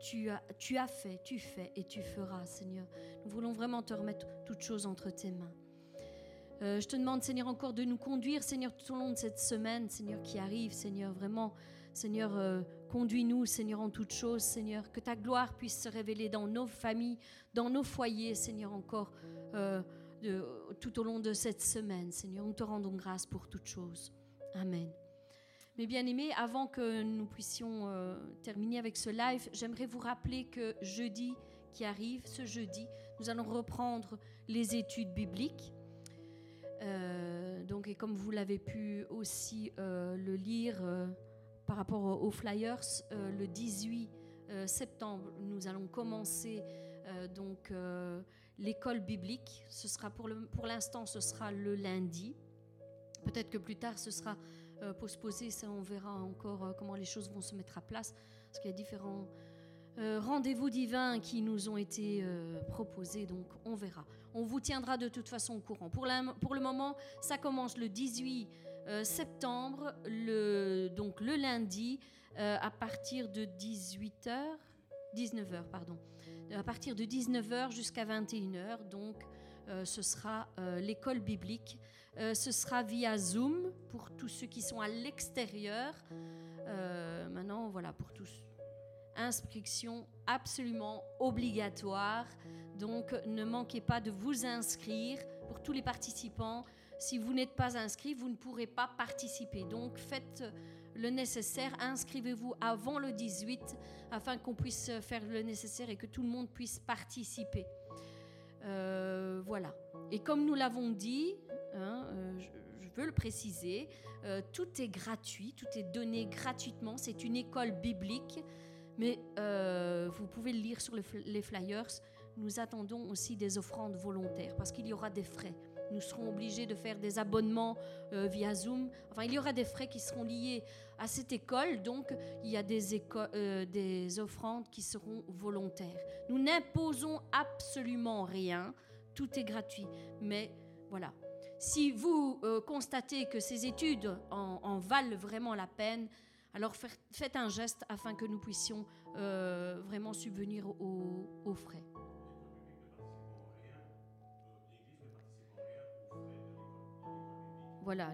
Tu as, fait, tu fais et tu feras, Seigneur. Nous voulons vraiment te remettre toutes choses entre tes mains. Euh, je te demande, Seigneur, encore de nous conduire, Seigneur, tout au long de cette semaine, Seigneur, qui arrive, Seigneur, vraiment, Seigneur, euh, conduis-nous, Seigneur, en toutes choses, Seigneur, que ta gloire puisse se révéler dans nos familles, dans nos foyers, Seigneur, encore euh, tout au long de cette semaine, Seigneur. Nous te rendons grâce pour toutes choses. Amen. Mais bien aimés, avant que nous puissions terminer avec ce live, j'aimerais vous rappeler que jeudi qui arrive, ce jeudi, nous allons reprendre les études bibliques. Euh, donc, et comme vous l'avez pu aussi euh, le lire euh, par rapport aux flyers, le 18 septembre, nous allons commencer donc l'école biblique. Ce sera pour l'instant, ce sera le lundi. Peut-être que plus tard, ce sera postposé. Ça, on verra encore comment les choses vont se mettre à place, parce qu'il y a différents euh, rendez-vous divins qui nous ont été euh, proposés, donc on verra. On vous tiendra de toute façon au courant. Pour, pour le moment, ça commence le 18 euh, septembre, le, donc le lundi, à partir de 18h, 19h, pardon, à partir de 19h jusqu'à 21h, donc ce sera l'école biblique. ce sera via Zoom pour tous ceux qui sont à l'extérieur. maintenant, voilà, pour tous inscription absolument obligatoire. Donc ne manquez pas de vous inscrire pour tous les participants. Si vous n'êtes pas inscrit, vous ne pourrez pas participer. Donc faites le nécessaire, inscrivez-vous avant le 18 afin qu'on puisse faire le nécessaire et que tout le monde puisse participer. Euh, voilà. Et comme nous l'avons dit, hein, euh, je, veux le préciser, euh, tout est gratuit, tout est donné gratuitement. C'est une école biblique. Mais vous pouvez le lire sur les flyers. Nous attendons aussi des offrandes volontaires parce qu'il y aura des frais. Nous serons obligés de faire des abonnements euh, via Zoom. Enfin, il y aura des frais qui seront liés à cette école. Donc, il y a des, euh, des offrandes qui seront volontaires. Nous n'imposons absolument rien. Tout est gratuit. Mais voilà. Si vous constatez que ces études en valent vraiment la peine, alors faites un geste afin que nous puissions euh, vraiment subvenir aux, frais. Voilà,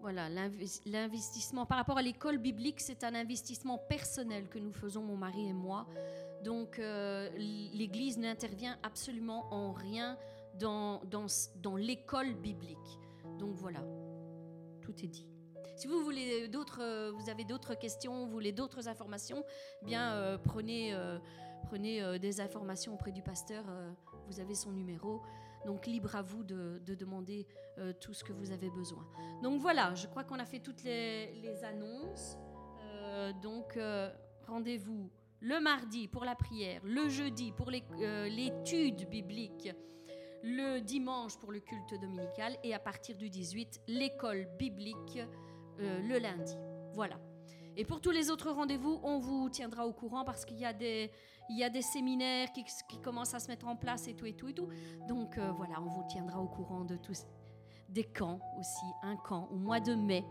voilà l'investissement par rapport à l'école biblique, c'est un investissement personnel que nous faisons, mon mari et moi. Donc euh, l'Église n'intervient absolument en rien dans, dans, dans l'école biblique. Donc voilà, tout est dit. Si vous voulez d'autres, euh, vous avez d'autres questions, vous voulez d'autres informations, bien euh, prenez, prenez des informations auprès du pasteur. vous avez son numéro. Donc libre à vous de, demander tout ce que vous avez besoin. Donc voilà, je crois qu'on a fait toutes les, annonces. donc rendez-vous le mardi pour la prière, le jeudi pour l'étude biblique, le dimanche pour le culte dominical et à partir du 18, l'école biblique euh, le lundi. Voilà. Et pour tous les autres rendez-vous, on vous tiendra au courant parce qu'il y a des, il y a des séminaires qui, commencent à se mettre en place et tout et tout et tout. Donc euh, voilà, on vous tiendra au courant de tous. Des camps aussi, un camp au mois de mai,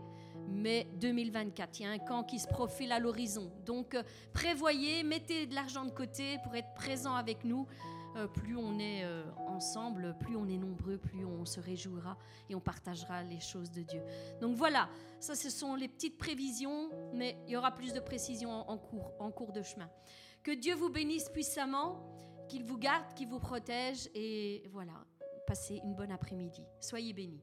mai 2024. Il y a un camp qui se profile à l'horizon. Donc euh, prévoyez, mettez de l'argent de côté pour être présent avec nous. Euh, plus on est ensemble, plus on est nombreux, plus on se réjouira et on partagera les choses de Dieu. Donc voilà, ça ce sont les petites prévisions, mais il y aura plus de précisions en cours, en cours de chemin. Que Dieu vous bénisse puissamment, qu'il vous garde, qu'il vous protège et voilà, passez une bonne après-midi. Soyez bénis.